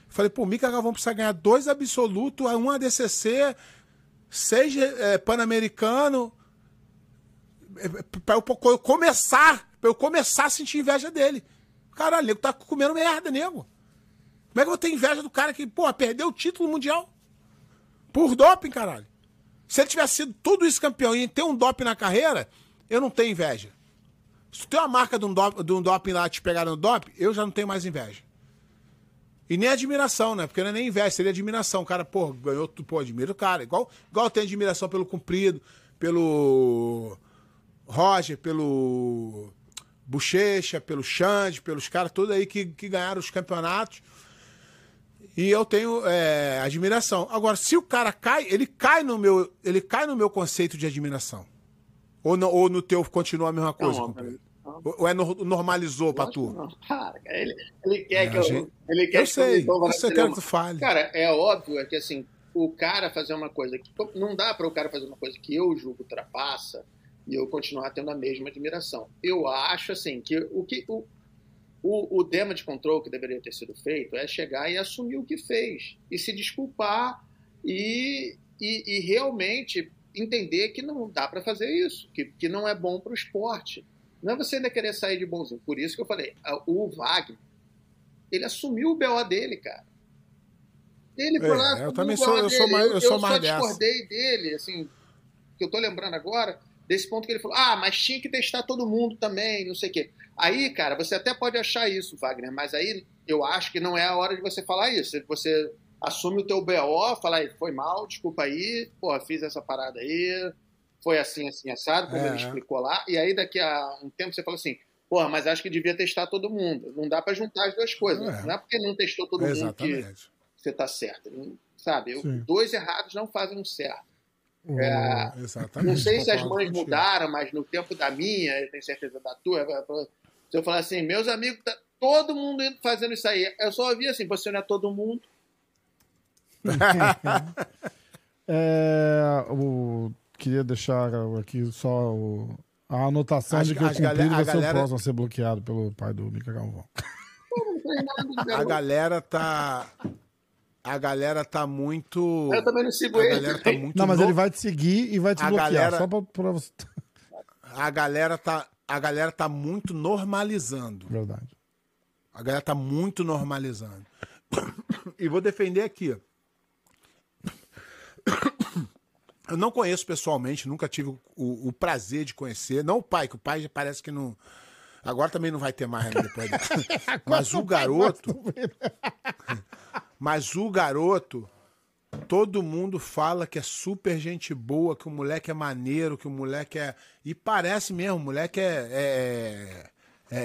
falei, pô, o Galvão precisa ganhar dois absolutos, um ADCC, seis é, Pan-Americano, pra eu po- começar, pra eu começar a sentir inveja dele. Caralho, nego tá comendo merda, nego. Como é que eu vou ter inveja do cara que, pô, perdeu o título mundial? Por doping, caralho. Se ele tivesse sido tudo isso campeão e ter um doping na carreira, eu não tenho inveja. Se tem uma marca de um, dop, de um doping lá te pegaram no doping, eu já não tenho mais inveja. E nem admiração, né? Porque não é nem inveja, seria admiração. O cara, pô, ganhou, pô, admira o cara. Igual, igual tenho admiração pelo Cumprido, pelo Roger, pelo Bochecha, pelo Xande, pelos caras todos aí que, que ganharam os campeonatos. E eu tenho é, admiração. Agora, se o cara cai, ele cai no meu, ele cai no meu conceito de admiração. Ou no, ou no teu continua a mesma coisa, Não. Ou é nor- normalizou pra Lógico tu? não. Para, cara, ele, ele quer É, que eu. gente- Ele quer Eu que sei, então, eu sei, eu quero que tu fale. Cara, é óbvio é que assim, o cara fazer uma coisa que. Não dá para o cara fazer uma coisa que eu julgo ultrapassa e eu continuar tendo a mesma admiração. Eu acho assim que o que. O, o, o damage control que deveria ter sido feito é chegar e assumir o que fez e se desculpar e, e, e realmente entender que não dá para fazer isso, que, que não é bom para o esporte. Não é você ainda querer sair de bonzinho. Por isso que eu falei, o Wagner, ele assumiu o BO dele, cara. Ele foi É, lá, eu também sou- eu sou mais- eu sou mais só discordei dele, assim, que eu tô lembrando agora, desse ponto que ele falou, ah, mas tinha que testar todo mundo também, não sei o quê. Aí, cara, você até pode achar isso, Wagner, mas aí eu acho que não é a hora de você falar isso. Você assume o teu BO, fala aí, foi mal, desculpa aí, porra, fiz essa parada aí, foi assim, assim, assado, como É, ele explicou lá, e aí daqui a um tempo você fala assim, porra, mas acho que devia testar todo mundo. Não dá pra juntar as duas coisas. É. Não é porque não testou todo mundo que você tá certo. Sabe, Sim. dois errados não fazem um certo. O- É, não sei se as mães mudaram, mas no tempo da minha, eu tenho certeza da tua, se eu falar assim, meus amigos, tá todo mundo fazendo isso aí. Eu só ouvi assim, você não é todo mundo. <laughs> É, o queria deixar aqui só o- a anotação As- de que o as galera- Cumprido a vai ser galera- o próximo a ser bloqueado pelo pai do Mica Galvão. <laughs> A galera tá. A galera tá muito. Eu também não sigo A ele. galera tá muito. Não, mas no- ele vai te seguir e vai te A bloquear. galera- Só pra, pra você. A galera tá. A galera tá muito normalizando. Verdade. A galera tá muito normalizando. <coughs> E vou defender aqui. Eu não conheço pessoalmente, nunca tive o, o- o prazer de conhecer. Não o pai, que o pai já parece que não. Agora também não vai ter mais né, depois. <laughs> Mas o garoto. <laughs> <laughs> Mas o garoto. Todo mundo fala que é super gente boa, que o moleque é maneiro, que o moleque é. E parece mesmo, o moleque é, é-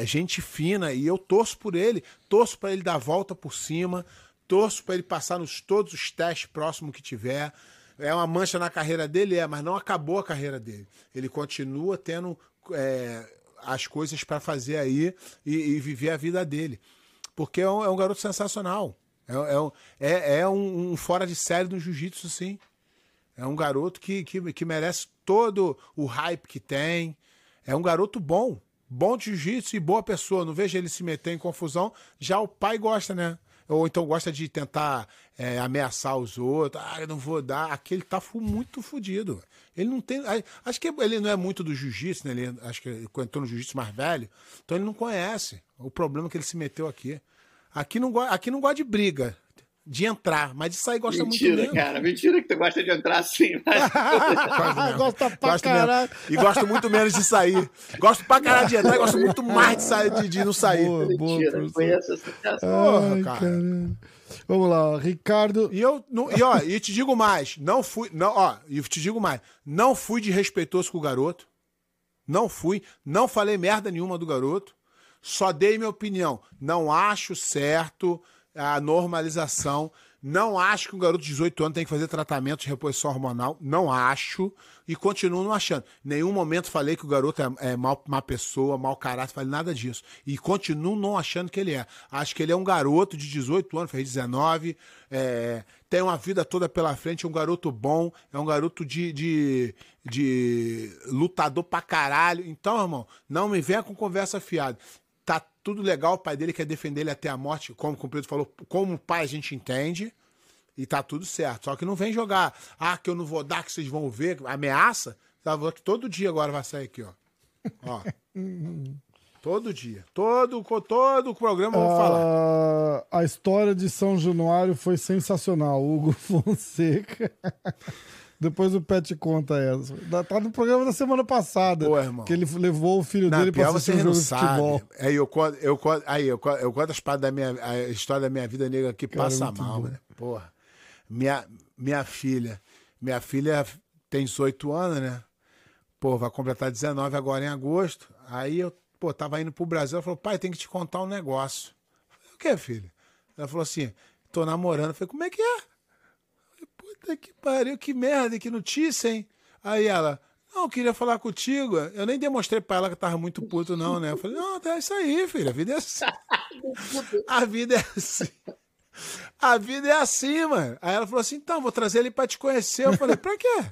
é gente fina. E eu torço por ele. Torço para ele dar a volta por cima. Torço para ele passar nos todos os testes próximos que tiver. É uma mancha na carreira dele, é, mas não acabou a carreira dele. Ele continua tendo é, as coisas para fazer aí e, e viver a vida dele. Porque é um, é um garoto sensacional. É, é um- é- é um, um fora de série do jiu-jitsu, sim. É um garoto que, que, que merece todo o hype que tem. É um garoto bom. Bom de jiu-jitsu e boa pessoa. Não vejo ele se meter em confusão. Já o pai gosta, né? Ou então gosta de tentar é, ameaçar os outros. Ah, eu não vou dar. Aquele tá muito fudido. Ele não tem. Acho que ele não é muito do jiu-jitsu, né? Ele, acho que ele entrou no jiu-jitsu mais velho. Então ele não conhece o problema que ele se meteu aqui. Aqui não, aqui não gosta de briga, de entrar, mas de sair gosta muito Mentira, mesmo. cara. Mentira que tu gosta de entrar assim. Mas... <laughs> Gosto mesmo. Gosta pra Gosto mesmo. caralho. E gosto muito menos de sair. Gosto pra caralho de entrar e gosto muito mais de, sair, de, de não sair. Boa, boa, Mentira, professor. conheço essa situação. Porra, Ai, cara. caralho. Vamos lá, Ricardo. E eu, não, e ó, e te digo mais, não fui, não, ó, e te digo mais, não fui de respeitoso com o garoto, não fui, não falei merda nenhuma do garoto, só dei minha opinião. Não acho certo a normalização, não acho que um garoto de 18 anos tem que fazer tratamento de reposição hormonal, não acho, e continuo não achando. Nenhum momento falei que o garoto é, é mal, má pessoa, mau caráter, falei nada disso. E continuo não achando que ele é. Acho que ele é um garoto de 18 anos, fez 19, é, tem uma vida toda pela frente, é um garoto bom, é um garoto de, de, de lutador pra caralho. Então, irmão, não me venha com conversa fiada. Tá tudo legal, o pai dele quer defender ele até a morte, como o Cumprido falou, como pai a gente entende. E tá tudo certo. Só que não vem jogar. Ah, que eu não vou dar, que vocês vão ver. Ameaça. Tá, vou- todo dia agora vai sair aqui, ó. Ó. <laughs> todo dia. Todo, todo o programa eu vou falar. Ah, a história de São Januário foi sensacional. Hugo <laughs> Fonseca. Depois o Pet conta essa. Tá no programa da semana passada. Pô, irmão. Que ele levou o filho dele pra pior assistir você um não jogo de futebol. Aí eu conto, eu conto, aí eu conto, eu conto as da minha, a história da minha vida negra que Cara, passa muito mal, bom. né? Porra. Minha, minha filha, minha filha tem 18 anos, né? Pô, vai completar 19 agora em agosto. Aí eu, pô, tava indo pro Brasil, ela falou: "Pai, tem que te contar um negócio". Eu falei, o que, filha? Ela falou assim: "Tô namorando". Eu falei: "Como é que é?" Puta que pariu, que merda, que notícia, hein? Aí ela, não, eu queria falar contigo. Eu nem demonstrei pra ela que eu tava muito puto, não, né? Eu falei, não, é isso aí, filha. A vida é assim. <laughs> A vida é assim. A vida é assim, mano. Aí ela falou assim: então, vou trazer ele pra te conhecer. Eu falei, pra quê?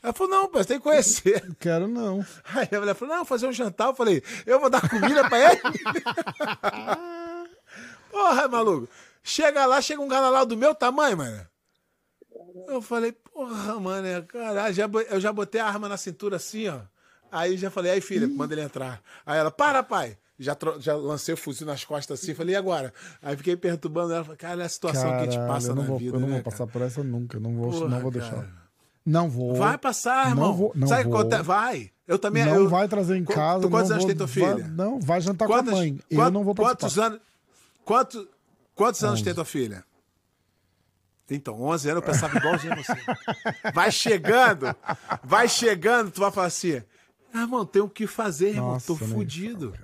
Ela falou, não, você tem que conhecer. Quero não. Aí ela falou, não, fazer um jantar. Eu falei, eu vou dar comida pra ele? <laughs> Porra, maluco. Chega lá, chega um cara lá do meu tamanho, mano. Eu falei, porra, mano, é, caralho, já, eu já botei a arma na cintura assim, ó. Aí já falei, aí filha, manda ele entrar. Aí ela, para, pai. Já, já lancei o fuzil nas costas assim, falei, e agora? Aí fiquei perturbando ela, falei, cara, é a situação que a gente Caralho, passa eu não na vou, vida. eu não né, vou passar cara? por essa nunca. Não vou, Porra, não vou cara. deixar. Não vou. Vai passar, irmão. Não vou. Não Sabe vou. quanto é- Vai. Eu também. Não eu- vai trazer em casa. Tu quantos anos vou, tem tua filha? vai- não, vai jantar com Quantos- a mãe. eu quant- não vou Quantos participar. anos, quantos, quantos anos tem tua filha? Então, 11 anos eu pensava igualzinho a você. Vai chegando, vai chegando, tu vai falar assim, ah, irmão, tem o que fazer, irmão, Nossa, tô nem fudido.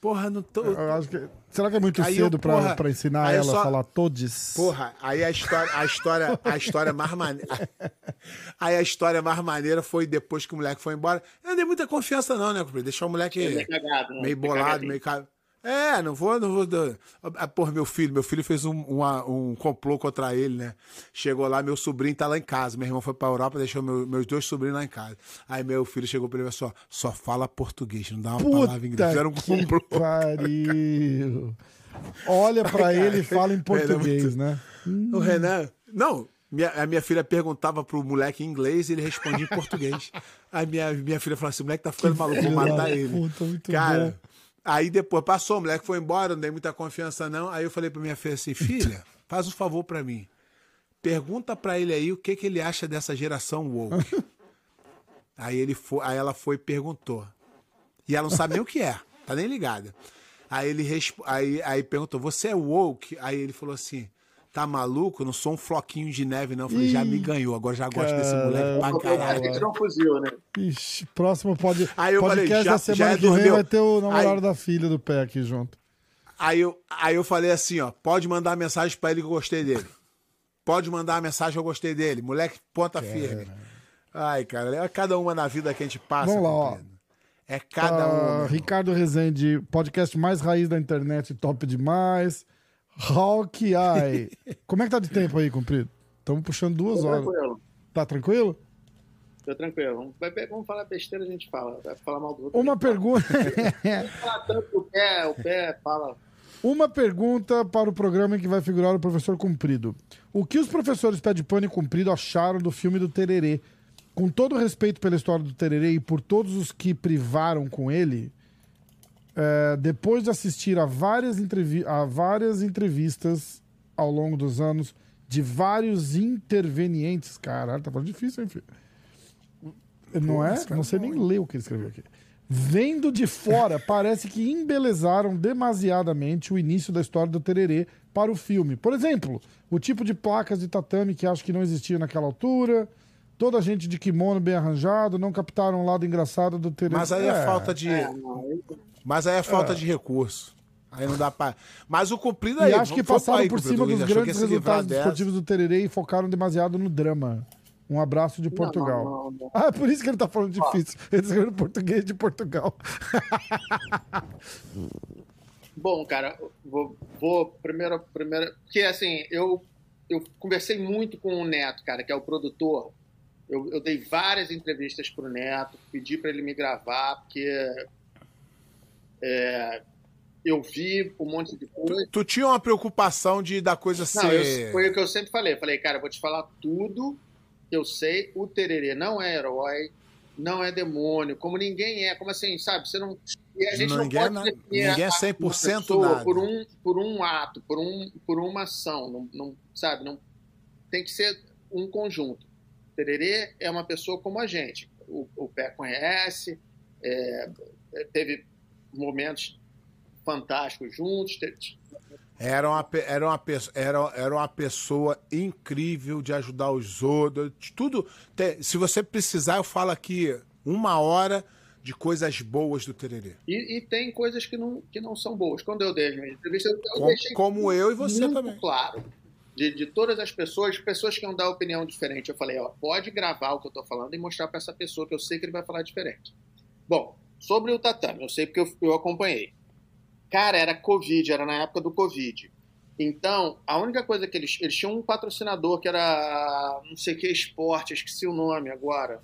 Porra, não tô... Eu acho que- será que é muito Aí eu, cedo pra, porra, pra ensinar aí eu ela só- a falar todes? Porra, aí a história, a história, a história mais maneira. <laughs> Aí a história mais maneira foi depois que o moleque foi embora. Eu não dei muita confiança, não, né? Deixar o moleque é cagado, né? meio é bolado, meio. ca- É, não vou, não vou. Ah, Porra, meu filho, meu filho fez um, uma- um complô contra ele, né? Chegou lá, meu sobrinho tá lá em casa. Meu irmão foi pra Europa, deixou meu- meus dois sobrinhos lá em casa. Aí meu filho chegou pra ele e falou assim: só fala português, não dá uma palavra em inglês. Puta Fizeram um que complô. pariu. Olha pra ele e fala em português, né? O Renan. Não, minha- a minha filha perguntava pro moleque em inglês e ele respondia em português. <laughs> Aí minha, minha filha falou assim: o moleque tá ficando maluco, vou matar ele. puta, muito Cara, bom. Aí depois passou, o moleque foi embora, não dei muita confiança, não. Aí eu falei pra minha filha assim: filha, faz um favor pra mim. Pergunta pra ele aí o que, que ele acha dessa geração woke. <laughs> aí, ele foi, aí ela foi e perguntou. E ela não sabe nem o que é, tá nem ligada. Aí ele aí, aí perguntou: Você é woke? Aí ele falou assim: Tá maluco? Eu não sou um floquinho de neve, não. Eu falei: Já me ganhou, agora já gosto desse moleque pra Porque a caralho. gente não fuzil, né? Ixi, próximo pode, Aí eu podcast falei, já- da semana já que vem dormiu? vai ter o namorado Aí- da filha do pé aqui junto. Aí eu, aí eu falei assim: Ó, pode mandar mensagem pra ele que eu gostei dele. Pode mandar mensagem que eu gostei dele. Moleque, ponta firme. Ai, cara, é cada uma na vida que a gente passa. Vamos lá, ó. É cada Ah, uma. Ricardo Rezende, podcast mais raiz da internet, top demais. Hawkeye. Como é que tá de tempo aí, comprido? Estamos puxando duas Tô horas. tranquilo. Tá tranquilo? Tô tranquilo. Vamos, vamos falar besteira, a gente fala. Vai falar mal do outro. Uma pergunta. <laughs> Não fala tanto o pé, o pé fala. Uma pergunta para o programa em que vai figurar o professor Cumprido. O que os professores Pé de Pano e Cumprido acharam do filme do Tererê? Com todo respeito pela história do Tererê e por todos os que privaram com ele, é, depois de assistir a várias, entrevi a várias entrevistas ao longo dos anos de vários intervenientes, caralho, tá falando difícil, hein, filho? Não é? Não sei nem ler o que ele escreveu aqui. Vendo de fora, <laughs> parece que embelezaram demasiadamente o início da história do Tererê para o filme. Por exemplo, o tipo de placas de tatame que acho que não existia naquela altura, toda a gente de kimono bem arranjado, não captaram o lado engraçado do Tererê. Mas aí é, falta de. É, Mas aí é falta de recurso. Aí não dá pra. Mas o cumprido aí. E acho que passaram por cima dos grandes resultados dessa. esportivos do Tererê e focaram demasiado no drama. Um abraço de Portugal. não, não, não. Ah, é por isso que ele tá falando difícil. Ele escreveu português de Portugal. <laughs> Bom, cara, vou, vou primeiro, primeiro, porque assim, eu, eu conversei muito com o Neto, cara, que é o produtor. Eu, eu dei várias entrevistas pro Neto, pedi para ele me gravar, porque é, eu vi um monte de coisa. Tu tinha uma preocupação de da coisa Não, ser. eu, foi o que eu sempre falei. Falei, cara, vou te falar tudo que eu sei. O Tererê não é herói, não é demônio, como ninguém é. Como assim, sabe? Você não. E a gente Ninguém é não pode definir ninguém é a- 100% uma pessoa nada. Por um, por um ato, por, um, por uma ação. Não, não, sabe? Não, tem que ser um conjunto. Tererê é uma pessoa como a gente. O, o Pé conhece, é, teve momentos fantásticos juntos. Era uma, era, uma, era, era uma pessoa incrível de ajudar os outros. de Tudo. Se você precisar, eu falo aqui uma hora de coisas boas do Tererê. E, e tem coisas que não, que não são boas. Quando eu dei as minhas entrevistas, eu Como, deixei como eu e você também. claro. De, de todas as pessoas, pessoas que iam dar opinião diferente, eu falei, ó, pode gravar o que eu tô falando e mostrar para essa pessoa que eu sei que ele vai falar diferente. Bom, sobre o tatame, eu sei porque eu, eu acompanhei. Cara, era Covid, era na época do Covid. Então, a única coisa que eles. Eles tinham um patrocinador que era não sei que esporte, esqueci o nome agora.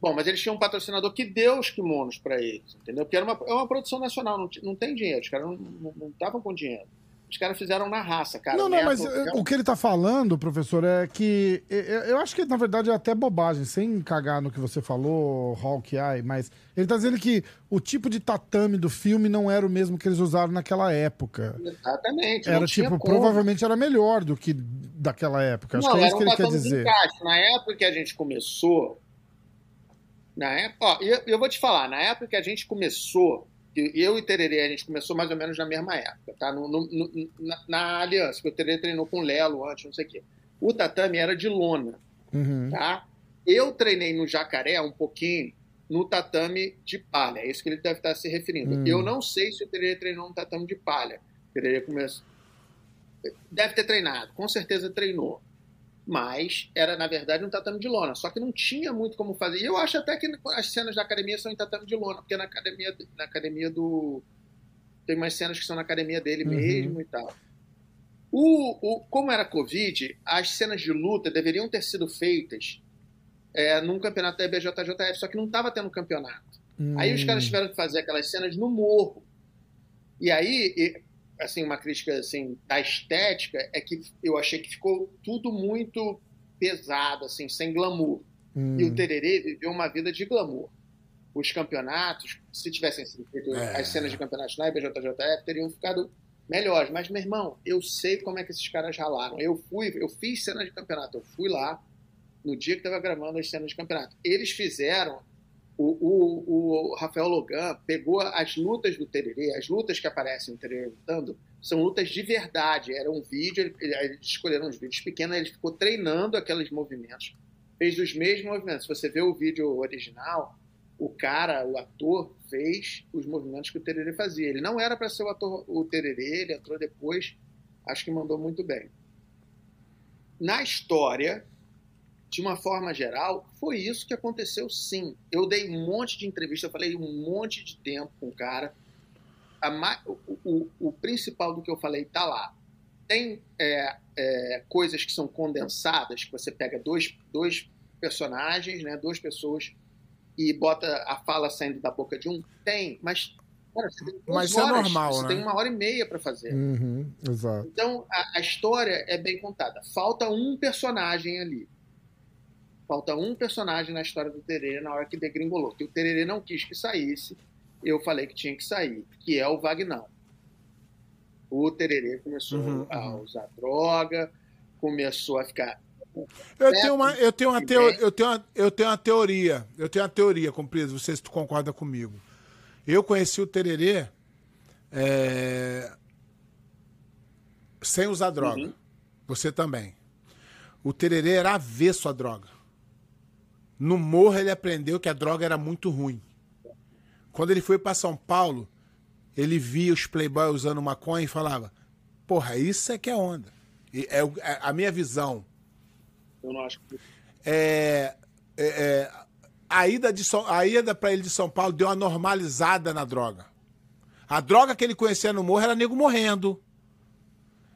Bom, mas eles tinham um patrocinador que deu os kimonos para eles, entendeu? Porque era uma, é uma produção nacional, não, não tem dinheiro, os caras não estavam com dinheiro. Os caras fizeram na raça, cara. não, não, Neto- mas eh, o que ele tá falando, professor, é que eh, eh, eu acho que na verdade é até bobagem, sem cagar no que você falou, Hawkeye, mas ele tá dizendo que o tipo de tatame do filme não era o mesmo que eles usaram naquela época. Exatamente. Era tipo, como. provavelmente era melhor do que daquela época. Acho não, que é isso um que ele quer dizer. encaixe. Na época que a gente começou, na época, ó, eu, eu vou te falar, na época que a gente começou, eu e Tererê, a gente começou mais ou menos na mesma época, tá? No, no- no- na, na aliança, que o Tererê treinou com o Lelo antes, não sei o quê. O tatame era de lona, Uhum. tá? Eu treinei no jacaré um pouquinho no tatame de palha, é isso que ele deve estar se referindo. Hum. Eu não sei se o Tererê treinou no tatame de palha. O Tererê começou. Deve ter treinado, com certeza treinou. Mas era, na verdade, um tatame de lona. Só que não tinha muito como fazer. E eu acho até que as cenas da academia são em tatame de lona, porque na academia, na academia do, tem umas cenas que são na academia dele mesmo e tal. O, o, como era Covid, as cenas de luta deveriam ter sido feitas é, num campeonato da IBJJF, só que não estava tendo campeonato. Aí os caras tiveram que fazer aquelas cenas no morro. E aí, assim, uma crítica assim, da estética é que eu achei que ficou tudo muito pesado, assim, sem glamour. Hum. E o Tererê viveu uma vida de glamour. Os campeonatos, se tivessem sido É. as cenas de campeonatos na IBJJF, teriam ficado melhores. Mas, meu irmão, eu sei como é que esses caras ralaram. Eu fui, eu fiz cena de campeonato. Eu fui lá no dia que estava gravando as cenas de campeonato. Eles fizeram. O, o, o Rafael Logan pegou as lutas do Tererê, as lutas que aparecem no Tererê lutando, são lutas de verdade. Era um vídeo, ele- ele- eles escolheram uns vídeos pequenos, ele ficou treinando aqueles movimentos. Fez os mesmos movimentos. Se você vê o vídeo original, o cara, o ator, fez os movimentos que o Tererê fazia. Ele não era para ser o ator, o Tererê, ele entrou depois, acho que mandou muito bem. Na história, de uma forma geral, foi isso que aconteceu sim. Eu dei um monte de entrevista, eu falei um monte de tempo com o cara. Ma- o, o- o principal do que eu falei tá lá. Tem é, é, coisas que são condensadas, que você pega dois, dois personagens, né, duas pessoas, e bota a fala saindo da boca de um? Tem, mas. Cara, você tem Mas isso é horas, normal, Você né? tem uma hora e meia para fazer. Uhum, exato. Então, a, a história é bem contada. Falta um personagem ali. Falta um personagem na história do Tererê na hora que degringolou. Que o Tererê não quis que saísse, eu falei que tinha que sair, que é o Vagnão. O Tererê começou Uhum, a uhum. usar droga, começou a ficar. Eu tenho uma, eu tenho uma, teo, bem. eu tenho uma, eu tenho uma teoria. Eu tenho uma teoria, comprido. Não sei se tu concorda comigo. Eu conheci o Tererê é, sem usar droga. Uhum. Você também. O Tererê era avesso à droga. No morro ele aprendeu que a droga era muito ruim. Quando ele foi para São Paulo, ele via os playboys usando maconha e falava: Porra, isso é que é onda. E é, é a minha visão Eu não acho que. é, é, é, a ida, de São, a ida pra ele de São Paulo deu uma normalizada na droga. A droga que ele conhecia no morro era nego morrendo.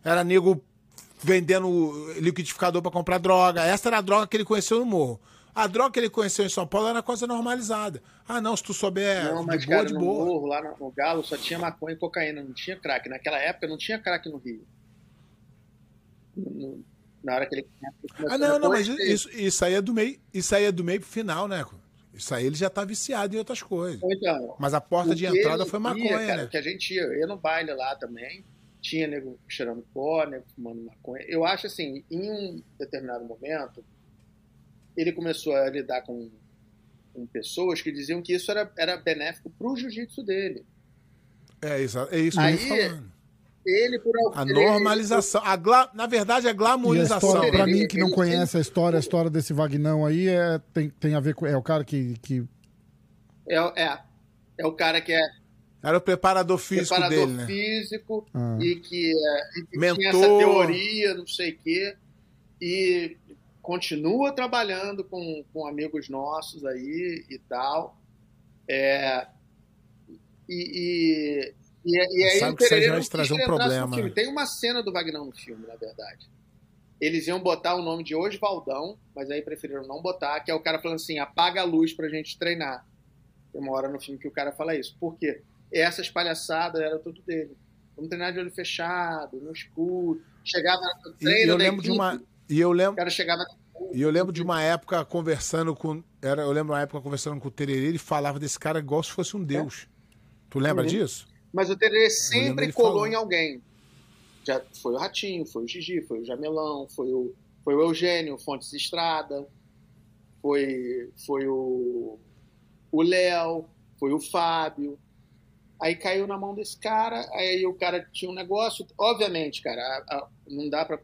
Era nego vendendo liquidificador pra comprar droga. Essa era a droga que ele conheceu no morro. A droga que ele conheceu em São Paulo era coisa normalizada. Ah, não, se tu souber não, mas, de boa, cara, no boa. morro, lá no, no Galo, só tinha maconha e cocaína, não tinha crack. Naquela época não tinha crack no Rio. No- na hora que ele. Ah, não, não, mas isso, isso aí é do meio, isso aí é do meio pro final, né? Isso aí ele já tá viciado em outras coisas. Então, Mas a porta de entrada foi ia, maconha, cara, né? Que a gente ia, eu ia no baile lá também, tinha nego cheirando pó, nego fumando maconha. Eu acho assim, em um determinado momento, ele começou a lidar com, com pessoas que diziam que isso era, era benéfico pro jiu-jitsu dele. É isso, é isso que eu Aí, falando. Ele, por A ele- normalização. A gla... Na verdade, a glamorização. Ele- mim que não ele- conhece a história, a história desse Vagnão aí é, tem, tem a ver com. É o cara que. que É, é, é o cara que é Era o preparador físico preparador dele, né? físico Ah. e que, é, e que tinha Mentor. essa teoria, não sei o quê, e continua trabalhando com, com amigos nossos aí e tal. É, e, e, e, e aí Sabe o Tererê não trazer um problema? Tem uma cena do Vagnão no filme, na verdade. Eles iam botar o nome de Osvaldão, mas aí preferiram não botar, que é o cara falando assim, apaga a luz pra gente treinar. Tem uma hora no filme que o cara fala isso. Por quê? Essas palhaçadas era tudo dele. Vamos treinar de olho fechado, no escuro. Chegava no E treino eu da lembro de equipe, uma. E eu O lembro, cara chegava... e eu lembro de uma época conversando com. Era, eu lembro uma época conversando com o Tererê, ele falava desse cara igual se fosse um deus. Tu lembra Uhum. disso? Mas o Tererê sempre colou falando. em alguém. Já foi o Ratinho, foi o Gigi, foi o Jamelão, foi o, foi o Eugênio Fontes Estrada, foi, foi o o Léo, foi o Fábio. Aí caiu na mão desse cara, aí o cara tinha um negócio. Obviamente, cara, a- a- não dá para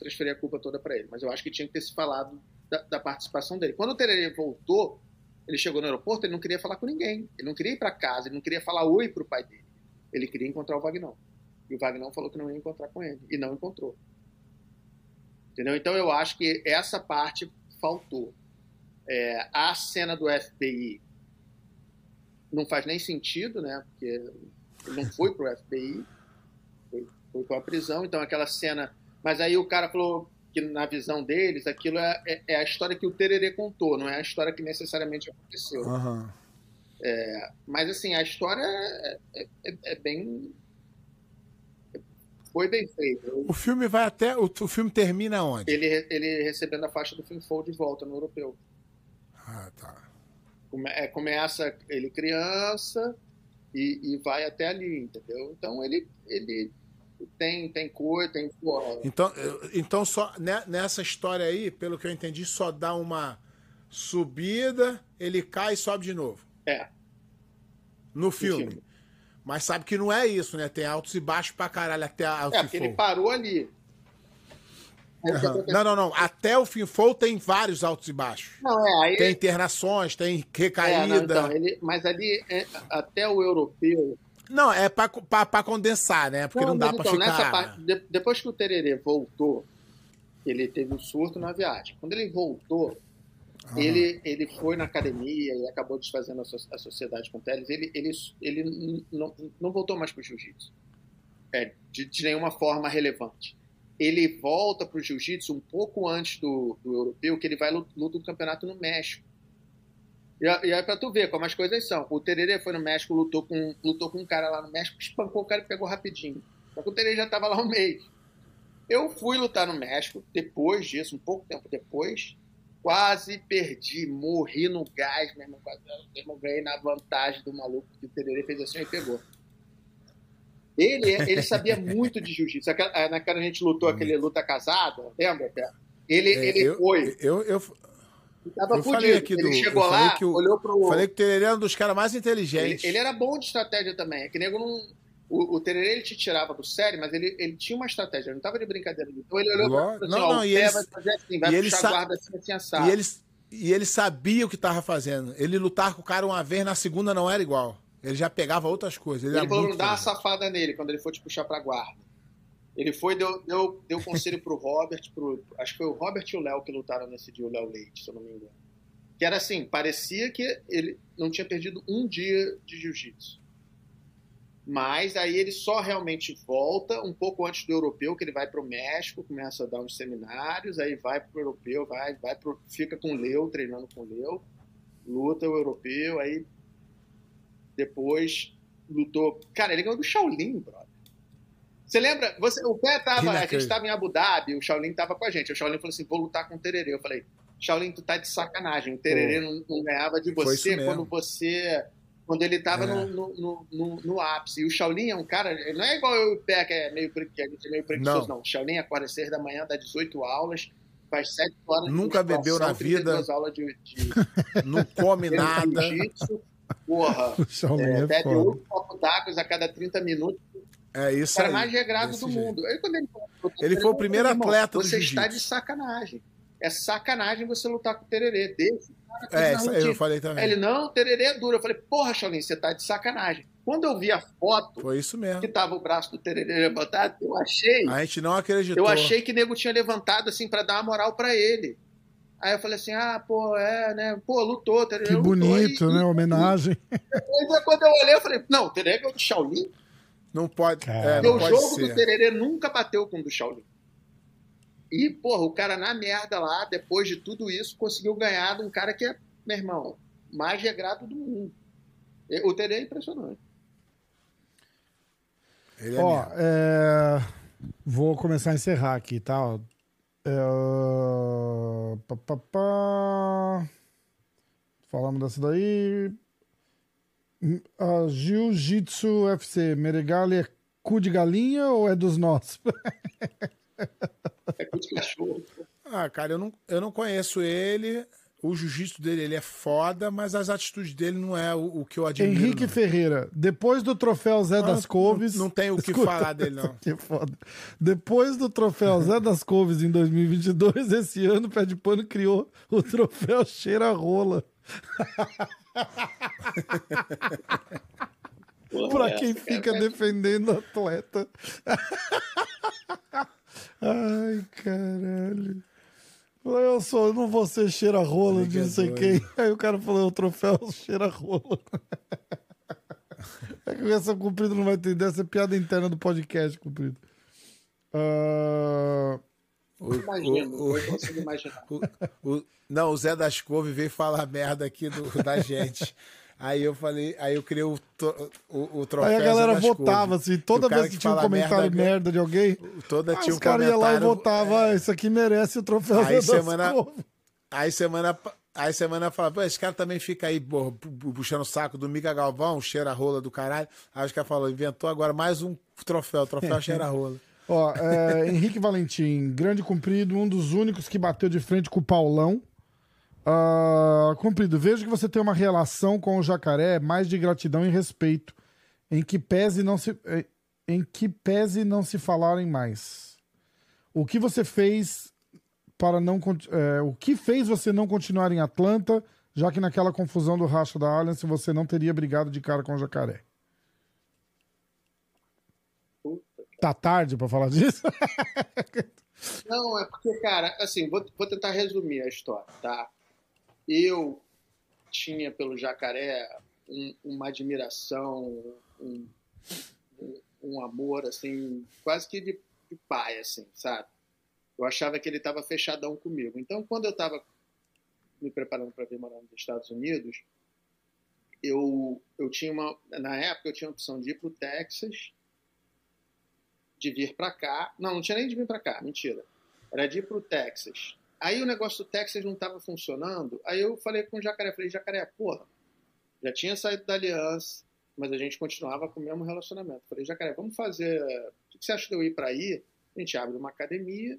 transferir a culpa toda para ele, mas eu acho que tinha que ter se falado da, da participação dele. Quando o Tererê voltou, ele chegou no aeroporto, ele não queria falar com ninguém. Ele não queria ir para casa, ele não queria falar oi pro pai dele. Ele queria encontrar o Vagnão. E o Vagnão falou que não ia encontrar com ele. E não encontrou. Entendeu? Então eu acho que essa parte faltou. É, a cena do FBI não faz nem sentido, né? Porque Ele não foi pro FBI, foi, foi pra prisão. Então, aquela cena. Mas aí o cara falou que, na visão deles, aquilo é, é, é a história que o Tererê contou, não é a história que necessariamente aconteceu. Aham. Mas, assim, a história é, é- é- é bem. Foi bem feita. O filme vai até. O, o filme termina onde? Ele, ele recebendo a faixa do Finfol de volta no europeu. Ah, tá. Come- é, começa ele criança e, e vai até ali, entendeu? Então ele, ele tem, tem cor, tem cor. Então, então só ne- nessa história aí, pelo que eu entendi, só dá uma subida, ele cai e sobe de novo. É, No filme. filme. Mas sabe que não é isso, né? Tem altos e baixos pra caralho até a, é porque ele parou ali. Aconteceu? Não, não, não. Até o Finfol tem vários altos e baixos. Não, é, aí, Tem internações, tem é, recaída. não, então, ele, mas ali, é, até o europeu. Não, é pra, pra, pra condensar, né? Porque não, dá mas pra então, ficar. parte, de- depois que o Tererê voltou, ele teve um surto na viagem. Quando ele voltou, ele, ele foi na academia e acabou desfazendo a, so- a sociedade com o Teles. Ele, ele, ele não, não voltou mais para o jiu-jitsu. É, de, de nenhuma forma relevante. Ele volta para o jiu-jitsu um pouco antes do, do europeu, que ele vai lu- luta o campeonato no México. E, a- e aí para tu ver como as coisas são. O Tererê foi no México, lutou com, lutou com um cara lá no México, espancou o cara e pegou rapidinho. Só que o Tererê já estava lá um mês. Eu fui lutar no México, depois disso, um pouco tempo depois, quase perdi, morri no gás, meu irmão, quase ganhei na vantagem do maluco que o Tererê fez assim e pegou. Ele, ele sabia <laughs> muito de jiu-jitsu. Aquela- Naquela a gente lutou aquele luta casada, lembra? Pé? Ele, É, ele eu, foi, Eu, eu, tava eu falei fudido. aqui ele do- chegou falei lá, que o- olhou pro. falei que o Tererê é um dos caras mais Ele, inteligentes. ele era bom de estratégia também. É que nego não. O, o Tererê ele te tirava do sério, mas ele, ele tinha uma estratégia, não tava de brincadeira. Então ele olhou Lógico. pra assim, Não, ó, não, o e ele- vai fazer assim, vai e ele puxar sa- guarda assim, assim, assado. E ele, e ele sabia o que tava fazendo. Ele lutar com o cara uma vez, na segunda não era igual. Ele já pegava outras coisas. Ele, Ele era falou, não dá uma safada nele quando ele for te puxar pra guarda. Ele foi, deu, deu, deu conselho pro Robert, pro, acho que foi o Robert e o Léo que lutaram nesse dia, o Léo Leite, se eu não me engano. Que era assim, parecia que ele não tinha perdido um dia de jiu-jitsu. Mas aí ele só realmente volta um pouco antes do europeu, que ele vai pro México, começa a dar uns seminários, aí vai pro europeu, vai, vai pro, fica com o Leo, treinando com o Leo, luta o europeu, aí depois lutou. Cara, ele ganhou do Shaolin, brother. Você lembra? Você, o pé tava. A gente Inacreditável. tava em Abu Dhabi, o Shaolin tava com a gente. O Shaolin falou assim: vou lutar com o Tererê. Eu falei, Shaolin, tu tá de sacanagem. O Tererê não, não ganhava de você quando você. Quando ele tava É. no, no, no, no- ápice. E o Shaolin é um cara. Não é igual eu e o Pé, que é meio, que a gente é meio preguiçoso, não. O Shaolin acorda às seis da manhã, dá 18 aulas, faz 7 horas Nunca bebeu na vida. 32 aulas de, de, <laughs> Não come nada. Porra. É, é, bebe foda. oito copos d'água a cada 30 minutos. É O isso cara aí. mais regrado do jeito. mundo. Aí, quando ele, Ele foi o primeiro atleta do Você está de sacanagem. É sacanagem você lutar com o tererê. Deixa o cara É, isso aí eu falei Aí também. ele, não, o tererê é duro. Eu falei, porra, Shaolin, você tá de sacanagem. Quando eu vi a foto Foi isso mesmo. que tava o braço do tererê levantado, eu achei, A gente não acreditou. eu achei que o nego tinha levantado assim pra dar uma moral pra ele. Aí eu falei assim, ah, pô, é, né? Pô, lutou, tererê Que lutou. bonito, E- né? Homenagem. <laughs> Depois, quando eu olhei, eu falei, não, o tererê é do Shaolin. Não pode, é, não o pode jogo ser. do Tererê nunca bateu com o do Shaolin. E, porra, o cara na merda lá, depois de tudo isso, conseguiu ganhar de um cara que é, meu irmão, mais regrado do mundo. E- O Tererê é impressionante. Ele é Ó, é, vou começar a encerrar aqui, tá? É... pá, pá, pá. Falamos dessa daí. A Jiu-Jitsu FC, Meregali é cu de galinha ou é dos nossos? É cu de cachorro. Ah, cara, eu não, eu não conheço ele. O jiu-jitsu dele ele é foda, mas as atitudes dele não é o, o que eu admiro. Henrique não. Ferreira, depois do troféu Zé Ah, das Couves. Não, não tem o que Escuta, falar dele, não. <laughs> Que foda. Depois do troféu Zé das Couves em 2022, esse ano o Pé de Pano criou o troféu Cheira Rola. É quem fica defendendo atleta. Ai, caralho. Eu sou, eu não vou ser cheira rola de não sei quem. Aí o cara falou, o troféu cheira rola. É que essa comprido não vai entender, essa é piada interna do podcast, comprido. Ah, O- Imagino, o- eu consigo imaginar. o- o- não, o Zé das Couve veio falar merda aqui do- da gente. Aí eu falei, aí eu criei o, o, o troféu. Aí a galera votava, Couve. assim, toda vez que que tinha um comentário merda, merda, de alguém, Toda ah, tinha os um caras iam lá e votavam, ah, isso aqui merece o troféu Aí Zé das semana- Couve. Aí semana, aí semana fala, pô, esse cara também fica aí porra, pu- pu- puxando o saco do Mica Galvão, cheira rola do caralho. Aí os caras falou, inventou agora mais um troféu, troféu <laughs> cheira rola. Ó, é, Henrique Valentim, grande comprido, um dos únicos que bateu de frente com o Paulão. Ah, comprido, vejo que você tem uma relação com o jacaré mais de gratidão e respeito, em que pese não se, eh, em que pese não se falarem mais. O que você fez para não eh, o que fez você não continuar em Atlanta, já que naquela confusão do racha da Alliance você não teria brigado de cara com o jacaré? Puta. Tá tarde pra falar disso? <laughs> Não, é porque, cara, assim, vou, vou tentar resumir a história, tá? Eu tinha pelo jacaré um- uma admiração, um, um- um amor, assim, quase que de, de pai, assim, sabe? Eu achava que ele estava fechadão comigo. Então, quando eu estava me preparando para vir morar nos Estados Unidos, eu, eu tinha uma. Na época, eu tinha a opção de ir para o Texas de vir para cá. Não, não tinha nem de vir para cá, mentira. Era de ir para o Texas. Aí o negócio do Texas não estava funcionando. Aí eu falei com o Jacaré, falei, Jacaré, porra, já tinha saído da aliança, mas a gente continuava com o mesmo relacionamento. Falei, Jacaré, vamos fazer. O que você acha de eu ir para aí? A gente abre uma academia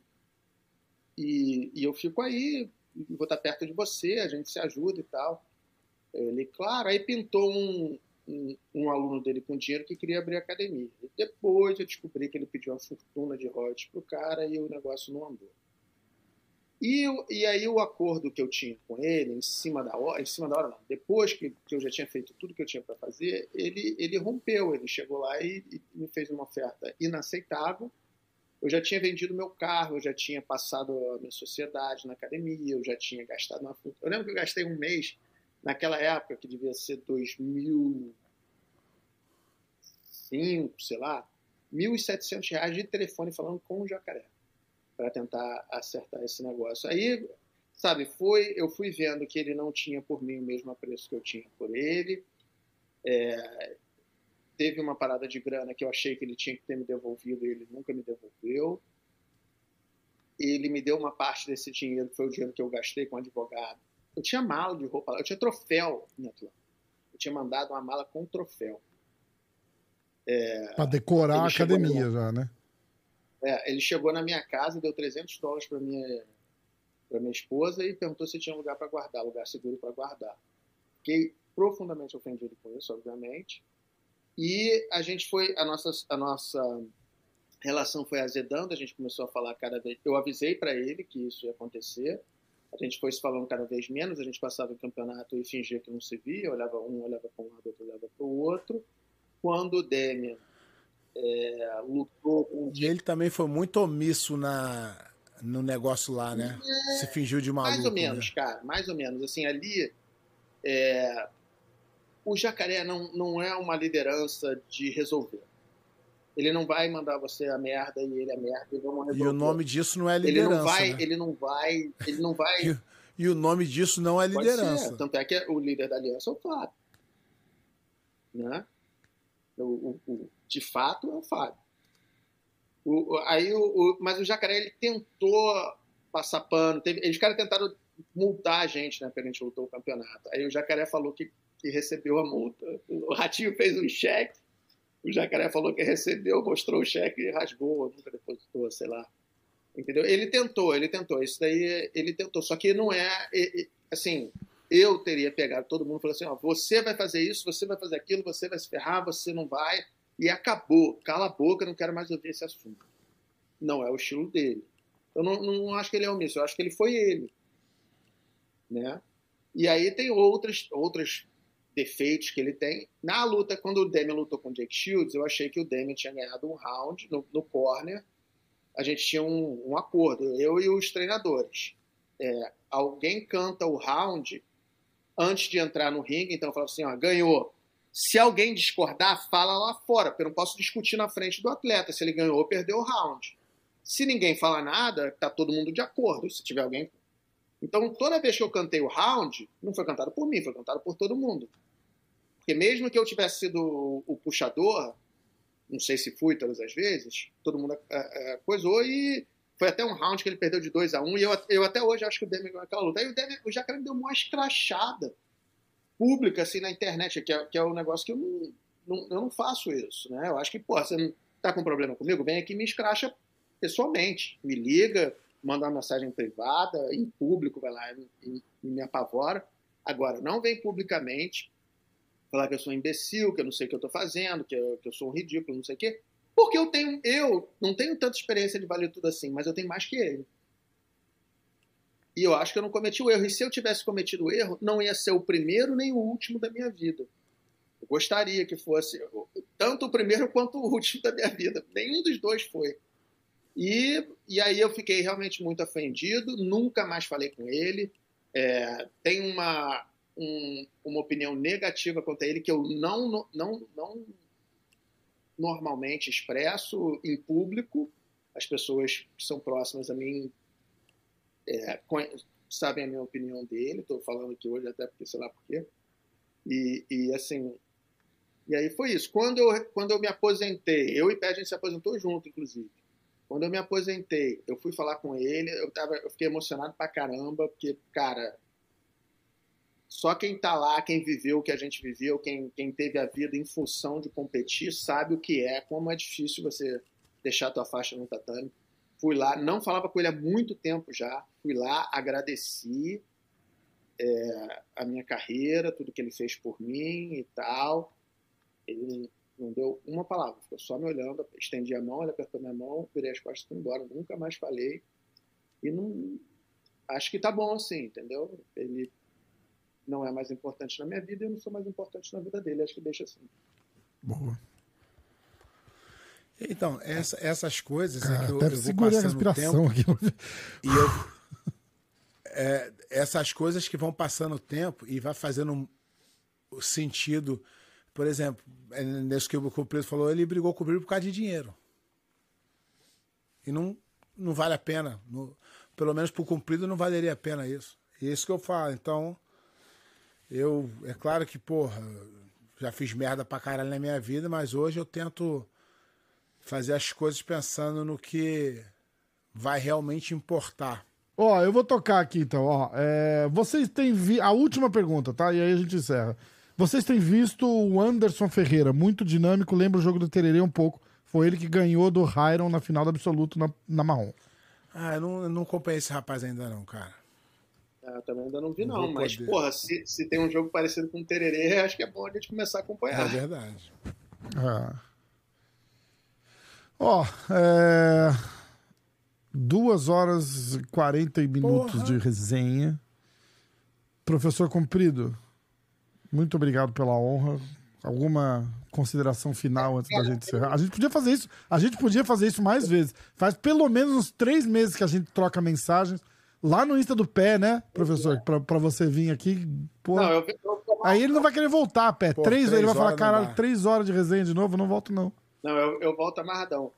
e, e eu fico aí, vou estar perto de você, a gente se ajuda e tal. Ele, claro, aí pintou um, um, aluno dele com dinheiro que queria abrir academia. E depois eu descobri que ele pediu uma fortuna de royalties pro cara e o negócio não andou. E, o- e aí o acordo que eu tinha com ele, em cima da hora, em cima da hora não, depois que, que eu já tinha feito tudo que eu tinha para fazer, ele, ele rompeu, ele chegou lá e, e me fez uma oferta inaceitável. Eu já tinha vendido meu carro, eu já tinha passado a minha sociedade na academia, eu já tinha gastado uma. Eu lembro que eu gastei um mês naquela época, que devia ser 2005, sei lá, 1.700 reais de telefone falando com o jacaré, para tentar acertar esse negócio. Aí, sabe, foi, eu fui vendo que ele não tinha por mim o mesmo apreço que eu tinha por ele. É, teve uma parada de grana que eu achei que ele tinha que ter me devolvido e ele nunca me devolveu. Ele me deu uma parte desse dinheiro, que foi o dinheiro que eu gastei com advogado. Eu tinha mala de roupa, eu tinha troféu em Atlanta. Eu tinha mandado uma mala com troféu. Pra decorar Ele a academia no- já, né? É, ele chegou na minha casa deu 300 dólares para minha para minha esposa e perguntou se tinha lugar para guardar, lugar seguro para guardar. Fiquei profundamente ofendido com isso, obviamente. E a gente foi a nossa a nossa relação foi azedando, a gente começou a falar cada vez. Eu avisei para ele que isso ia acontecer. A gente foi se falando cada vez menos, a gente passava o campeonato e fingia que não se via, olhava um, olhava para um lado, outro olhava para o outro. Quando o Demian é, lutou com E ele também foi muito omisso na, no negócio lá, né? Se fingiu de maluco. Mais ou menos, né? cara, mais ou menos. Assim, ali, é, o jacaré não, não é uma liderança de resolver. Ele não vai mandar você a merda e ele a merda e vamos resolver. E o nome disso não é ele liderança. não vai, né? ele não vai, ele não vai. <laughs> E, e o nome disso não é liderança. Tanto é que o líder da aliança é o Fábio. Né? O, o- o- de fato é o Fábio. O- aí o, mas o Jacaré ele tentou passar pano. Teve, os caras tentaram multar a gente, né? Porque a gente lutou o campeonato. Aí o Jacaré falou que, que recebeu a multa. O Ratinho fez um cheque. O Jacaré falou que recebeu, mostrou o cheque e rasgou, nunca depositou, sei lá. Entendeu? Ele tentou, ele tentou. Isso daí ele tentou. Só que não é. Assim, eu teria pegado todo mundo e falado assim: ó, você vai fazer isso, você vai fazer aquilo, você vai se ferrar, você não vai. E acabou. Cala a boca, não quero mais ouvir esse assunto. Não é o estilo dele. Eu não, não acho que ele é omisso, eu acho que ele foi ele. Né? E aí tem outras, outros defeitos que ele tem. Na luta, quando o Damian lutou com o Jake Shields, eu achei que o Damian tinha ganhado um round no, no corner. A gente tinha um, um acordo, eu e os treinadores. É, alguém canta o round antes de entrar no ringue, então eu falava assim, ó, ganhou. Se alguém discordar, fala lá fora, porque eu não posso discutir na frente do atleta se ele ganhou ou perdeu o round. Se ninguém fala nada, tá todo mundo de acordo. Se tiver alguém. Então, toda vez que eu cantei o round, não foi cantado por mim, foi cantado por todo mundo. Porque mesmo que eu tivesse sido o puxador, não sei se fui todas as vezes, todo mundo é, é, coisou e foi até um round que ele perdeu de 2 a 1 um, e eu, eu até hoje acho que o Demi ganhou aquela luta. Aí o, Demi, o Jacaré deu uma escrachada pública assim na internet, que é, que é um negócio que eu não, não, eu não faço isso, né? Eu acho que, pô, você não tá com problema comigo, vem aqui e me escracha pessoalmente, me liga, manda uma mensagem privada, em público, vai lá e, e, me apavora. Agora, não vem publicamente falar que eu sou um imbecil, que eu não sei o que eu estou fazendo, que eu, que eu sou um ridículo, não sei o quê. Porque eu tenho, eu não tenho tanta experiência de valer tudo assim, mas eu tenho mais que ele. E eu acho que eu não cometi o erro. E se eu tivesse cometido o erro, não ia ser o primeiro nem o último da minha vida. Eu gostaria que fosse tanto o primeiro quanto o último da minha vida. Nenhum dos dois foi. E, e aí eu fiquei realmente muito ofendido, nunca mais falei com ele. É, tem uma, um, uma opinião negativa contra ele que eu não, não, não normalmente expresso em público. As pessoas que são próximas a mim é, sabem a minha opinião dele. Estou falando aqui hoje até porque sei lá por quê. E, e assim, e aí foi isso. Quando eu, quando eu me aposentei, eu e Pé a gente se aposentou junto, inclusive. Quando eu me aposentei, eu fui falar com ele, eu, tava, eu fiquei emocionado pra caramba, porque, cara, só quem tá lá, quem viveu o que a gente viveu, quem, quem teve a vida em função de competir, sabe o que é, como é difícil você deixar a tua faixa no tatame. Fui lá, não falava com ele há muito tempo já, fui lá, agradeci é, a minha carreira, tudo que ele fez por mim e tal. Ele não deu uma palavra, ficou só me olhando, estendi a mão, ele apertou minha mão, virei as costas e fui embora. Nunca mais falei. E não. Acho que tá bom assim, entendeu? Ele não é mais importante na minha vida e eu não sou mais importante na vida dele. Acho que deixa assim. Boa. Então, essa, essas coisas Cara, é que eu, eu vou a passando o respiração tempo, aqui. E eu, é, essas coisas que vão passando o tempo e vai fazendo o sentido. Por exemplo, é, nesse que o Cumprido falou, ele brigou com o Brito por causa de dinheiro. E não, não vale a pena. No, pelo menos para o Cumprido não valeria a pena isso. E é isso que eu falo. Então, eu. É claro que, porra, já fiz merda pra caralho na minha vida, mas hoje eu tento fazer as coisas pensando no que vai realmente importar. Ó, eu vou tocar aqui então, ó. É, vocês têm vi... A última pergunta, tá? E aí a gente encerra. Vocês têm visto o Anderson Ferreira, muito dinâmico, lembra o jogo do Tererê um pouco. Foi ele que ganhou do Hyron na final do absoluto na, na marrom. Ah, eu não, eu não acompanhei esse rapaz ainda não, cara. Ah, eu também ainda não vi, Não não. Mas, poder. porra, se, se tem um jogo parecido com o Tererê, <laughs> acho que é bom a gente começar a É acompanhar. verdade. Ah. Ó, é... Duas horas e 40 minutos Porra. de resenha. Professor Comprido, muito obrigado pela honra. Alguma consideração final antes da gente encerrar? A gente podia fazer isso. A gente podia fazer isso mais vezes. Faz pelo menos uns três meses que a gente troca mensagens lá no Insta do pé, né, professor? Pra, pra você vir aqui. Pô. Não, eu, eu, eu, Aí ele não vai querer voltar, pé. Pô, três, três ele vai falar, caralho, dá." três horas de resenha de novo, não volto, não. não, eu, eu volto amarradão.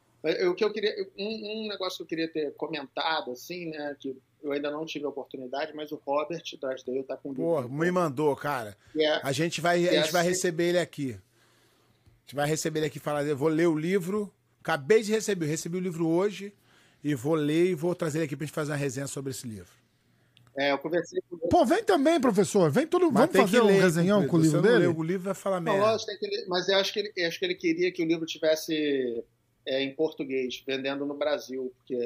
O que eu queria. Um, um negócio que eu queria ter comentado, assim, né? Que eu ainda não tive a oportunidade, mas o Robert Drysdale tá com Pô, livro. me mandou, cara. é- A gente vai, a É gente vai assim. receber ele aqui. A gente vai receber ele aqui e falar, eu vou ler o livro. Acabei de receber, eu recebi o livro hoje e vou ler e vou trazer ele aqui pra gente fazer uma resenha sobre esse livro. é, eu conversei com ele. Pô, vem também, professor. Vem todo Mas Vamos tem fazer que um ler, resenhão com o livro dele? ler o livro vai falar Não, merda. lógico, tem que ele- mas eu acho que ele, eu acho que ele queria que o livro tivesse é, em português, vendendo no Brasil, porque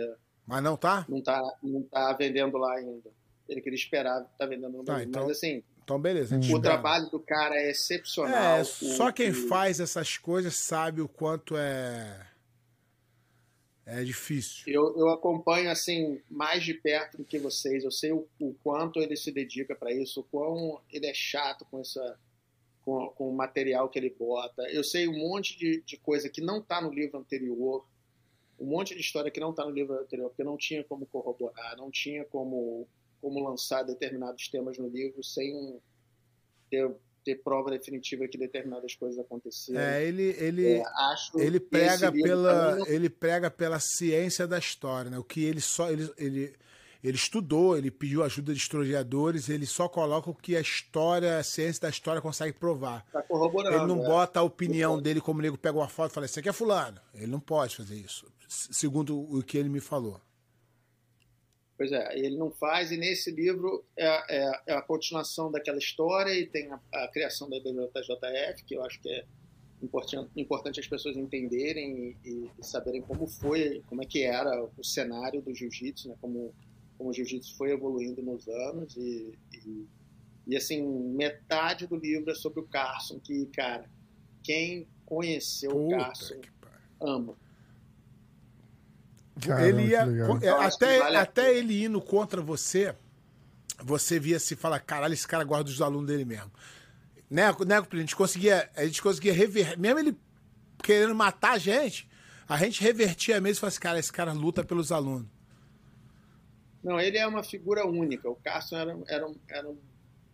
Mas não tá? não tá, não tá vendendo lá ainda. Ele queria esperar tá vendendo no Tá, Brasil. então- Mas assim, Então beleza. o espera. trabalho do cara é excepcional. É, só quem o- faz essas coisas sabe o quanto é. É difícil. Eu, eu acompanho assim mais de perto do que vocês. Eu sei o, o quanto ele se dedica para isso, o quão ele é chato com essa com, com o material que ele bota. Eu sei um monte de, de coisa que não está no livro anterior, um monte de história que não está no livro anterior, porque não tinha como corroborar, não tinha como como lançar determinados temas no livro sem ter, ter prova definitiva que determinadas coisas aconteceram. É, ele, ele, É, acho ele prega pela não- ele prega pela ciência da história, né? O que ele só ele, ele ele estudou, ele pediu ajuda de historiadores, ele só coloca o que a história, a ciência da história consegue provar. tá corroborando. Ele não é. bota a opinião dele como o nego pega uma foto e fala, isso aqui é fulano. Ele não pode fazer isso, segundo o que ele me falou. Pois é, ele não faz, e nesse livro é, é- é a continuação daquela história e tem a, a criação da WJF, que eu acho que é importante, importante as pessoas entenderem e, e saberem como foi, como é que era o cenário do jiu-jitsu, né? como, como o jiu-jitsu foi evoluindo nos anos. E, e, e, assim, metade do livro é sobre o Carson, que, cara, quem conheceu o Puta Carson que ama. Caramba, ele ia, é, até, vale até ele indo contra você, você via se fala, caralho, esse cara gosta dos alunos dele mesmo. Né, né, a gente conseguia, a gente conseguia reverter, mesmo ele querendo matar a gente, a gente revertia mesmo e falava assim, cara, esse cara luta pelos alunos. Não, ele é uma figura única. O Carson era, era, um- era um-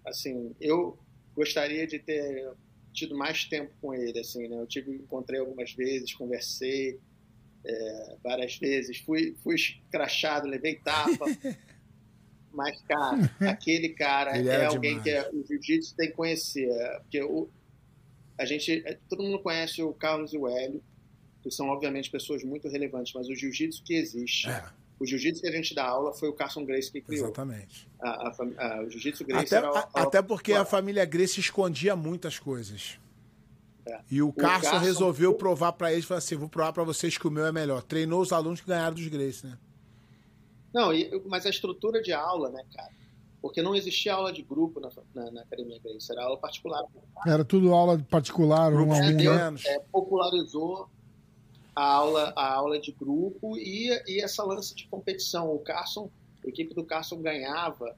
assim, eu gostaria de ter tido mais tempo com ele, assim, né? Eu tive, encontrei algumas vezes, conversei é, várias vezes, fui, fui escrachado, levei tapa. <laughs> Mas, cara, aquele cara Ele é era alguém que é- o jiu-jitsu tem que conhecer. é, Porque o, a gente, é, todo mundo conhece o Carlos e o Hélio, que são, obviamente, pessoas muito relevantes, mas o jiu-jitsu que existe, É, o jiu-jitsu que a gente dá aula foi o Carson Grace que criou. exatamente. A, a a- o jiu-jitsu Grace Até, era a- a- a- até porque a família Grace escondia muitas coisas. É. E o Carson Carson- resolveu provar pra eles, falou assim, vou provar pra vocês que o meu é melhor. Treinou os alunos que ganharam dos Grace, né? Não, e- mas a estrutura de aula, né, cara? Porque não existia aula de grupo na, na, na Academia Grace, era aula particular. Era tudo aula particular, um a um, né? pequenos. É, popularizou a aula, a aula de grupo e, e essa lance de competição. O Carson, a equipe do Carson ganhava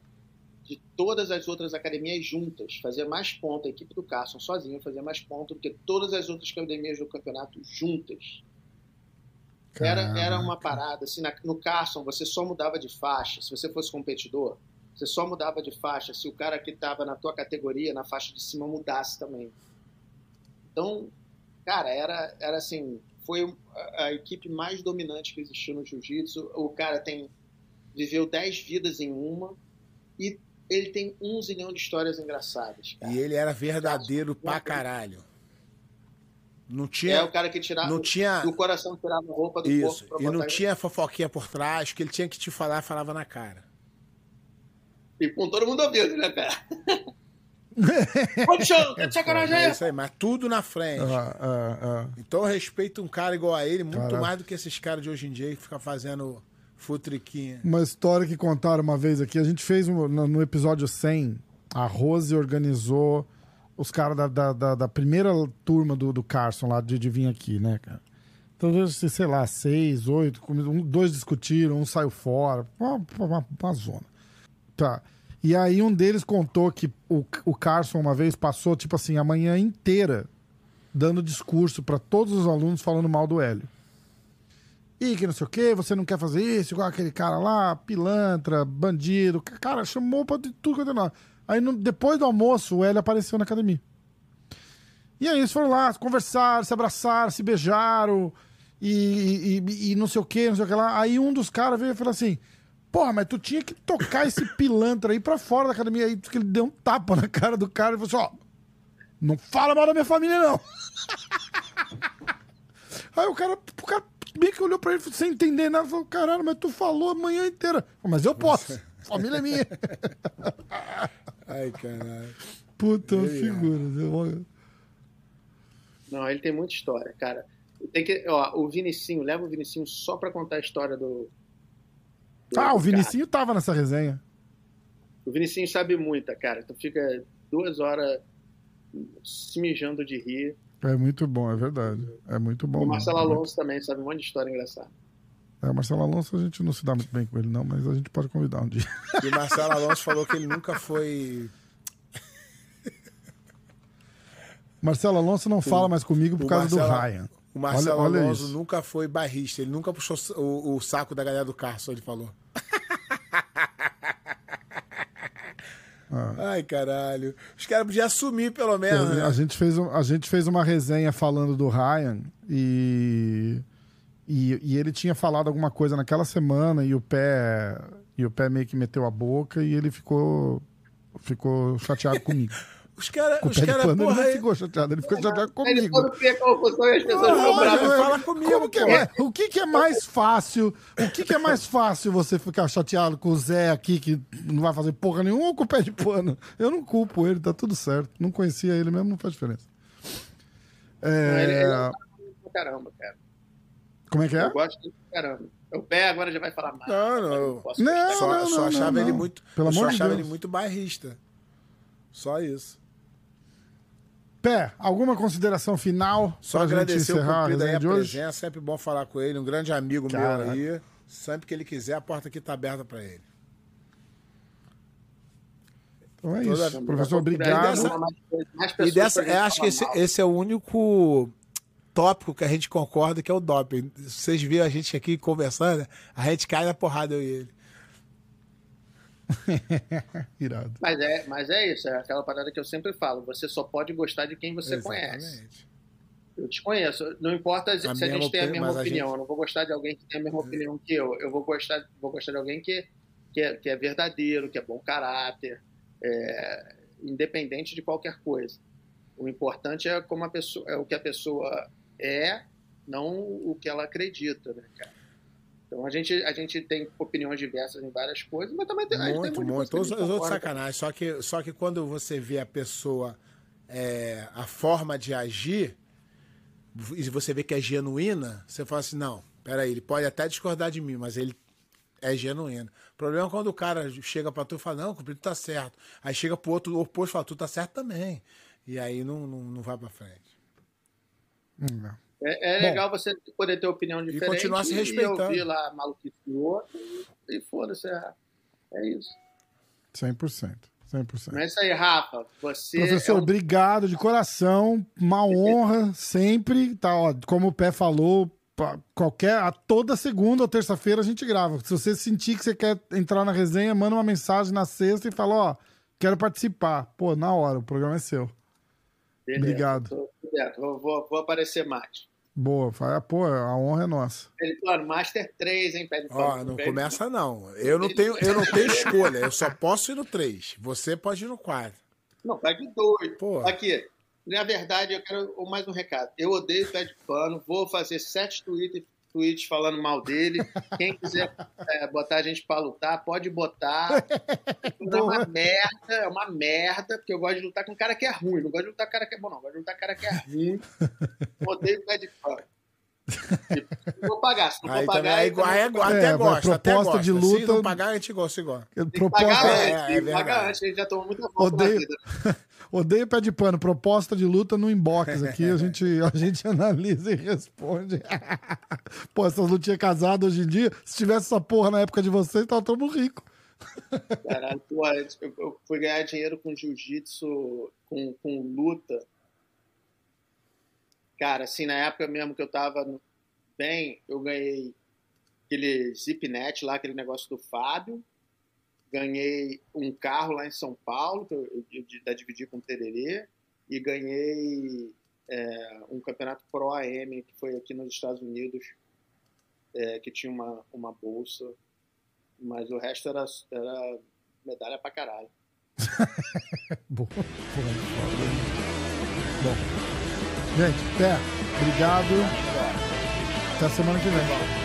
de todas as outras academias juntas, fazia mais pontos. A equipe do Carson sozinha fazia mais pontos do que todas as outras academias do campeonato juntas. Era, era uma parada, assim, na- no Carson você só mudava de faixa, se você fosse competidor, você só mudava de faixa se o cara que estava na tua categoria, na faixa de cima, mudasse também. Então, cara, era, era assim, foi a, a equipe mais dominante que existiu no jiu-jitsu. O cara tem, viveu 10 vidas em uma e ele tem um zilhão de histórias engraçadas, cara. E ele era verdadeiro pra caralho. Não tinha. É o cara que tirava não tinha- do coração, tirava a roupa do Isso. corpo pra E não tinha fofoquinha por trás, que ele tinha que te falar, falava na cara. E com todo mundo ouvindo, né, cara? <laughs> É aí? isso aí, mas tudo na frente. Ah, ah, ah. Então eu respeito um cara igual a ele muito Caraca. mais do que esses caras de hoje em dia que ficam fazendo futriquinha. Uma história que contaram uma vez aqui. A gente fez um- no, episódio 100, a Rose organizou os caras da, da, da- da primeira turma do, do Carson lá de, de vir aqui, né, cara? Então, sei lá, seis, oito, um- dois discutiram, um saiu fora. Uma, uma, uma zona. Tá. E aí um deles contou que o, o Carson uma vez passou, tipo assim, a manhã inteira dando discurso para todos os alunos falando mal do Hélio. E que não sei o que, você não quer fazer isso, igual aquele cara lá, pilantra, bandido. Cara, chamou pra de tudo quanto é nome. Aí no- depois do almoço, o Hélio apareceu na academia. E aí eles foram lá, conversaram, se abraçaram, se beijaram e, e- e não sei o que, não sei o que lá. Aí um dos caras veio e falou assim: Porra, mas tu tinha que tocar esse pilantra aí pra fora da academia. Aí ele deu um tapa na cara do cara e falou assim: Ó, não fala mal da minha família, não. <laughs> Aí o cara, o cara meio que olhou pra ele sem entender nada, falou: Caralho, mas tu falou a manhã inteira. Mas eu posso, <laughs> família é minha. <laughs> Ai, caralho. Puta é. figura. Não, ele tem muita história, cara. Tem que, ó, o Vinicinho, leva o Vinicinho só pra contar a história do. do Ah, o cara. Vinicinho tava nessa resenha. O Vinicinho sabe muita, cara. Tu fica duas horas se mijando de rir. É muito bom, é verdade. É muito bom. o Marcelo mesmo. Alonso também sabe um monte de história engraçada. É, o Marcelo Alonso a gente não se dá muito bem com ele, não, mas a gente pode convidar um dia. <laughs> E o Marcelo Alonso falou que ele nunca foi. Marcelo Alonso não fala mais comigo por o causa do Marcelo- Ryan. O Marcelo Olha- olha Alonso isso. nunca foi barrista, ele nunca puxou o, o saco da galera do Carson, ele falou. Ai, caralho. Os caras podiam assumir, pelo menos. A Né? gente, fez, a gente fez uma resenha falando do Ryan e, e, e ele tinha falado alguma coisa naquela semana e o pé e o pé meio que meteu a boca e ele ficou ficou chateado comigo. <laughs> Os caras, o os caras, pano ele porra. não ficou chateado, ele ficou chateado Ele comigo. cria confusão e as pessoas Porra, fala comigo, Como que é, o que, que é mais fácil? O que, que é mais fácil você ficar chateado com o Zé aqui, que não vai fazer porra nenhuma, ou com o pé de pano? Eu não culpo ele, tá tudo certo. Não conhecia ele mesmo, não faz diferença. É, Ele, ele caramba, cara. Como é que é? Eu gosto dele pra caramba. O pé agora já vai falar mais. Não, não. Eu Não, gostar. Só, não, só não, achava não, ele não. muito. Pelo amor de achava Deus. ele muito bairrista. Só isso. Pé, alguma consideração final? Só agradecer o cumprido aí a presença. Sempre bom falar com ele. Um grande amigo Caraca. meu aí. Sempre que ele quiser, a porta aqui tá aberta pra ele. Então é Toda- isso. Professor, obrigado. dessa- mais- mais E dessa, pra gente é, acho que esse, esse é o único tópico que a gente concorda que é o doping. Vocês viram a gente aqui conversando, a gente cai na porrada eu e ele. <laughs> Irado. Mas é, mas é isso, é aquela parada que eu sempre falo. Você só pode gostar de quem você conhece. Exatamente. Eu te conheço. Não importa se A se a, gente tem a mesma mas a opinião. gente- Eu não vou gostar de alguém que tem a mesma opinião que eu. Eu vou gostar, vou gostar de alguém que, que, é, que é verdadeiro, que é bom caráter, é, independente de qualquer coisa. O importante é como a pessoa, é o que a pessoa é, não o que ela acredita, né, cara? Então a gente, a gente tem opiniões diversas em várias coisas, mas também tem, Muito, muito. coisa Os, os outros sacanagem. Só que, só que quando você vê a pessoa, é, a forma de agir, e você vê que é genuína, você fala assim, não, peraí, ele pode até discordar de mim, mas ele é genuíno. O problema é quando o cara chega pra tu e fala, não, Cumprido tá certo. Aí chega pro outro oposto e fala, tu tá certo também. E aí não, não, não vai pra frente. Hum, não. É, é Bom. legal você poder ter opinião diferente continuar se e respeitando. ouvir lá a maluquice do outro e foda-se. É, é isso. 100%. 100%. Não é isso aí, Rafa. Você Professor, é um- obrigado de coração. Uma honra sempre. Tá, ó, como o Pé falou, qualquer, a toda segunda ou terça-feira a gente grava. Se você sentir que você quer entrar na resenha, manda uma mensagem na sexta e fala, ó, quero participar. Pô, na hora, o programa é seu. Beleza, obrigado. tô dentro. Vou, vou, vou aparecer mais. Boa, fala, pô, a honra é nossa. Ele falou, Master 3, hein, Pé de Ó, Pano? não começa não. Eu não tenho, eu não tenho <laughs> escolha. Eu só posso ir no 3. Você pode ir no 4. Não, vai de dois. Pô. Aqui, na verdade, eu quero mais um recado. Eu odeio Pé de Pano. Vou fazer sete tweets, tweets falando mal dele. Quem quiser <laughs> é, botar a gente pra lutar, pode botar. <laughs> É uma merda, é uma merda, porque eu gosto de lutar com um cara que é ruim. Não gosto de lutar com cara que é bom, não. Eu gosto de lutar com cara que é ruim. <laughs> Odeio Pé de Pano. Não vou pagar. Se não Aí vou pagar, é igual, também é É, até vai, gosta, até proposta gosta. de Se luta- não pagar, a gente gosta igual. Tem que Proposta, pagar É, antes, é tem que pagar antes, a gente já tomou muita volta na Odeio, vida. <laughs> odeio pé de pano. Proposta de luta no inbox aqui. A <laughs> gente, a gente analisa e responde. <laughs> Pô, essas lutinhas casadas hoje em dia, se tivesse essa porra na época de vocês, tava todo mundo rico. Caralho, pô, eu, eu fui ganhar dinheiro com jiu-jitsu, com, com luta. Cara, assim, na época mesmo que eu tava bem, eu ganhei aquele Zipnet lá, aquele negócio do Fábio. Ganhei um carro lá em São Paulo, que eu, eu, eu, dividi com o Tererê. E ganhei é, um campeonato Pro AM, que foi aqui nos Estados Unidos, é, que tinha uma, uma bolsa. Mas o resto era, era medalha pra caralho. <laughs> Boa. Foda. Bom. Gente, pé, obrigado. Até semana que vem.